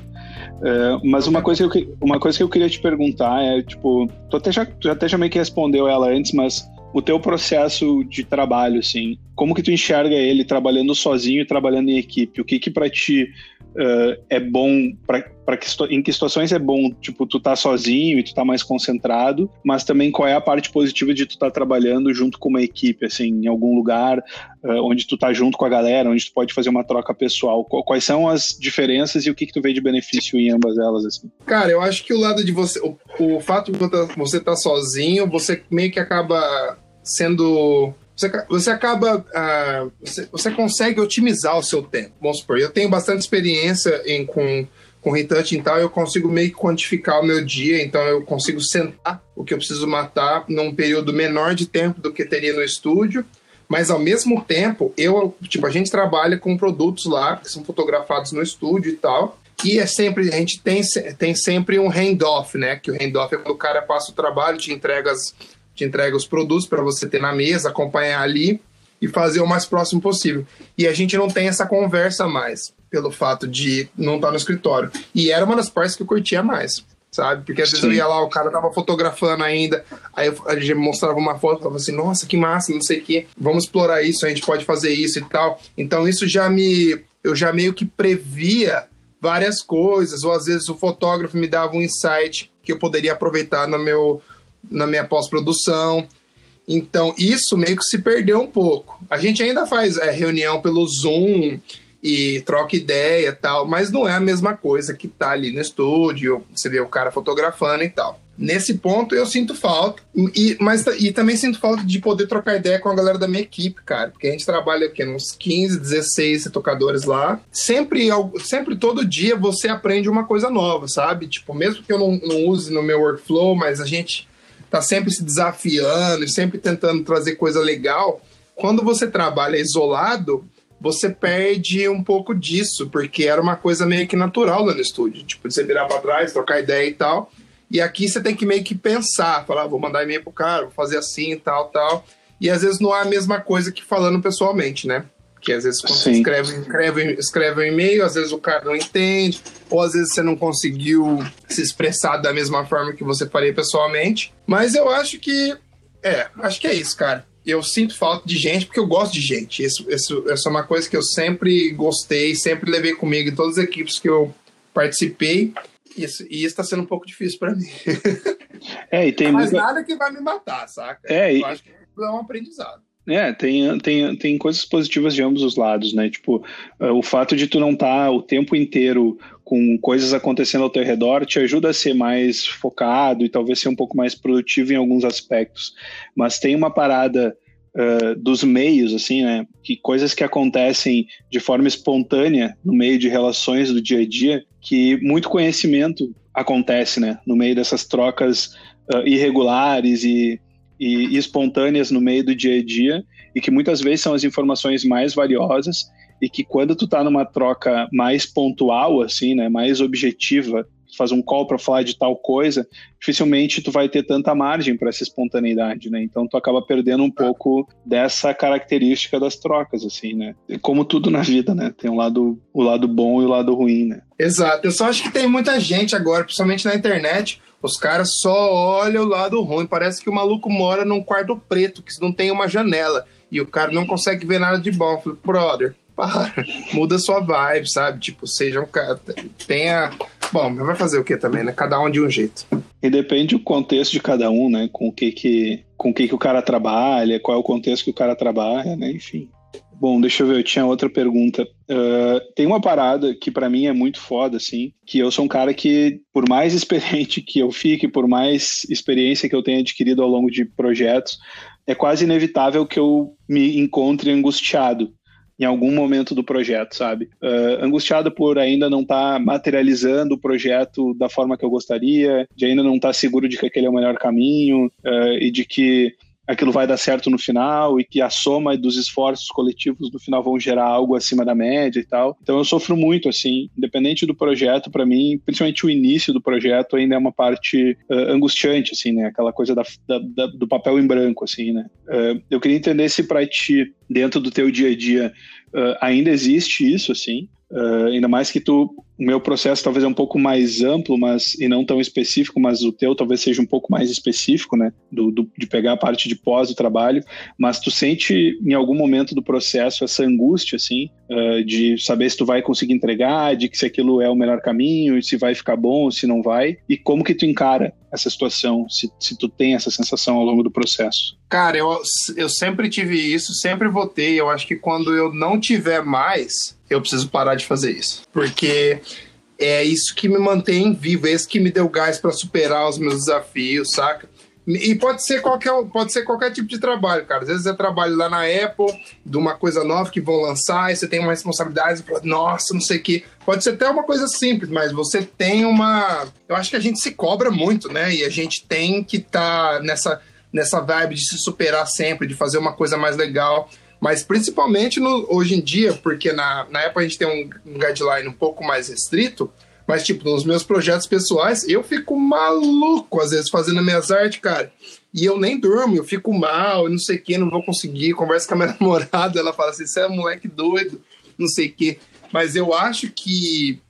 [SPEAKER 2] Uh, mas uma coisa, que eu, uma coisa que eu queria te perguntar é, tipo, tu até já, tu até já meio que respondeu ela antes, mas o teu processo de trabalho, assim, como que tu enxerga ele trabalhando sozinho e trabalhando em equipe? O que que para ti uh, é bom, para que em que situações é bom, tipo, tu tá sozinho e tu tá mais concentrado, mas também qual é a parte positiva de tu tá trabalhando junto com uma equipe, assim, em algum lugar uh, onde tu tá junto com a galera, onde tu pode fazer uma troca pessoal. Quais são as diferenças e o que que tu vê de benefício em ambas elas, assim?
[SPEAKER 1] Cara, eu acho que o lado de você, o, o fato de você tá sozinho, você meio que acaba sendo você, você acaba. Uh, você, você, consegue otimizar o seu tempo. Vamos supor, eu tenho bastante experiência em, com, com retouch e tal, eu consigo meio que quantificar o meu dia, então eu consigo sentar o que eu preciso matar num período menor de tempo do que teria no estúdio. Mas ao mesmo tempo, eu, tipo, a gente trabalha com produtos lá que são fotografados no estúdio e tal. E é sempre, a gente tem, tem sempre um handoff, né? Que o handoff é quando o cara passa o trabalho, te entrega as, te entrega os produtos para você ter na mesa, acompanhar ali e fazer o mais próximo possível. E a gente não tem essa conversa mais, pelo fato de não estar tá no escritório. E era uma das partes que eu curtia mais, sabe? Porque às vezes eu ia lá, o cara tava fotografando ainda, aí a gente mostrava uma foto, falava assim, nossa, que massa, não sei o quê, vamos explorar isso, a gente pode fazer isso e tal. Então isso já me. Eu já meio que previa várias coisas, ou às vezes o fotógrafo me dava um insight que eu poderia aproveitar no meu na minha pós-produção. Então, isso meio que se perdeu um pouco. A gente ainda faz é, reunião pelo Zoom e troca ideia tal, mas não é a mesma coisa que tá ali no estúdio, você vê o cara fotografando e tal. Nesse ponto eu sinto falta, e, mas, e também sinto falta de poder trocar ideia com a galera da minha equipe, cara, porque a gente trabalha aqui uns 15, 16 tocadores lá. Sempre, sempre todo dia você aprende uma coisa nova, sabe? Tipo, mesmo que eu não, não use no meu workflow, mas a gente tá sempre se desafiando e sempre tentando trazer coisa legal. Quando você trabalha isolado, você perde um pouco disso, porque era uma coisa meio que natural lá no estúdio, tipo, você virar para trás, trocar ideia e tal. E aqui você tem que meio que pensar, falar, vou mandar e-mail pro cara, vou fazer assim, tal, tal. E às vezes não é a mesma coisa que falando pessoalmente, né? Porque às vezes quando Sim. você escreve, escreve, escreve um e-mail, às vezes o cara não entende, ou às vezes você não conseguiu se expressar da mesma forma que você faria pessoalmente. Mas eu acho que. É, acho que é isso, cara. Eu sinto falta de gente porque eu gosto de gente. Isso, isso, isso é uma coisa que eu sempre gostei, sempre levei comigo em todas as equipes que eu participei. Isso, e isso está sendo um pouco difícil para mim.
[SPEAKER 2] É, e tem
[SPEAKER 1] Mas muita... nada que vai me matar, saca?
[SPEAKER 2] É,
[SPEAKER 1] eu
[SPEAKER 2] e...
[SPEAKER 1] acho que é um aprendizado.
[SPEAKER 2] É, tem, tem, tem coisas positivas de ambos os lados, né? Tipo, uh, o fato de tu não estar tá o tempo inteiro com coisas acontecendo ao teu redor te ajuda a ser mais focado e talvez ser um pouco mais produtivo em alguns aspectos. Mas tem uma parada uh, dos meios, assim, né? Que coisas que acontecem de forma espontânea no meio de relações do dia a dia, que muito conhecimento acontece, né? No meio dessas trocas uh, irregulares e e, espontâneas no meio do dia a dia e que muitas vezes são as informações mais valiosas e que quando tu tá numa troca mais pontual assim, né, mais objetiva, faz um call para falar de tal coisa, dificilmente tu vai ter tanta margem para essa espontaneidade, né? Então tu acaba perdendo um pouco dessa característica das trocas, assim, né? Como tudo na vida, né? Tem um lado, o lado bom e o lado ruim, né?
[SPEAKER 1] Exato. Eu só acho que tem muita gente agora, principalmente na internet, os caras só olham o lado ruim. Parece que o maluco mora num quarto preto, que não tem uma janela. E o cara não consegue ver nada de bom. Eu falei, brother, para. Muda sua vibe, sabe? Tipo, seja um cara. Tenha. Bom, mas vai fazer o que também, né? Cada um de um jeito.
[SPEAKER 2] E depende do contexto de cada um, né? Com o que que, com o que, que o cara trabalha, qual é o contexto que o cara trabalha, né? Enfim. Bom, deixa eu ver, eu tinha outra pergunta. Uh, tem uma parada que para mim é muito foda, assim, que eu sou um cara que, por mais experiente que eu fique, por mais experiência que eu tenha adquirido ao longo de projetos, é quase inevitável que eu me encontre angustiado em algum momento do projeto, sabe? Uh, angustiado por ainda não estar tá materializando o projeto da forma que eu gostaria, de ainda não estar tá seguro de que aquele é o melhor caminho uh, e de que aquilo vai dar certo no final e que a soma dos esforços coletivos no final vão gerar algo acima da média e tal. Então eu sofro muito assim, independente do projeto, para mim, principalmente o início do projeto ainda é uma parte uh, angustiante assim, né? Aquela coisa da, da, da, do papel em branco assim, né? Uh, eu queria entender se para ti dentro do teu dia a dia uh, ainda existe isso assim, ainda mais que tu o meu processo talvez é um pouco mais amplo, mas e não tão específico, mas o teu talvez seja um pouco mais específico, né? Do, do, de pegar a parte de pós do trabalho. Mas tu sente em algum momento do processo essa angústia, assim, uh, de saber se tu vai conseguir entregar, de que se aquilo é o melhor caminho, se vai ficar bom, se não vai, e como que tu encara essa situação, se, se tu tem essa sensação ao longo do processo?
[SPEAKER 1] Cara, eu, eu sempre tive isso, sempre votei. Eu acho que quando eu não tiver mais, eu preciso parar de fazer isso. Porque é isso que me mantém vivo, é isso que me deu gás para superar os meus desafios, saca? E pode ser qualquer, pode ser qualquer tipo de trabalho, cara. Às vezes é trabalho lá na Apple, de uma coisa nova que vão lançar, e você tem uma responsabilidade, fala, nossa, não sei o quê. Pode ser até uma coisa simples, mas você tem uma. Eu acho que a gente se cobra muito, né? E a gente tem que estar tá nessa, nessa vibe de se superar sempre, de fazer uma coisa mais legal. Mas principalmente no, hoje em dia, porque na, na Apple a gente tem um, um guideline um pouco mais restrito, mas, tipo, nos meus projetos pessoais, eu fico maluco, às vezes, fazendo minhas artes, cara. E eu nem durmo, eu fico mal, não sei o que, não vou conseguir. Converso com a minha namorada, ela fala assim: você é moleque doido, não sei o que. Mas eu acho que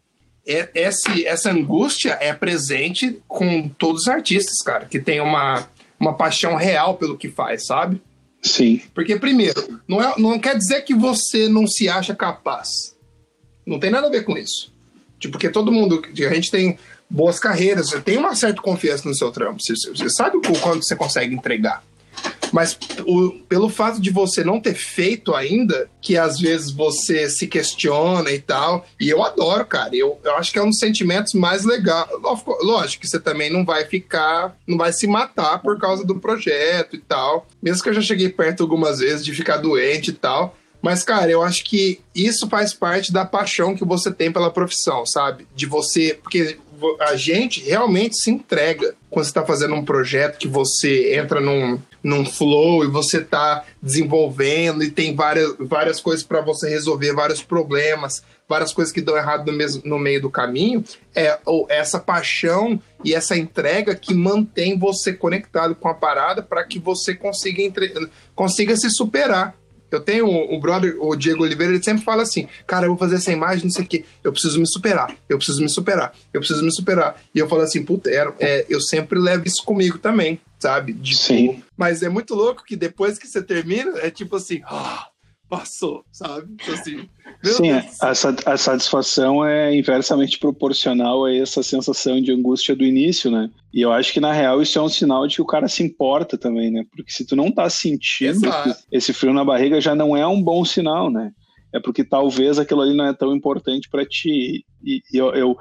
[SPEAKER 1] é, esse, essa angústia é presente com todos os artistas, cara, que tem uma, uma paixão real pelo que faz, sabe?
[SPEAKER 2] Sim.
[SPEAKER 1] Porque, primeiro, não, é, não quer dizer que você não se acha capaz. Não tem nada a ver com isso. Tipo, porque todo mundo, a gente tem boas carreiras, você tem uma certa confiança no seu trampo, você, você sabe o quanto você consegue entregar. Mas o, pelo fato de você não ter feito ainda, que às vezes você se questiona e tal, e eu adoro, cara. Eu, eu acho que é um dos sentimentos mais legais. Lógico que você também não vai ficar, não vai se matar por causa do projeto e tal. Mesmo que eu já cheguei perto algumas vezes de ficar doente e tal. Mas, cara, eu acho que isso faz parte da paixão que você tem pela profissão, sabe? De você. Porque a gente realmente se entrega quando você está fazendo um projeto que você entra num, num flow e você está desenvolvendo e tem várias, várias coisas para você resolver, vários problemas, várias coisas que dão errado no, mesmo, no meio do caminho. É essa paixão e essa entrega que mantém você conectado com a parada para que você consiga, entre, consiga se superar. Eu tenho um, um, brother, o Diego Oliveira, ele sempre fala assim: Cara, eu vou fazer essa imagem, não sei o quê, eu preciso me superar, eu preciso me superar, eu preciso me superar. E eu falo assim: Puta, é, é, eu sempre levo isso comigo também, sabe?
[SPEAKER 2] De, Sim.
[SPEAKER 1] Mas é muito louco que depois que você termina, é tipo assim: oh, passou, sabe? Então, assim,
[SPEAKER 2] Sim, a, a, satisfação é inversamente proporcional a essa sensação de angústia do início, né? E eu acho que, na real, isso é um sinal de que o cara se importa também, né? Porque se tu não tá sentindo esse frio na barriga, já não é um bom sinal, né? É porque talvez aquilo ali não é tão importante para ti. E, e eu, eu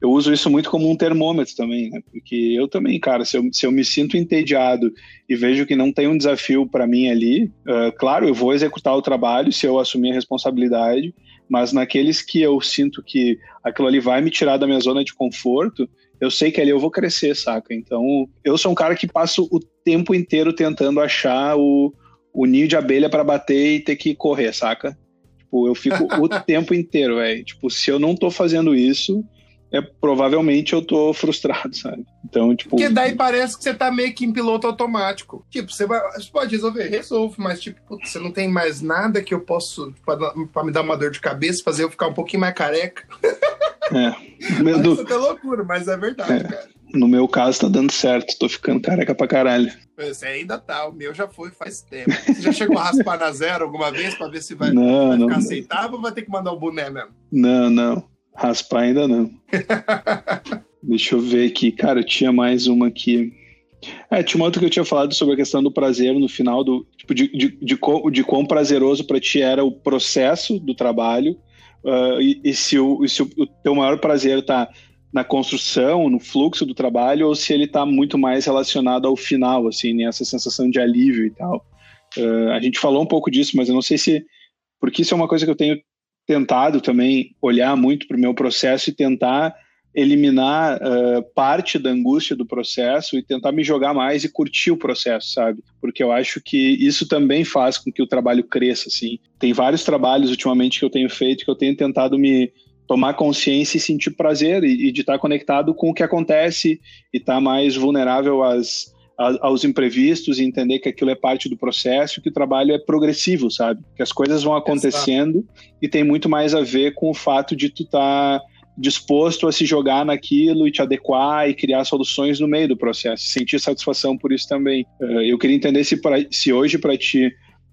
[SPEAKER 2] eu uso isso muito como um termômetro também, né? Porque eu também, cara, se eu, se eu me sinto entediado e vejo que não tem um desafio para mim ali, uh, claro, eu vou executar o trabalho se eu assumir a responsabilidade, mas naqueles que eu sinto que aquilo ali vai me tirar da minha zona de conforto, eu sei que ali eu vou crescer, saca? Então, eu sou um cara que passo o tempo inteiro tentando achar o, o ninho de abelha para bater e ter que correr, saca? Tipo, eu fico o tempo inteiro, velho. Tipo, se eu não tô fazendo isso, é provavelmente eu tô frustrado, sabe? Então, tipo.
[SPEAKER 1] Porque daí parece que você tá meio que em piloto automático. Tipo, você, vai, você pode resolver, resolve, mas, tipo, putz, você não tem mais nada que eu posso para me dar uma dor de cabeça, fazer eu ficar um pouquinho mais careca.
[SPEAKER 2] É.
[SPEAKER 1] Meu, do... Isso é loucura, mas é verdade, é. cara.
[SPEAKER 2] No meu caso, tá dando certo. Tô ficando careca pra caralho.
[SPEAKER 1] Você ainda tá. O meu já foi faz tempo. Você já chegou a raspar na zero alguma vez pra ver se vai,
[SPEAKER 2] não,
[SPEAKER 1] vai
[SPEAKER 2] não,
[SPEAKER 1] ficar aceitável ou vai ter que mandar o boné mesmo?
[SPEAKER 2] Não, não. Raspar ainda não. Deixa eu ver aqui. Cara, tinha mais uma aqui. É, tinha uma outra que eu tinha falado sobre a questão do prazer no final, do, tipo, de, de, de, de quão prazeroso para ti era o processo do trabalho uh, e, e, se, o, e se o, o teu maior prazer está na construção, no fluxo do trabalho, ou se ele está muito mais relacionado ao final, assim, nessa sensação de alívio e tal. Uh, a gente falou um pouco disso, mas eu não sei se. Porque isso é uma coisa que eu tenho tentado também olhar muito para o meu processo e tentar eliminar uh, parte da angústia do processo e tentar me jogar mais e curtir o processo, sabe? Porque eu acho que isso também faz com que o trabalho cresça, assim. Tem vários trabalhos ultimamente que eu tenho feito que eu tenho tentado me tomar consciência e sentir prazer e, e de estar conectado com o que acontece e estar mais vulnerável às aos imprevistos e entender que aquilo é parte do processo, que o trabalho é progressivo, sabe? Que as coisas vão acontecendo e tem muito mais a ver com o fato de tu estar tá disposto a se jogar naquilo e te adequar e criar soluções no meio do processo, sentir satisfação por isso também. Eh, eu queria entender se, pra, se hoje para ti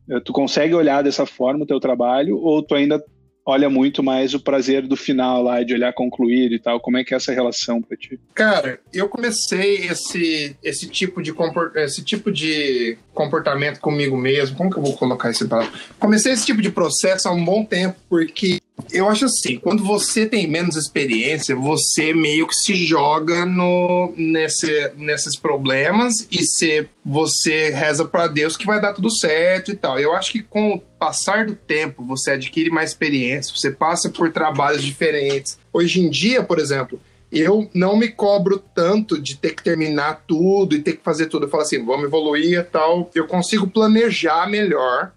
[SPEAKER 2] eh, tu consegue olhar dessa forma o teu trabalho ou tu ainda olha muito mais o prazer do final lá, de olhar concluir e tal. Como é que é essa relação para ti?
[SPEAKER 1] Cara, eu comecei esse, esse, tipo de comport, esse tipo de comportamento comigo mesmo. Como que eu vou colocar esse palavra? Comecei esse tipo de processo há um bom tempo, porque eu acho assim, quando você tem menos experiência, você meio que se joga no, nesse, nesses problemas e se, você reza para Deus que vai dar tudo certo e tal. Eu acho que com o passar do tempo, você adquire mais experiência, você passa por trabalhos diferentes. Hoje em dia, por exemplo, eu não me cobro tanto de ter que terminar tudo e ter que fazer tudo. Eu falo assim, vamos evoluir e tal. Eu consigo planejar melhor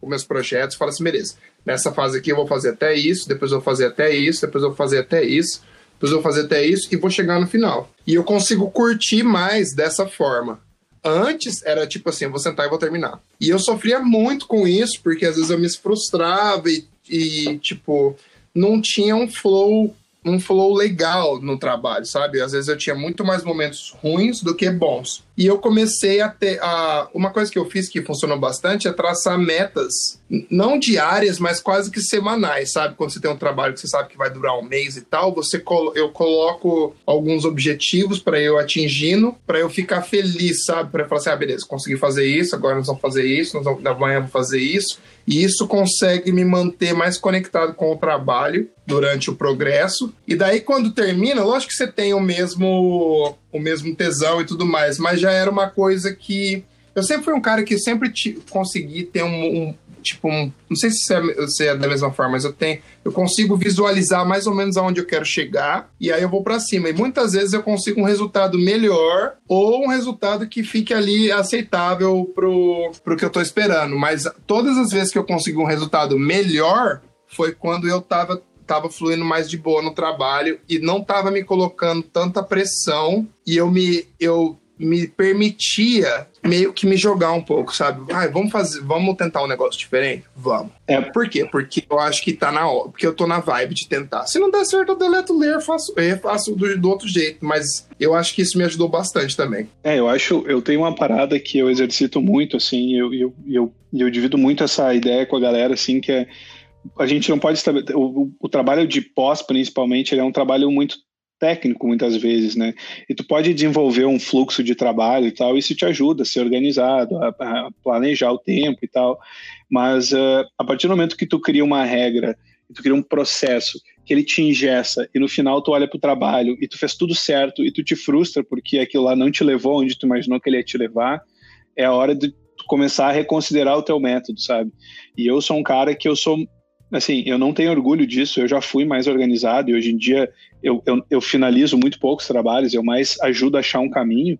[SPEAKER 1] os meus projetos. Falo assim, beleza Nessa fase aqui eu vou fazer até isso, depois eu vou fazer até isso, depois eu vou fazer até isso, depois eu vou fazer até isso e vou chegar no final. E eu consigo curtir mais dessa forma. Antes era tipo assim, eu vou sentar e vou terminar. E eu sofria muito com isso, porque às vezes eu me frustrava e, e tipo, não tinha um flow um flow legal no trabalho, sabe? Às vezes eu tinha muito mais momentos ruins do que bons. E eu comecei a ter. A, uma coisa que eu fiz que funcionou bastante é traçar metas, não diárias, mas quase que semanais, sabe? Quando você tem um trabalho que você sabe que vai durar um mês e tal, você eu coloco alguns objetivos para eu atingindo, para eu ficar feliz, sabe? Para falar assim, ah, beleza, consegui fazer isso, agora nós vamos fazer isso, nós vamos, amanhã vamos fazer isso. E isso consegue me manter mais conectado com o trabalho durante o progresso. E daí, quando termina, lógico que você tem o mesmo, o mesmo tesão e tudo mais, mas já era uma coisa que. Eu sempre fui um cara que sempre consegui ter um, um tipo um, não sei se é, se é, da mesma forma, mas eu tenho, eu consigo visualizar mais ou menos aonde eu quero chegar e aí eu vou para cima. E muitas vezes eu consigo um resultado melhor ou um resultado que fique ali aceitável pro, pro que eu tô esperando. Mas todas as vezes que eu consigo um resultado melhor foi quando eu tava tava fluindo mais de boa no trabalho e não tava me colocando tanta pressão e eu me eu me permitia meio que me jogar um pouco, sabe? Ah, vamos fazer, vamos tentar um negócio diferente? Vamos. É, por quê? Porque eu acho que tá na hora, porque eu tô na vibe de tentar. Se não der certo, eu deleto ler, faço, eu faço do, do outro jeito, mas eu acho que isso me ajudou bastante também.
[SPEAKER 2] É, eu acho, eu tenho uma parada que eu exercito muito, assim, eu, eu, eu, eu divido muito essa ideia com a galera, assim, que é a gente não pode. O, o, trabalho de pós, principalmente, ele é um trabalho muito técnico muitas vezes, né? E tu pode desenvolver um fluxo de trabalho e tal, isso te ajuda a ser organizado, a, a planejar o tempo e tal. Mas uh, a partir do momento que tu cria uma regra, tu cria um processo que ele te ingessa e no final tu olha para o trabalho e tu fez tudo certo e tu te frustra porque aquilo lá não te levou onde tu imaginou que ele ia te levar, é a hora de começar a reconsiderar o teu método, sabe? E eu sou um cara que eu sou assim, eu não tenho orgulho disso, eu já fui mais organizado e hoje em dia eu, eu, eu finalizo muito poucos trabalhos, eu mais ajudo a achar um caminho,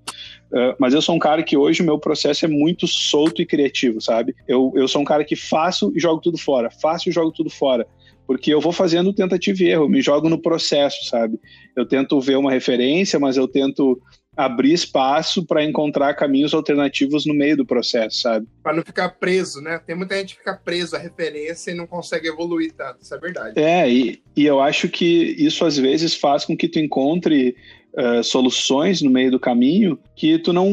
[SPEAKER 2] uh, mas eu sou um cara que hoje o meu processo é muito solto e criativo, sabe? Eu, eu sou um cara que faço e jogo tudo fora, faço e jogo tudo fora, porque eu vou fazendo tentativa e erro, me jogo no processo, sabe? Eu tento ver uma referência, mas eu tento abrir espaço para encontrar caminhos alternativos no meio do processo, sabe?
[SPEAKER 1] Para não ficar preso, né? Tem muita gente que fica preso à referência e não consegue evoluir tanto, isso é verdade.
[SPEAKER 2] É, e, e eu acho que isso às vezes faz com que tu encontre uh, soluções no meio do caminho que tu não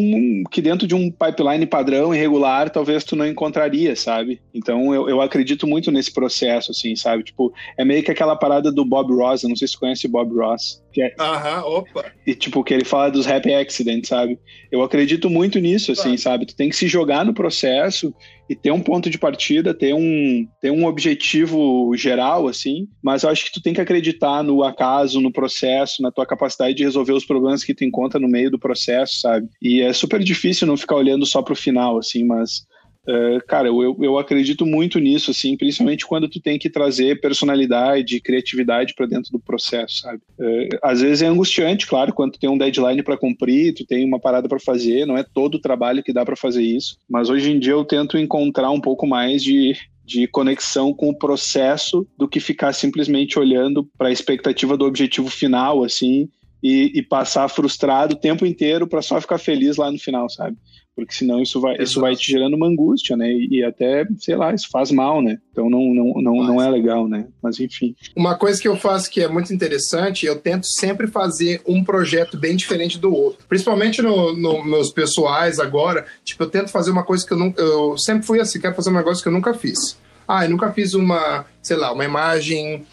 [SPEAKER 2] que dentro de um pipeline padrão e regular talvez tu não encontraria sabe então eu, eu acredito muito nesse processo assim sabe tipo é meio que aquela parada do Bob Ross eu não sei se você conhece o Bob Ross
[SPEAKER 1] que é, Aham, opa.
[SPEAKER 2] E tipo, que ele fala dos happy accidents, sabe? Eu acredito muito nisso, assim, sabe? Tu tem que se jogar no processo e ter um ponto de partida, ter um, ter um objetivo geral, assim, mas eu acho que tu tem que acreditar no acaso, no processo, na tua capacidade de resolver os problemas que tu encontra no meio do processo, sabe? E é super difícil não ficar olhando só pro final, assim, mas Uh, cara, eu, eu acredito muito nisso, assim, principalmente quando tu tem que trazer personalidade, criatividade para dentro do processo, sabe? Uh, às vezes é angustiante, claro, quando tu tem um deadline para cumprir, tu tem uma parada para fazer, não é todo o trabalho que dá para fazer isso, mas hoje em dia eu tento encontrar um pouco mais de, de conexão com o processo do que ficar simplesmente olhando para a expectativa do objetivo final, assim, e, e passar frustrado o tempo inteiro para só ficar feliz lá no final, sabe? Porque senão isso vai, isso vai te gerando uma angústia, né? E, e, até, sei lá, isso faz mal, né? Então não, não, não, não é legal, né? Mas enfim.
[SPEAKER 1] Uma coisa que eu faço que é muito interessante, eu tento sempre fazer um projeto bem diferente do outro. Principalmente nos no meus pessoais agora, tipo, eu tento fazer uma coisa que eu nunca. Eu sempre fui assim, quero fazer um negócio que eu nunca fiz. Ah, eu nunca fiz uma, sei lá, uma imagem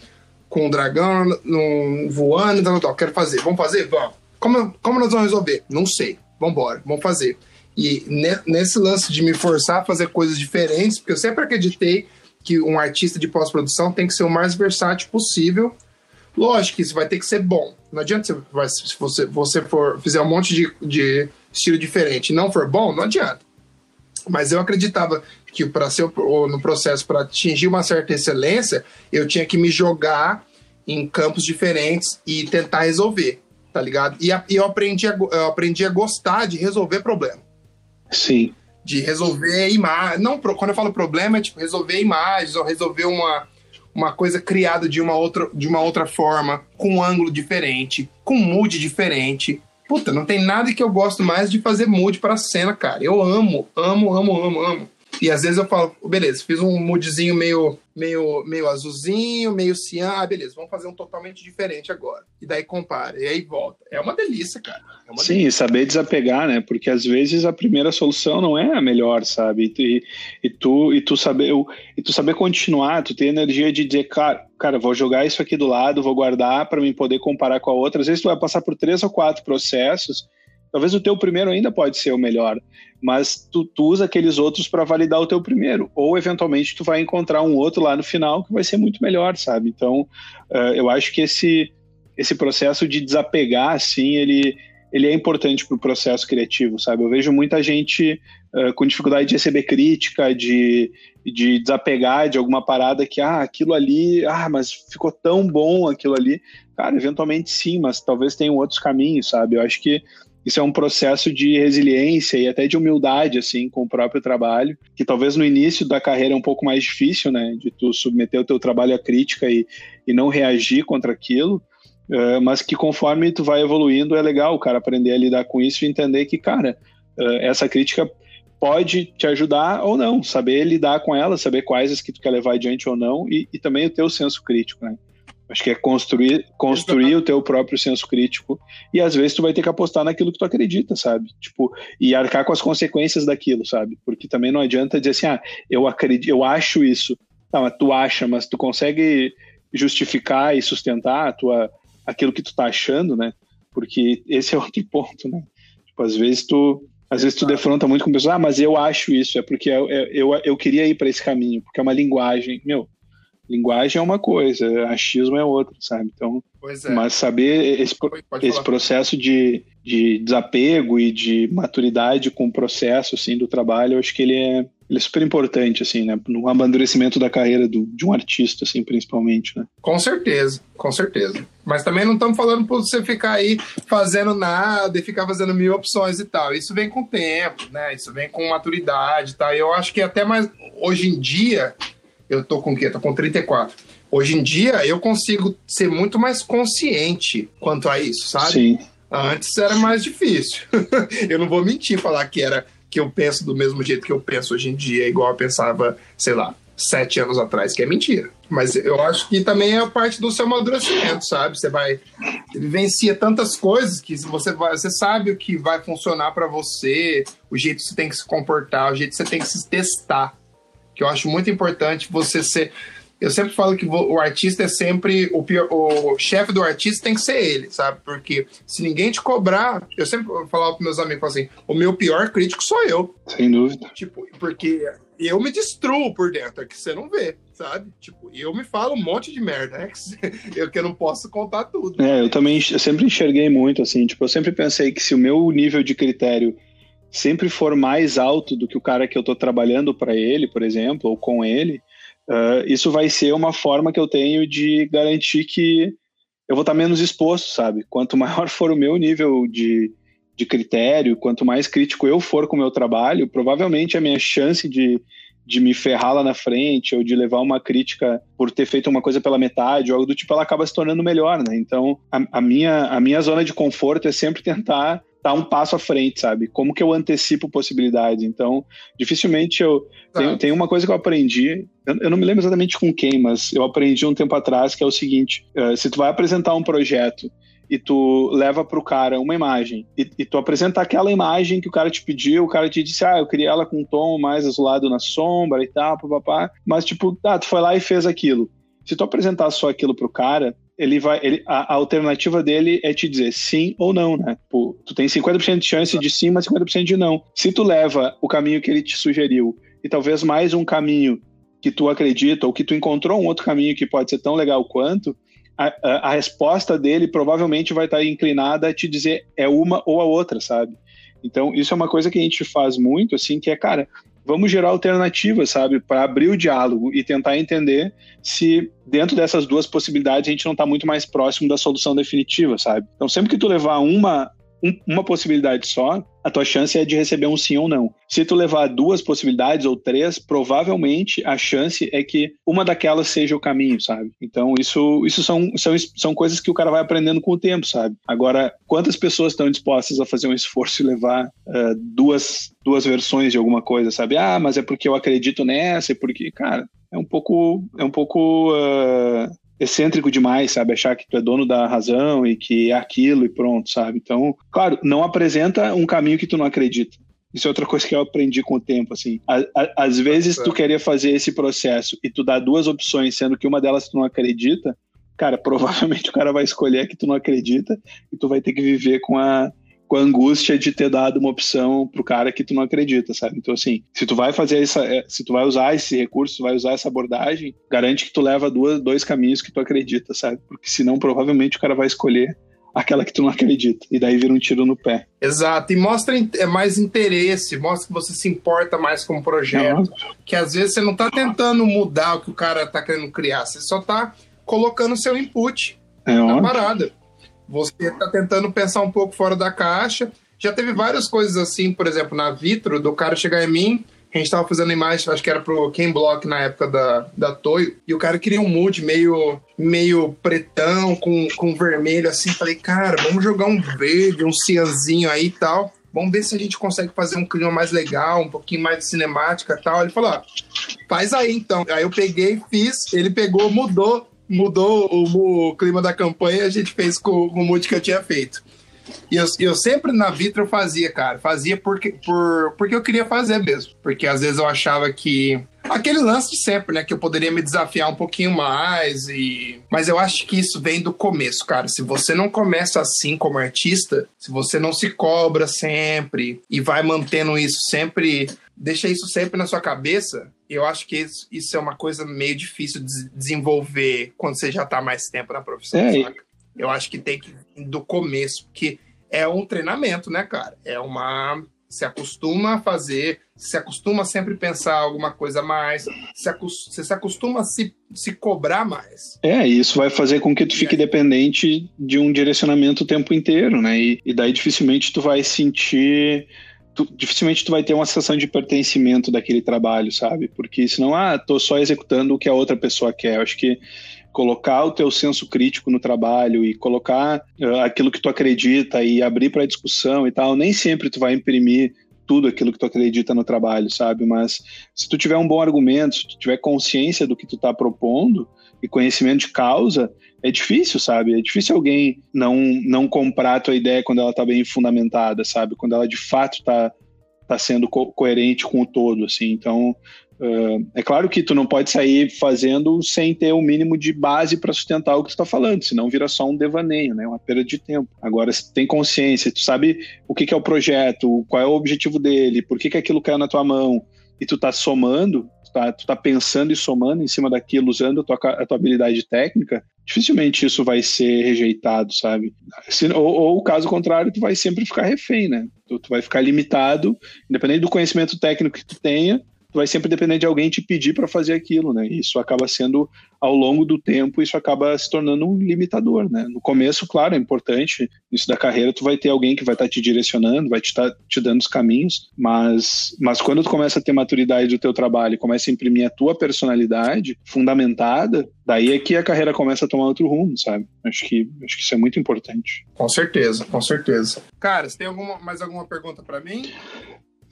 [SPEAKER 1] com um dragão num, voando, tal, tal, quero fazer. Vamos fazer? Vamos. Como, como nós vamos resolver? Não sei. Vamos embora, vamos fazer. E nesse lance de me forçar a fazer coisas diferentes, porque eu sempre acreditei que um artista de pós-produção tem que ser o mais versátil possível. Lógico que isso vai ter que ser bom. Não adianta se, se você, você for fizer um monte de, de estilo diferente e não for bom, não adianta. Mas eu acreditava que para ser no processo para atingir uma certa excelência, eu tinha que me jogar em campos diferentes e tentar resolver, tá ligado? E, a, e eu aprendi a, eu aprendi a gostar de resolver problema.
[SPEAKER 2] Sim.
[SPEAKER 1] De resolver imagem. Não, quando eu falo problema, é tipo resolver imagens ou resolver uma, uma coisa criada de uma, outra, de uma outra forma, com um ângulo diferente, com um mood diferente. Puta, não tem nada que eu gosto mais de fazer mood pra cena, cara. Eu amo, amo, amo, amo, amo. E às vezes eu falo, beleza, fiz um moodzinho meio, meio, meio azulzinho, meio cian. Ah, beleza, vamos fazer um totalmente diferente agora. E daí compara, e aí volta. É uma delícia, cara. É uma
[SPEAKER 2] Sim,
[SPEAKER 1] delícia.
[SPEAKER 2] saber desapegar, né? Porque às vezes a primeira solução não é a melhor, sabe? E, e, tu, e, tu, saber, e tu saber continuar, tu ter energia de dizer, cara, cara, vou jogar isso aqui do lado, vou guardar para mim poder comparar com a outra. Às vezes tu vai passar por três ou quatro processos Talvez o teu primeiro ainda pode ser o melhor, mas tu, tu usa aqueles outros para validar o teu primeiro, ou eventualmente tu vai encontrar um outro lá no final que vai ser muito melhor, sabe? Então, uh, eu acho que esse esse processo de desapegar, assim, ele ele é importante para o processo criativo, sabe? Eu vejo muita gente uh, com dificuldade de receber crítica, de, de desapegar de alguma parada que, ah, aquilo ali, ah, mas ficou tão bom aquilo ali. Cara, eventualmente sim, mas talvez tenham outros caminhos, sabe? Eu acho que isso é um processo de resiliência e até de humildade, assim, com o próprio trabalho, que talvez no início da carreira é um pouco mais difícil, né, de tu submeter o teu trabalho à crítica e, e não reagir contra aquilo, uh, mas que conforme tu vai evoluindo é legal o cara aprender a lidar com isso e entender que, cara, uh, essa crítica pode te ajudar ou não, saber lidar com ela, saber quais as que tu quer levar adiante ou não e, e também o teu senso crítico, né. Acho que é construir, construir o teu próprio senso crítico e às vezes tu vai ter que apostar naquilo que tu acredita, sabe? Tipo, e arcar com as consequências daquilo, sabe? Porque também não adianta dizer assim, ah, eu acredito, eu acho isso. Tá, mas tu acha, mas tu consegue justificar e sustentar a tua, aquilo que tu tá achando, né? Porque esse é outro ponto, né? Tipo, às vezes tu às vezes tu defronta muito com pessoas, ah, mas eu acho isso, é porque eu, eu, eu queria ir para esse caminho, porque é uma linguagem. Meu, linguagem é uma coisa, achismo é outra, sabe? Então, é. mas saber esse, esse processo de, de desapego e de maturidade com o processo assim do trabalho, eu acho que ele é, ele é super importante assim, né, no amadurecimento da carreira do, de um artista assim, principalmente, né?
[SPEAKER 1] Com certeza, com certeza. Mas também não estamos falando para você ficar aí fazendo nada e ficar fazendo mil opções e tal. Isso vem com o tempo, né? Isso vem com maturidade, tá? Eu acho que até mais hoje em dia eu tô com o quê? Tô com 34. Hoje em dia eu consigo ser muito mais consciente quanto a isso, sabe?
[SPEAKER 2] Sim.
[SPEAKER 1] Antes era mais difícil. eu não vou mentir falar que era que eu penso do mesmo jeito que eu penso hoje em dia, igual eu pensava, sei lá, sete anos atrás, que é mentira. Mas eu acho que também é parte do seu amadurecimento, sabe? Você vai vivencia tantas coisas que você vai, você sabe o que vai funcionar para você, o jeito que você tem que se comportar, o jeito que você tem que se testar que eu acho muito importante você ser. Eu sempre falo que o artista é sempre o, pior, o chefe do artista tem que ser ele, sabe? Porque se ninguém te cobrar, eu sempre falava para meus amigos assim: o meu pior crítico sou eu.
[SPEAKER 2] Sem dúvida.
[SPEAKER 1] Tipo, porque eu me destruo por dentro, é que você não vê, sabe? Tipo, eu me falo um monte de merda, né? Eu que eu não posso contar tudo.
[SPEAKER 2] É, eu também eu sempre enxerguei muito assim, tipo, eu sempre pensei que se o meu nível de critério sempre for mais alto do que o cara que eu estou trabalhando para ele, por exemplo, ou com ele, uh, isso vai ser uma forma que eu tenho de garantir que eu vou estar tá menos exposto, sabe? Quanto maior for o meu nível de, de critério, quanto mais crítico eu for com o meu trabalho, provavelmente a minha chance de, de me ferrar lá na frente ou de levar uma crítica por ter feito uma coisa pela metade ou algo do tipo, ela acaba se tornando melhor, né? Então, a, a minha, a minha zona de conforto é sempre tentar tá um passo à frente, sabe? Como que eu antecipo possibilidades? Então, dificilmente eu. Tem, tem uma coisa que eu aprendi, eu, eu, não me lembro exatamente com quem, mas eu aprendi um tempo atrás que é o seguinte: uh, se tu vai apresentar um projeto e tu leva para o cara uma imagem e, e, tu apresenta aquela imagem que o cara te pediu, o cara te disse, ah, eu queria ela com um tom mais azulado na sombra e tal, papapá, mas tipo, ah, tu foi lá e fez aquilo. Se tu apresentar só aquilo pro cara, ele vai. Ele, a, a, alternativa dele é te dizer sim ou não, né? Pô, tu tem 50% de chance de sim, mas 50% de não. Se tu leva o caminho que ele te sugeriu e talvez mais um caminho que tu acredita, ou que tu encontrou um outro caminho que pode ser tão legal quanto, a, a, a resposta dele provavelmente vai estar inclinada a te dizer é uma ou a outra, sabe? Então, isso é uma coisa que a gente faz muito, assim, que é, cara, vamos gerar alternativas, sabe, para abrir o diálogo e tentar entender se dentro dessas duas possibilidades a gente não está muito mais próximo da solução definitiva, sabe? Então, sempre que tu levar uma um, uma possibilidade só, a tua chance é de receber um sim ou não. Se tu levar duas possibilidades ou três, provavelmente a chance é que uma daquelas seja o caminho, sabe? Então isso, isso são, são, são coisas que o cara vai aprendendo com o tempo, sabe? Agora, quantas pessoas estão dispostas a fazer um esforço e levar uh, duas, duas versões de alguma coisa, sabe? Ah, mas é porque eu acredito nessa, é porque, cara, é um pouco, é um pouco uh, excêntrico demais, sabe? Achar que tu é dono da razão e que é aquilo e pronto, sabe? Então, claro, não apresenta um caminho que tu não acredita. Isso é outra coisa que eu aprendi com o tempo, assim. Às vezes tu queria fazer esse processo e tu dá duas opções, sendo que uma delas tu não acredita, cara, provavelmente o cara vai escolher que tu não acredita e tu vai ter que viver com a, com a angústia de ter dado uma opção pro cara que tu não acredita, sabe? Então, assim, se tu vai fazer essa, é, se tu vai usar esse recurso, tu vai usar essa abordagem, garante que tu leva duas, dois caminhos que tu acredita, sabe? Porque senão, provavelmente, o cara vai escolher aquela que tu não acredita. E daí vira um tiro no pé.
[SPEAKER 1] Exato. E mostra é mais interesse, mostra que você se importa mais com o projeto. Que às vezes você não tá tentando mudar o que o cara tá querendo criar, você só tá colocando seu input é na óbvio. parada. Você está tentando pensar um pouco fora da caixa. Já teve várias coisas assim, por exemplo, na Vitro, do cara chegar em mim, a gente estava fazendo imagem, acho que era pro Ken Block na época da, da Toyo, e o cara queria um mood meio, meio pretão, com, com vermelho, assim. Falei, cara, vamos jogar um verde, um cianzinho aí e tal. Vamos ver se a gente consegue fazer um clima mais legal, um pouquinho mais de cinemática e tal. Ele falou, ó, faz aí então. Aí eu peguei, fiz, ele pegou, mudou mudou o, o, clima da campanha, a gente fez com, com o mood que eu tinha feito. E eu, eu sempre na Vitra eu fazia, cara. Fazia porque, por, porque eu queria fazer mesmo. Porque às vezes eu achava que. Aquele lance de sempre, né? Que eu poderia me desafiar um pouquinho mais. e Mas eu acho que isso vem do começo, cara. Se você não começa assim como artista, se você não se cobra sempre e vai mantendo isso sempre. Deixa isso sempre na sua cabeça, eu acho que isso, isso, é uma coisa meio difícil de desenvolver quando você já está mais tempo na profissão, é? Eu acho que tem que do começo, porque é um treinamento, né, cara? É uma. Se acostuma a fazer, se acostuma a sempre pensar alguma coisa a mais, se você se acostuma a se, se cobrar mais.
[SPEAKER 2] É, isso vai fazer com que tu fique dependente de um direcionamento o tempo inteiro, né? E, e daí dificilmente tu vai sentir tu, dificilmente tu vai ter uma sensação de pertencimento daquele trabalho, sabe? Porque senão, ah, tô só executando o que a outra pessoa quer. Eu acho que colocar o teu senso crítico no trabalho e colocar uh, aquilo que tu acredita e abrir para discussão e tal, nem sempre tu vai imprimir tudo aquilo que tu acredita no trabalho, sabe? Mas se tu tiver um bom argumento, se tu tiver consciência do que tu tá propondo e conhecimento de causa, é difícil, sabe? É difícil alguém não, não comprar a tua ideia quando ela está bem fundamentada, sabe? Quando ela de fato está tá sendo co coerente com o todo, assim. Então, uh, é claro que tu não pode sair fazendo sem ter o um mínimo de base para sustentar o que tu está falando, senão vira só um devaneio, né? Uma perda de tempo. Agora, se tu tem consciência, tu sabe o que, que é o projeto, qual é o objetivo dele, por que, que aquilo caiu na tua mão, e tu tá somando, tu tá, tu tá pensando e somando em cima daquilo, usando a tua, a tua habilidade técnica, dificilmente isso vai ser rejeitado, sabe? Se, ou, ou, caso contrário, tu vai sempre ficar refém, né? Tu, tu vai ficar limitado, independente do conhecimento técnico que tu tenha, tu vai sempre depender de alguém te pedir para fazer aquilo, né? Isso acaba sendo ao longo do tempo, isso acaba se tornando um limitador, né? No começo, claro, é importante, isso da carreira, tu vai ter alguém que vai estar tá te direcionando, vai te tá, te dando os caminhos, mas mas quando tu começa a ter maturidade do teu trabalho, começa a imprimir a tua personalidade fundamentada, daí é que a carreira começa a tomar outro rumo, sabe? Acho que acho que isso é muito importante.
[SPEAKER 1] Com certeza, com certeza. Cara, você tem alguma, mais alguma pergunta para mim?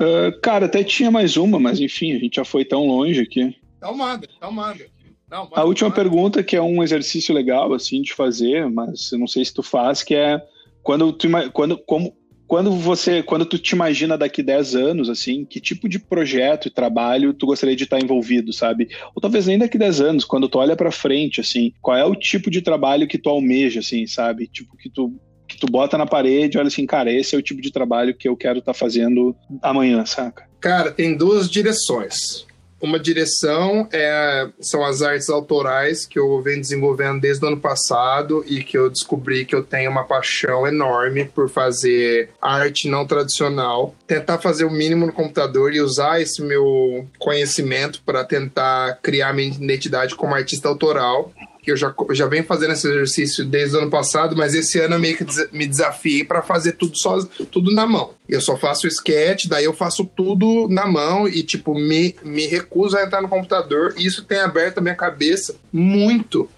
[SPEAKER 2] Uh, cara, até tinha mais uma, mas enfim, a gente já foi tão longe aqui.
[SPEAKER 1] Então manda, então manda.
[SPEAKER 2] Não, a última manda. pergunta, que é um exercício legal, assim, de fazer, mas eu não sei se tu faz, que é quando tu, quando, como, quando você, quando tu te imagina daqui 10 anos, assim, que tipo de projeto e trabalho tu gostaria de estar envolvido, sabe? Ou talvez nem daqui 10 anos, quando tu olha para frente, assim, qual é o tipo de trabalho que tu almeja, assim, sabe? Tipo, que tu tu bota na parede, olha assim, cara, esse é o tipo de trabalho que eu quero estar tá fazendo amanhã, saca?
[SPEAKER 1] Cara, tem duas direções. Uma direção é, são as artes autorais que eu venho desenvolvendo desde o ano passado e que eu descobri que eu tenho uma paixão enorme por fazer arte não tradicional. Tentar fazer o mínimo no computador e usar esse meu conhecimento para tentar criar minha identidade como artista autoral que eu já, já venho fazendo esse exercício desde o ano passado, mas esse ano eu meio que me desafiei para fazer tudo só, tudo na mão. Eu só faço sketch, daí eu faço tudo na mão e, tipo, me, me recuso a entrar no computador. Isso tem aberto a minha cabeça muito.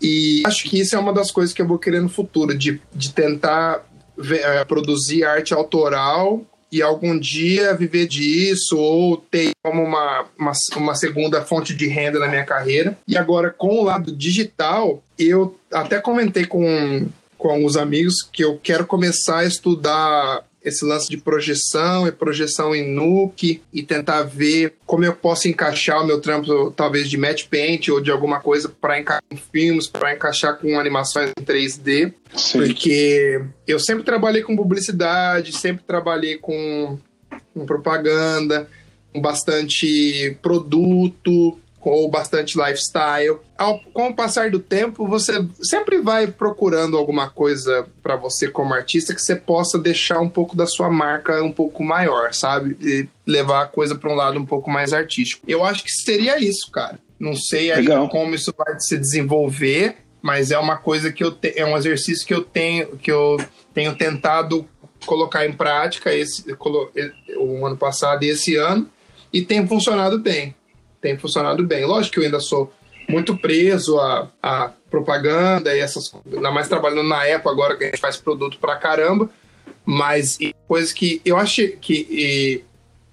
[SPEAKER 1] E acho que isso é uma das coisas que eu vou querer no futuro, de, de tentar ver, é, produzir arte autoral e algum dia viver disso ou ter como uma, uma, uma, segunda fonte de renda na minha carreira. E agora, com o lado digital, eu até comentei com, com alguns amigos que eu quero começar a estudar esse lance de projeção e projeção em Nuke e tentar ver como eu posso encaixar o meu trampo, talvez de match paint ou de alguma coisa para encaixar em filmes, para encaixar com animações em 3D. Sim. Porque eu sempre trabalhei com publicidade, sempre trabalhei com, com propaganda, com bastante produto, ou bastante lifestyle. Ao, com o passar do tempo, você sempre vai procurando alguma coisa para você como artista que você possa deixar um pouco da sua marca um pouco maior, sabe? E levar a coisa para um lado um pouco mais artístico. Eu acho que seria isso, cara. Não sei como isso vai se desenvolver, mas é uma coisa que eu te, é um exercício que eu tenho que eu tenho tentado colocar em prática esse o ano passado e esse ano e tem funcionado bem tem funcionado bem. Lógico que eu ainda sou muito preso a, a propaganda e essas coisas, ainda mais trabalhando na Apple agora que a gente faz produto pra caramba, mas coisas que eu acho que e,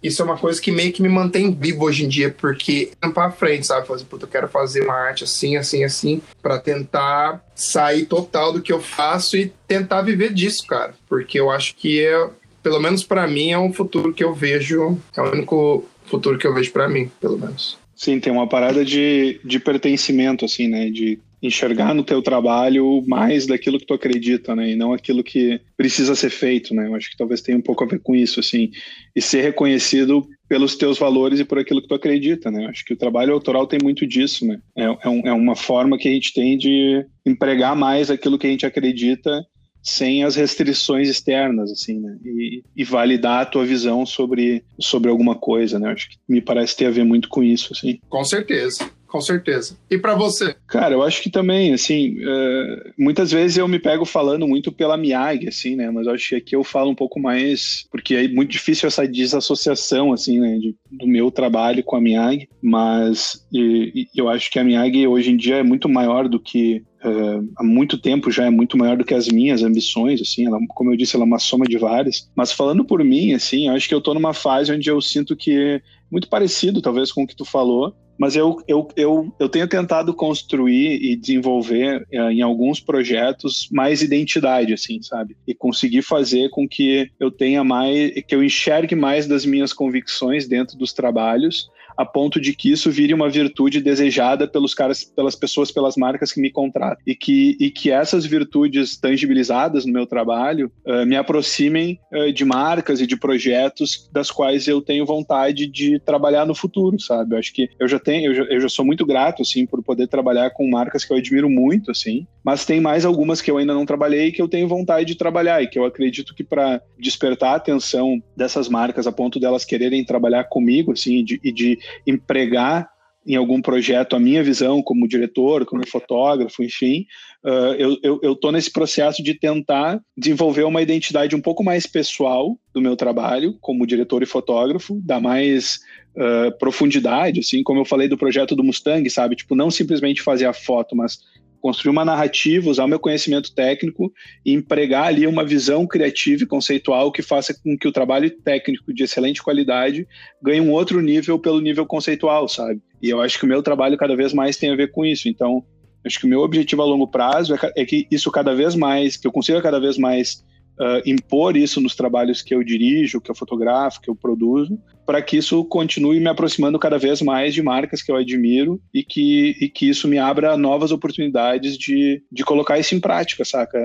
[SPEAKER 1] isso é uma coisa que meio que me mantém vivo hoje em dia, porque pra frente, sabe? Fazer, puta, eu quero fazer uma arte assim, assim, assim, para tentar sair total do que eu faço e tentar viver disso, cara. Porque eu acho que é, pelo menos para mim, é um futuro que eu vejo, é o único futuro que eu vejo para mim, pelo menos.
[SPEAKER 2] Sim, tem uma parada de, de pertencimento, assim, né? De enxergar no teu trabalho mais daquilo que tu acredita, né? E não aquilo que precisa ser feito, né? Eu acho que talvez tenha um pouco a ver com isso, assim. E ser reconhecido pelos teus valores e por aquilo que tu acredita, né? Eu acho que o trabalho autoral tem muito disso, né? É, é, um, é uma forma que a gente tem de empregar mais aquilo que a gente acredita sem as restrições externas, assim, né? E, e, validar a tua visão sobre, sobre alguma coisa, né? Acho que me parece ter a ver muito com isso, assim.
[SPEAKER 1] Com certeza. Com certeza. E para você?
[SPEAKER 2] Cara, eu acho que também, assim, uh, muitas vezes eu me pego falando muito pela Miyagi, assim, né? Mas eu acho que aqui eu falo um pouco mais, porque é muito difícil essa desassociação, assim, né? De, do meu trabalho com a Miyagi, mas e, e eu acho que a Miyagi hoje em dia é muito maior do que Uh, há muito tempo já é muito maior do que as minhas ambições, assim, ela, como eu disse, ela é uma soma de várias. Mas falando por mim, assim, eu acho que eu tô numa fase onde eu sinto que é muito parecido, talvez, com o que tu falou, mas eu, eu, eu, eu tenho tentado construir e desenvolver uh, em alguns projetos mais identidade, assim, sabe? E conseguir fazer com que eu tenha mais, que eu enxergue mais das minhas convicções dentro dos trabalhos a ponto de que isso vire uma virtude desejada pelos caras, pelas pessoas, pelas marcas que me contratam. E que, e que essas virtudes tangibilizadas no meu trabalho uh, me aproximem uh, de marcas e de projetos das quais eu tenho vontade de trabalhar no futuro, sabe? Eu acho que eu já tenho, eu já, eu já sou muito grato, assim, por poder trabalhar com marcas que eu admiro muito, assim, mas tem mais algumas que eu ainda não trabalhei e que eu tenho vontade de trabalhar e que eu acredito que para despertar a atenção dessas marcas a ponto delas quererem trabalhar comigo, assim, de, e de empregar em algum projeto a minha visão como diretor, como fotógrafo, enfim, uh, eu, eu, tô nesse processo de tentar desenvolver uma identidade um pouco mais pessoal do meu trabalho como diretor e fotógrafo, dar mais uh, profundidade, assim, como eu falei do projeto do Mustang, sabe? Tipo, não simplesmente fazer a foto, mas construir uma narrativa, usar o meu conhecimento técnico e empregar ali uma visão criativa e conceitual que faça com que o trabalho técnico de excelente qualidade ganhe um outro nível pelo nível conceitual, sabe? E eu acho que o meu trabalho cada vez mais tem a ver com isso. Então, acho que o meu objetivo a longo prazo é, é que isso cada vez mais, que eu consiga cada vez mais uh, impor isso nos trabalhos que eu dirijo, que eu fotografo, que eu produzo, para que isso continue me aproximando cada vez mais de marcas que eu admiro e que, e que isso me abra novas oportunidades de, de colocar isso em prática, saca?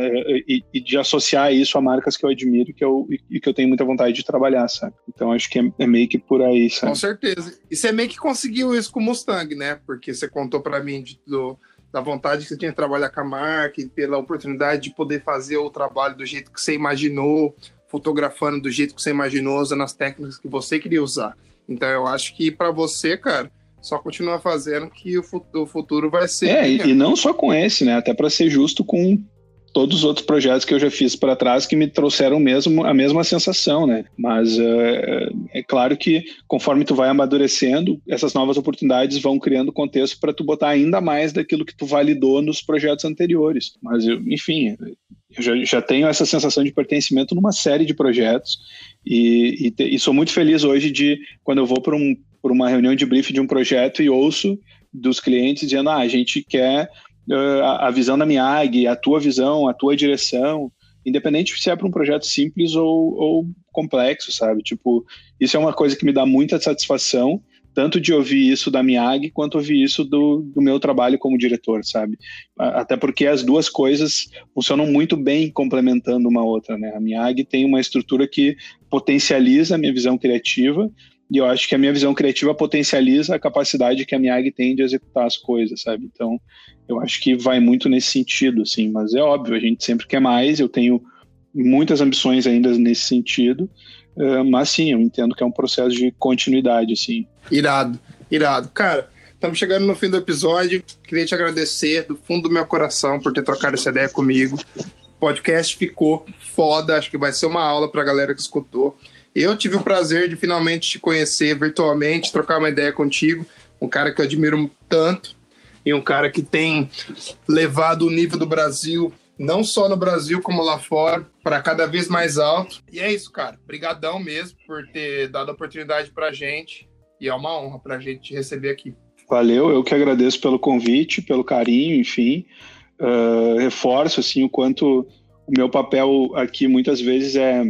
[SPEAKER 2] E, e de associar isso a marcas que eu admiro que eu, e que eu tenho muita vontade de trabalhar, saca? Então acho que é, é meio que por aí, sabe?
[SPEAKER 1] Com certeza. E você meio que conseguiu isso com o Mustang, né? Porque você contou para mim de, do da vontade que você tinha de trabalhar com a marca e pela oportunidade de poder fazer o trabalho do jeito que você imaginou, fotografando do jeito que você imaginou, usando as técnicas que você queria usar. Então eu acho que para você, cara, só continuar fazendo que o futuro vai ser.
[SPEAKER 2] É, e, e não só com esse, né? Até para ser justo com todos os outros projetos que eu já fiz para trás que me trouxeram mesmo a mesma sensação, né? Mas é, é claro que conforme tu vai amadurecendo, essas novas oportunidades vão criando contexto para tu botar ainda mais daquilo que tu validou nos projetos anteriores. Mas eu, enfim, eu já, já tenho essa sensação de pertencimento numa série de projetos e, e, te, e sou muito feliz hoje de quando eu vou para um, uma reunião de briefing de um projeto e ouço dos clientes dizendo ah, a gente quer a, a visão da Miag, a tua visão, a tua direção, independente se é para um projeto simples ou, ou complexo, sabe? Tipo, isso é uma coisa que me dá muita satisfação, tanto de ouvir isso da Miag, quanto ouvir isso do, do meu trabalho como diretor, sabe? Até porque as duas coisas funcionam muito bem complementando uma outra, né? A Miag tem uma estrutura que potencializa a minha visão criativa, e eu acho que a minha visão criativa potencializa a capacidade que a Miag tem de executar as coisas, sabe? Então, eu acho que vai muito nesse sentido, assim. Mas é óbvio, a gente sempre quer mais. Eu tenho muitas ambições ainda nesse sentido. Uh, mas sim, eu entendo que é um processo de continuidade, assim.
[SPEAKER 1] Irado, irado. Cara, estamos chegando no fim do episódio. Queria te agradecer do fundo do meu coração por ter trocado essa ideia comigo. O podcast ficou foda, acho que vai ser uma aula para a galera que escutou. Eu tive o prazer de finalmente te conhecer virtualmente, trocar uma ideia contigo, um cara que eu admiro tanto e um cara que tem levado o nível do Brasil, não só no Brasil como lá fora, para cada vez mais alto. E é isso, cara. Obrigadão mesmo por ter dado a oportunidade pra gente e é uma honra pra gente te receber aqui.
[SPEAKER 2] Valeu, eu que agradeço pelo convite, pelo carinho, enfim. Uh, reforço assim o quanto o meu papel aqui muitas vezes é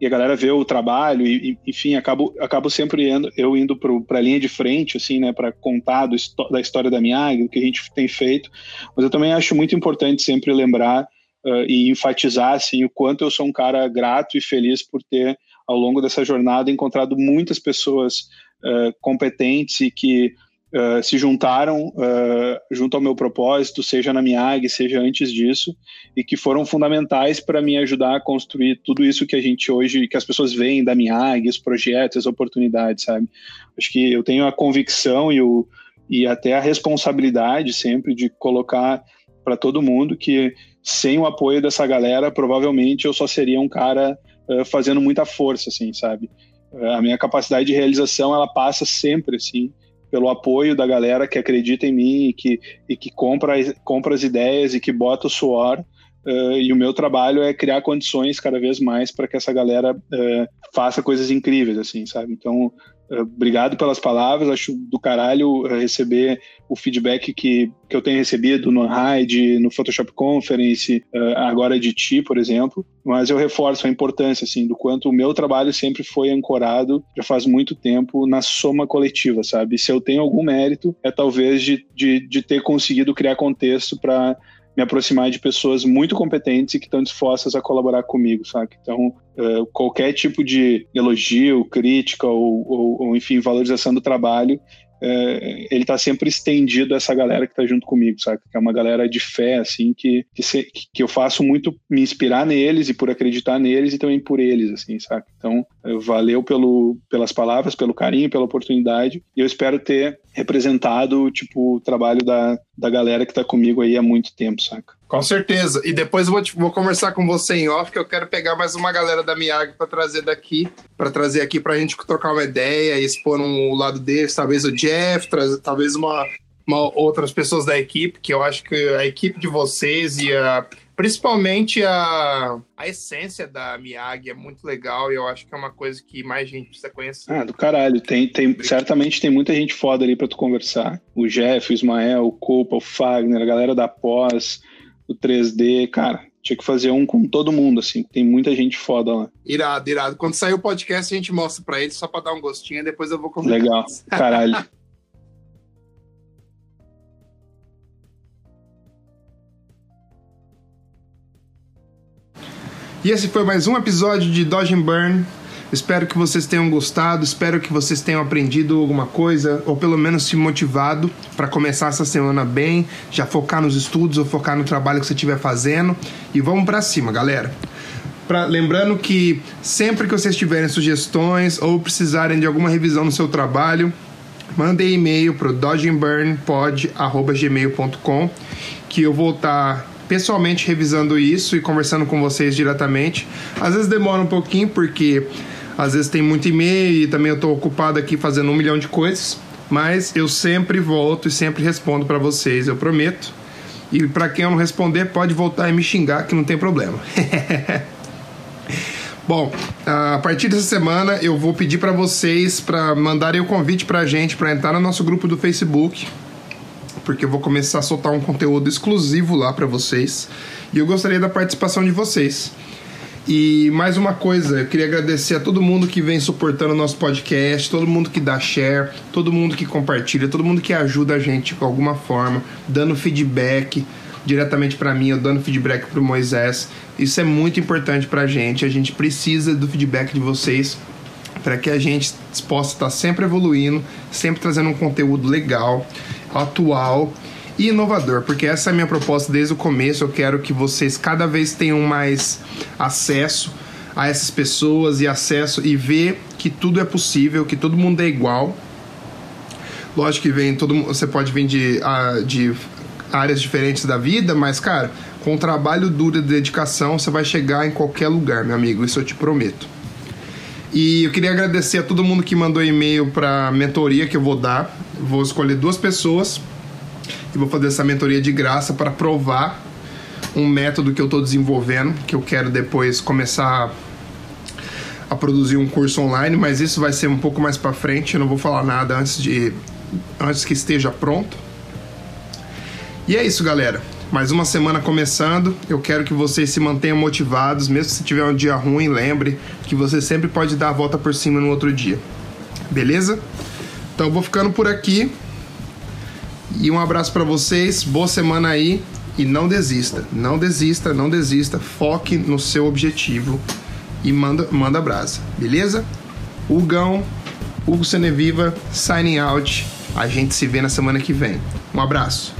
[SPEAKER 2] e a galera vê o trabalho e, enfim acabo acabo sempre indo, eu indo para a linha de frente assim né para contar do, da história da Miag do que a gente tem feito. Mas eu também acho muito importante sempre lembrar uh, e enfatizar assim o quanto eu sou um cara grato e feliz por ter ao longo dessa jornada encontrado muitas pessoas uh, competentes e que uh, se juntaram uh, junto ao meu propósito, seja na Miag, seja antes disso, e que foram fundamentais para me ajudar a construir tudo isso que a gente hoje, que as pessoas veem da Miag, os projetos, as oportunidades, sabe? Acho que eu tenho a convicção e, o, e até a responsabilidade sempre de colocar para todo mundo que sem o apoio dessa galera, provavelmente eu só seria um cara uh, fazendo muita força, assim, sabe? a minha capacidade de realização ela passa sempre assim pelo apoio da galera que acredita em mim e que, e que compra, compra as ideias e que bota o suor. Uh, e o meu trabalho é criar condições cada vez mais para que essa galera uh, faça coisas incríveis, assim, sabe? Então, obrigado pelas palavras, acho do caralho eh, receber o feedback que, que eu tenho recebido no Hide, no Photoshop Conference, uh, agora de ti, por exemplo, mas eu reforço a importância, assim, do quanto o meu trabalho sempre foi ancorado, já faz muito tempo, na soma coletiva, sabe? Se eu tenho algum mérito, é talvez de, de, de ter conseguido criar contexto para me aproximar de pessoas muito competentes e que estão dispostas a colaborar comigo, sabe? Então, uh, qualquer tipo de elogio, crítica ou, ou, ou, enfim, valorização do trabalho é, ele está sempre estendido a essa galera que está junto comigo, sabe? Que é uma galera de fé, assim, que, que, se, que, eu faço muito me inspirar neles e por acreditar neles e também por eles, assim, sabe? Então, valeu pelo, pelas palavras, pelo carinho, pela oportunidade e eu espero ter representado, tipo, o trabalho da, da galera que está comigo aí há muito tempo, saca?
[SPEAKER 1] Com certeza. E depois eu vou, vou conversar com você em off, que eu quero pegar mais uma galera da Miag para trazer daqui, para trazer aqui para a gente trocar uma ideia expor um, o lado deles, talvez o Jeff, talvez uma, uma, outras pessoas da equipe, que eu acho que a equipe de vocês e a, principalmente a, a essência da Miag é muito legal e eu acho que é uma coisa que mais gente precisa conhecer.
[SPEAKER 2] Ah, do caralho. Tem, tem, certamente tem muita gente foda ali para tu conversar. O Jeff, o Ismael, o Copa, o Fagner, a galera da pós o 3D, cara, tinha que fazer um com todo mundo, assim, tem muita gente foda lá.
[SPEAKER 1] Irado, irado. Quando sair o podcast, a gente mostra pra eles só pra dar um gostinho, depois eu vou comentar.
[SPEAKER 2] Legal, caralho.
[SPEAKER 3] E esse foi mais um episódio de Dodge and Burn. Espero que vocês tenham gostado, espero que vocês tenham aprendido alguma coisa, ou pelo menos se motivado para começar essa semana bem, já focar nos estudos ou focar no trabalho que você estiver fazendo. E vamos para cima, galera. Pra, lembrando que sempre que vocês tiverem sugestões ou precisarem de alguma revisão no seu trabalho,
[SPEAKER 1] mandem e-mail pro dodgeburnpod@gmail.com que eu vou estar pessoalmente revisando isso e conversando com vocês diretamente. Às vezes demora um pouquinho porque às vezes tem muito e-mail e também eu estou ocupado aqui fazendo um milhão de coisas, mas eu sempre volto e sempre respondo para vocês, eu prometo. E para quem eu não responder, pode voltar e me xingar que não tem problema. Bom, a partir dessa semana eu vou pedir para vocês para mandarem o convite para a gente para entrar no nosso grupo do Facebook, porque eu vou começar a soltar um conteúdo exclusivo lá para vocês e eu gostaria da participação de vocês. E mais uma coisa, eu queria agradecer a todo mundo que vem suportando o nosso podcast, todo mundo que dá share, todo mundo que compartilha, todo mundo que ajuda a gente de alguma forma, dando feedback diretamente para mim, ou dando feedback para o Moisés. Isso é muito importante para a gente. A gente precisa do feedback de vocês para que a gente possa estar sempre evoluindo, sempre trazendo um conteúdo legal, atual e inovador, porque essa é a minha proposta desde o começo. Eu quero que vocês cada vez tenham mais acesso a essas pessoas e acesso e ver que tudo é possível, que todo mundo é igual. Lógico que vem todo você pode vir de, de áreas diferentes da vida, mas cara, com trabalho duro e dedicação, você vai chegar em qualquer lugar, meu amigo, isso eu te prometo. E eu queria agradecer a todo mundo que mandou e-mail para mentoria que eu vou dar. Vou escolher duas pessoas e vou fazer essa mentoria de graça para provar um método que eu estou desenvolvendo, que eu quero depois começar a produzir um curso online, mas isso vai ser um pouco mais para frente, eu não vou falar nada antes de antes que esteja pronto. E é isso, galera. Mais uma semana começando. Eu quero que vocês se mantenham motivados, mesmo se tiver um dia ruim, lembre que você sempre pode dar a volta por cima no outro dia. Beleza? Então vou ficando por aqui. E um abraço para vocês, boa semana aí e não desista, não desista, não desista, foque no seu objetivo e manda, manda brasa, beleza? Hugão, Hugo Seneviva, signing out. A gente se vê na semana que vem. Um abraço.